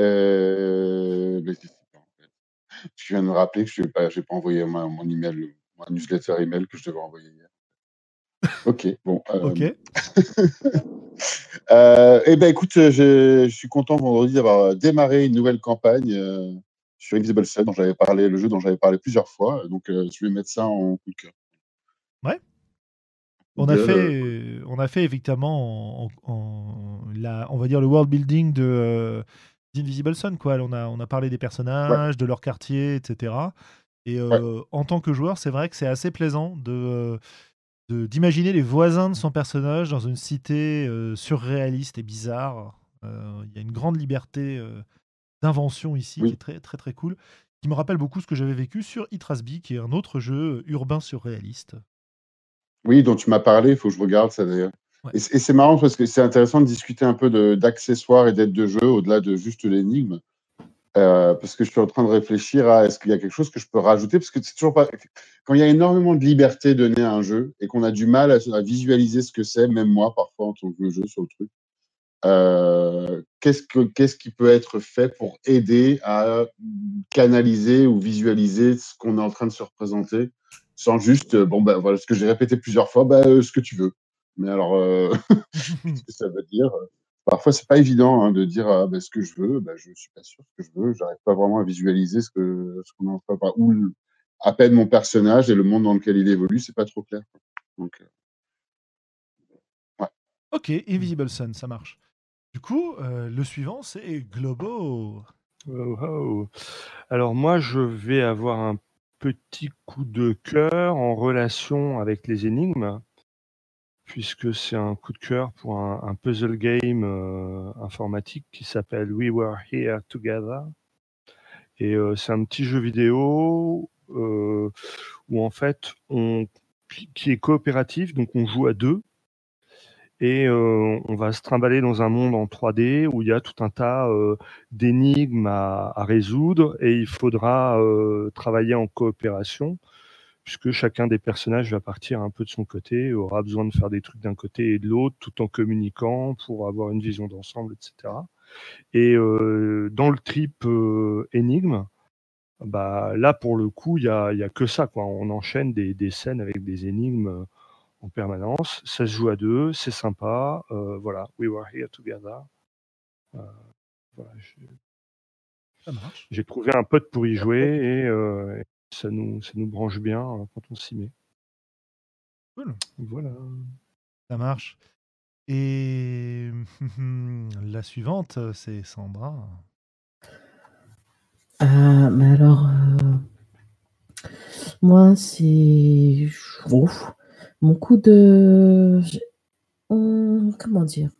euh, mais c'est- c'est pas, en fait. tu viens de me rappeler que je n'ai pas, pas envoyé mon, mon email, mon newsletter email que je devais envoyer hier. Ok, bon. euh, Ok. euh, eh ben écoute, je, je suis content vendredi d'avoir démarré une nouvelle campagne euh, sur Invisible Sun dont j'avais parlé, le jeu dont j'avais parlé plusieurs fois. Donc euh, je vais mettre ça en coup de cœur. Ouais. On a Bien, fait, euh, on a fait effectivement, en, en- la, on va dire le world building de euh, d'Invisible Sun, quoi. On a, on a parlé des personnages, de leur quartier, etc. Et euh, en tant que joueur, c'est vrai que c'est assez plaisant de de- d'imaginer les voisins de son personnage dans une cité euh, surréaliste et bizarre. Euh, Il y a une grande liberté euh, d'invention ici Oui. qui est très très très cool, qui me rappelle beaucoup ce que j'avais vécu sur Itrasby, qui est un autre jeu urbain surréaliste. Oui, dont tu m'as parlé, il faut que je regarde ça d'ailleurs. Ouais. Et, c'est marrant parce que c'est intéressant de discuter un peu d'accessoires et d'aides de jeu au-delà de juste l'énigme. Euh, parce que je suis en train de réfléchir à est-ce qu'il y a quelque chose que je peux rajouter? Parce que c'est toujours pas quand il y a énormément de liberté donnée à un jeu et qu'on a du mal à, à visualiser ce que c'est, même moi parfois en tant que jeu sur le truc. Euh, qu'est-ce que qu'est-ce qui peut être fait pour aider à canaliser ou visualiser ce qu'on est en train de se représenter sans juste bon ben voilà ce que j'ai répété plusieurs fois euh, ce que tu veux. Mais alors euh, qu'est-ce que ça veut dire parfois c'est pas évident hein, de dire ah, ben, ce que je veux ben, je suis pas sûr ce que je veux j'arrive pas vraiment à visualiser ce que ce qu'on est en train de ou à peine mon personnage et le monde dans lequel il évolue c'est pas trop clair donc Ok, Invisible Sun, ça marche. Du coup, euh, le suivant, c'est Globo. Oh. Alors moi, je vais avoir un petit coup de cœur en relation avec les énigmes, puisque c'est un coup de cœur pour un, puzzle game euh, informatique qui s'appelle We Were Here Together. Et euh, c'est un petit jeu vidéo où en fait, on, qui est coopératif, donc on joue à deux. Et euh, on va se trimballer dans un monde en 3D où il y a tout un tas euh, d'énigmes à, à résoudre et il faudra euh, travailler en coopération puisque chacun des personnages va partir un peu de son côté, aura besoin de faire des trucs d'un côté et de l'autre tout en communiquant pour avoir une vision d'ensemble, etc. Et euh, dans le trip euh, énigme, bah, là pour le coup, il y a, y a que ça. Quoi. On enchaîne des, des scènes avec des énigmes en permanence. Ça se joue à deux, c'est sympa. Euh, voilà, we were here together. Euh, voilà, j'ai- Ça marche. J'ai trouvé un pote pour y jouer et, euh, et ça, nous, ça nous branche bien euh, quand on s'y met. Cool. Voilà. Ça marche. Et la suivante, c'est Sandra. Ah, mais alors, euh, moi, c'est. Ouf. Mon coup de. Hum, Comment dire?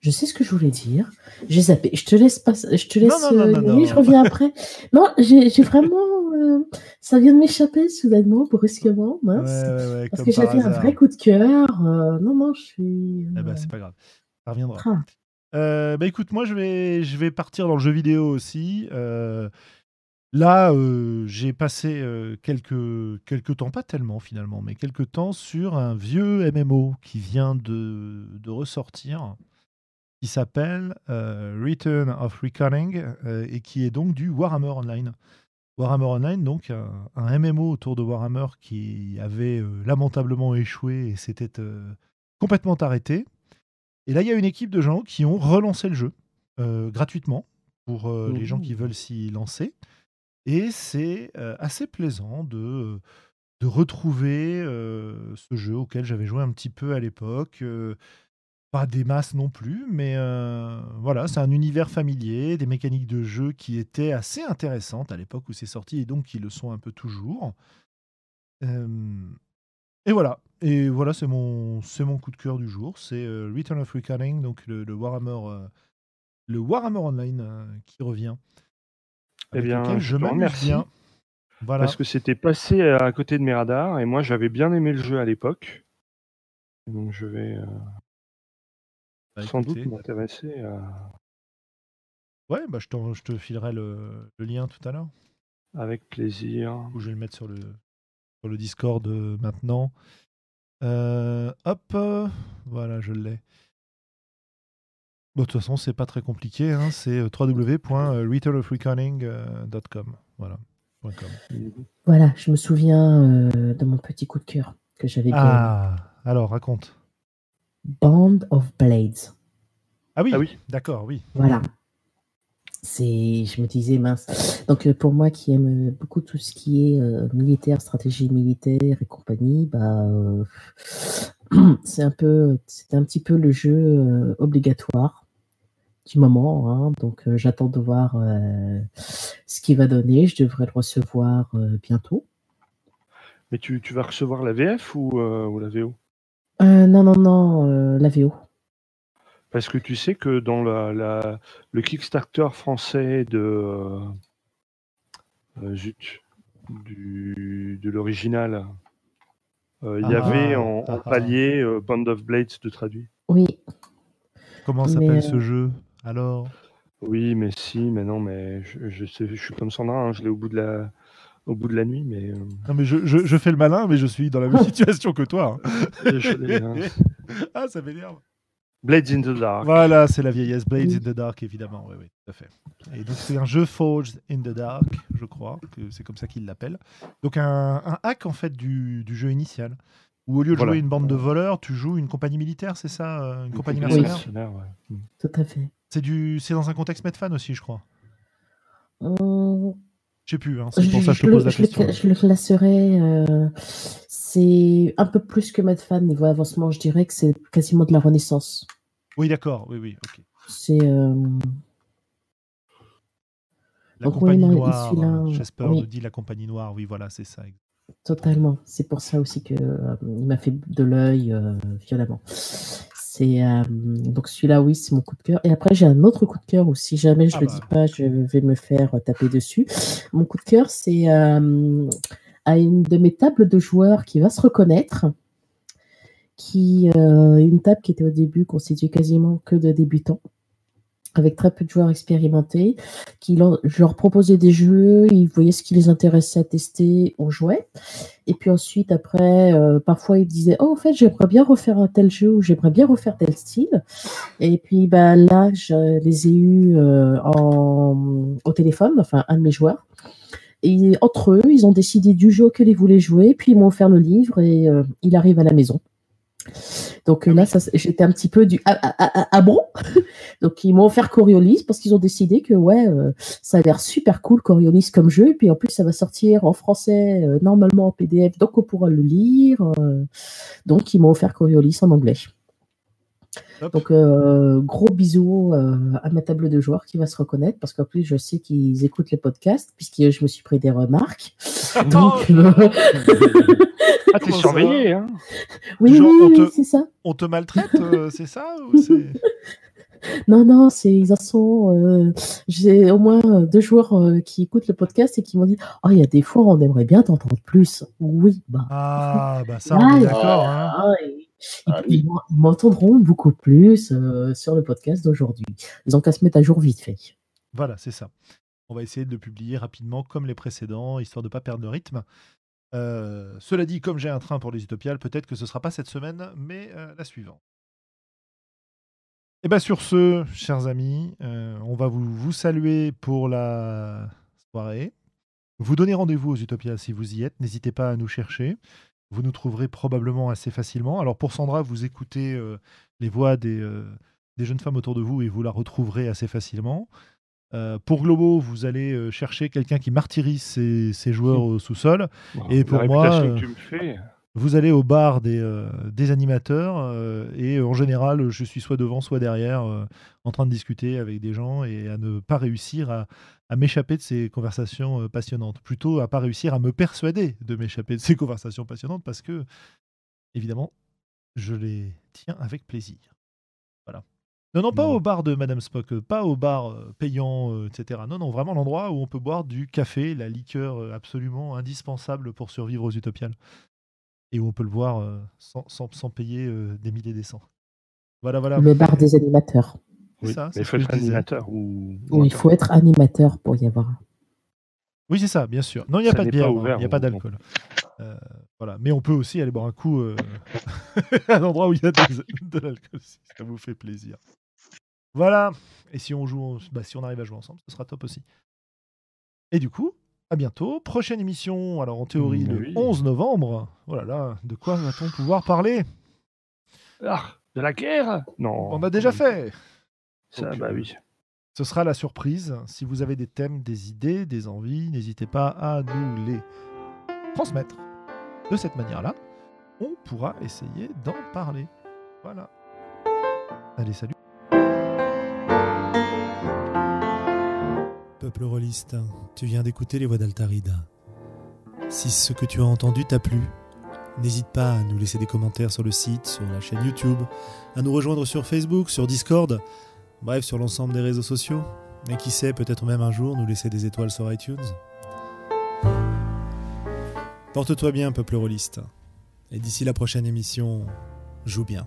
Je sais ce que je voulais dire. J'ai zappé. Je te laisse pas. Je te laisse. non, non, euh, non, je reviens après. Non, j'ai vraiment. euh, Ça vient de m'échapper soudainement, brusquement. Mince. ouais, ouais, Parce que j'avais un vrai coup de cœur. euh, non, non, je suis. Eh ben, c'est pas grave. Ça reviendra. ah. Bah écoute, moi je vais, je vais partir dans le jeu vidéo aussi. Là, euh, j'ai passé euh, quelques, quelques temps, pas tellement finalement, mais quelques temps sur un vieux MMO qui vient de, de ressortir, qui s'appelle euh, Return of Reckoning et qui est donc du Warhammer Online. Warhammer Online, donc un, un MMO autour de Warhammer qui avait lamentablement échoué et s'était complètement arrêté. Et là, il y a une équipe de gens qui ont relancé le jeu gratuitement pour les gens qui veulent s'y lancer. Et c'est assez plaisant de, retrouver ce jeu auquel j'avais joué un petit peu à l'époque. Pas des masses non plus, mais voilà, c'est un univers familier, des mécaniques de jeu qui étaient assez intéressantes à l'époque où c'est sorti et donc qui le sont un peu toujours. Et voilà, et voilà, c'est mon, coup de cœur du jour, c'est Return of Reckoning, donc le, Warhammer, le Warhammer Online qui revient. Eh bien, je m'amuse remercie. bien. Voilà. Parce que c'était passé à côté de mes radars et moi j'avais bien aimé le jeu à l'époque. Donc je vais euh, Bah, sans écoutez. doute m'intéresser à... Ouais, bah, je, je te filerai le, le lien tout à l'heure. avec plaisir. Ou je vais le mettre sur le, sur le Discord euh, maintenant. Euh, hop, voilà, je l'ai. Bon, de toute façon, c'est pas très compliqué. hein, c'est euh, www.returnofreckoning.com. Voilà. Voilà, je me souviens euh, de mon petit coup de cœur que j'avais Ah, alors raconte. Band of Blades. Ah oui, Ah oui. d'accord, oui. Voilà. C'est, je me disais mince. Donc euh, pour moi qui aime beaucoup tout ce qui est euh, militaire, stratégie militaire et compagnie, bah euh, c'est un peu, c'est un petit peu le jeu euh, obligatoire du moment. hein. Donc euh, j'attends de voir euh, ce qu'il va donner. Je devrais le recevoir euh, bientôt. Mais tu, tu vas recevoir la VF ou, euh, ou la VO Euh, non non non, euh, la VO. Parce que tu sais que dans la, la- le Kickstarter français de zut, du, de l'original, euh, il y Ah, avait en, ah, en ah. palier euh, Band of Blades de traduit. Oui, Comment s'appelle euh, ce jeu? Alors? Oui, mais si, mais non, mais je, je, sais, je suis comme Sandra, hein, je l'ai au bout de la au bout de la nuit, mais euh, Non mais je, je- je fais le malin, mais je suis dans la même situation que toi. hein. je l'ai, hein. ah, ça m'énerve. Blades in the Dark. Voilà, c'est la vieillesse. Blades in the Dark, évidemment. Oui, oui, tout à fait. Et donc, c'est un jeu Forged in the Dark, je crois, que c'est comme ça qu'il l'appelle. Donc, un, un hack, en fait, du, du jeu initial. Où au lieu de Voilà. jouer une bande de voleurs, tu joues une compagnie militaire, c'est ça euh, Une compagnie mercenaire? Mercenaire, ouais. Tout à fait. C'est du, c'est dans un contexte Medfan aussi, je crois. Hum, Je sais plus, hein, c'est pour ça que je te le- pose la je le- question. je le classerais. euh, c'est un peu plus que Madfan niveau avancement. Je dirais que c'est quasiment de la renaissance. Oui, d'accord, oui, oui, ok. C'est. euh, La Donc, oui, compagnie non, noire, Jasper oui. nous dit la compagnie noire, oui, voilà, c'est ça. Totalement. C'est pour ça aussi que euh, il m'a fait de l'œil violemment. C'est euh, donc celui-là, oui, c'est mon coup de cœur. Et après, j'ai un autre coup de cœur où si jamais je Ah le bah. dis pas, je vais me faire taper dessus. Mon coup de cœur, c'est euh, à une de mes tables de joueurs qui va se reconnaître, qui euh, une table qui était au début constituée quasiment que de débutants avec très peu de joueurs expérimentés, qui leur, je leur proposais des jeux, ils voyaient ce qui les intéressait à tester, on jouait. Et puis ensuite, après, euh, parfois ils disaient, oh, en fait, j'aimerais bien refaire un tel jeu ou j'aimerais bien refaire tel style. Et puis bah, là, je les ai eus euh, au téléphone, enfin, un de mes joueurs. Et entre eux, ils ont décidé du jeu auquel ils voulaient jouer, puis ils m'ont offert le livre et euh, il arrive à la maison. Donc euh, là, j'étais un petit peu du ah, ah, ah, ah bon Donc ils m'ont offert Coriolis parce qu'ils ont décidé que ouais, euh, ça a l'air super cool Coriolis comme jeu. Et puis en plus, ça va sortir en français euh, normalement en PDF, donc on pourra le lire. euh. donc ils m'ont offert Coriolis en anglais. Hop. Donc euh, gros bisous euh, à ma table de joueurs qui va se reconnaître parce qu'en plus je sais qu'ils écoutent les podcasts puisque je me suis pris des remarques. Donc, euh, Ah, t'es surveillé, hein oui, Genre, oui, oui, te- c'est ça. On te maltraite, euh, c'est ça ou Non, non, c'est ils en sont. euh, J'ai au moins deux joueurs euh, qui écoutent le podcast et qui m'ont dit Oh, il y a des fois, on aimerait bien t'entendre plus. Oui, bah. Ah, bah ça, Ah, on est d'accord. hein. ah, et- Ah, ils, m'en- ils m'entendront beaucoup plus euh, sur le podcast d'aujourd'hui. Ils ont qu'à se mettre à jour vite fait. Voilà, c'est ça. On va essayer de le publier rapidement comme les précédents, histoire de ne pas perdre le rythme. Euh, cela dit, comme j'ai un train pour les Utopiales, peut-être que ce ne sera pas cette semaine, mais euh, la suivante. Et bien sur ce, chers amis, on va vous, vous saluer pour la soirée. Vous donner rendez-vous aux Utopiales si vous y êtes. N'hésitez pas à nous chercher. Vous nous trouverez probablement assez facilement. Alors pour Sandra, vous écoutez euh, les voix des, euh, des jeunes femmes autour de vous et vous la retrouverez assez facilement. Euh, pour Globo, vous allez chercher quelqu'un qui martyrise ses, ses joueurs au sous-sol. Et La pour moi, réputation que tu me fais. Vous allez au bar des, des animateurs et en général, je suis soit devant, soit derrière, en train de discuter avec des gens et à ne pas réussir à, à m'échapper de ces conversations euh, passionnantes. Plutôt à pas réussir à me persuader de m'échapper de ces conversations passionnantes parce que, évidemment, je les tiens avec plaisir. Voilà. Non, non, pas Bon. au bar de Madame Spock, euh, pas au bar euh, payant, etc. Non, non, vraiment l'endroit où on peut boire du café, la liqueur absolument indispensable pour survivre aux Utopiales et où on peut le voir euh, sans, sans- sans payer des milliers des cents. Voilà, voilà. Le bar des animateurs. C'est Oui, ça, c'est mais il faut être animateur ou. Il faut être animateur pour y avoir. Oui, c'est ça, bien sûr. Non, il n'y a pas de bière, hein, il n'y a pas d'alcool. Euh, voilà. Mais on peut aussi aller boire un coup euh, à un endroit où il y a de l'alcool, si ça vous fait plaisir. Voilà. Et si on joue, bah, si on arrive à jouer ensemble, ce sera top aussi. Et du coup, À bientôt. Prochaine émission, alors en théorie le Oui. 11 novembre. Oh là là, de quoi va-t-on pouvoir parler? Ah, de la guerre? Non. On a déjà fait. Ça, Donc, bah euh, oui. Ce sera la surprise. Si vous avez des thèmes, des idées, des envies, n'hésitez pas à nous les transmettre. De cette manière-là, on pourra essayer d'en parler. Voilà. Allez, salut. Peuple rôliste, tu viens d'écouter les voix d'Altarida. Si ce que tu as entendu t'a plu, n'hésite pas à nous laisser des commentaires sur le site, sur la chaîne YouTube, à nous rejoindre sur Facebook, sur Discord, bref sur l'ensemble des réseaux sociaux. Et qui sait, peut-être même un jour nous laisser des étoiles sur iTunes. Porte-toi bien, peuple rôliste. Et d'ici la prochaine émission, joue bien.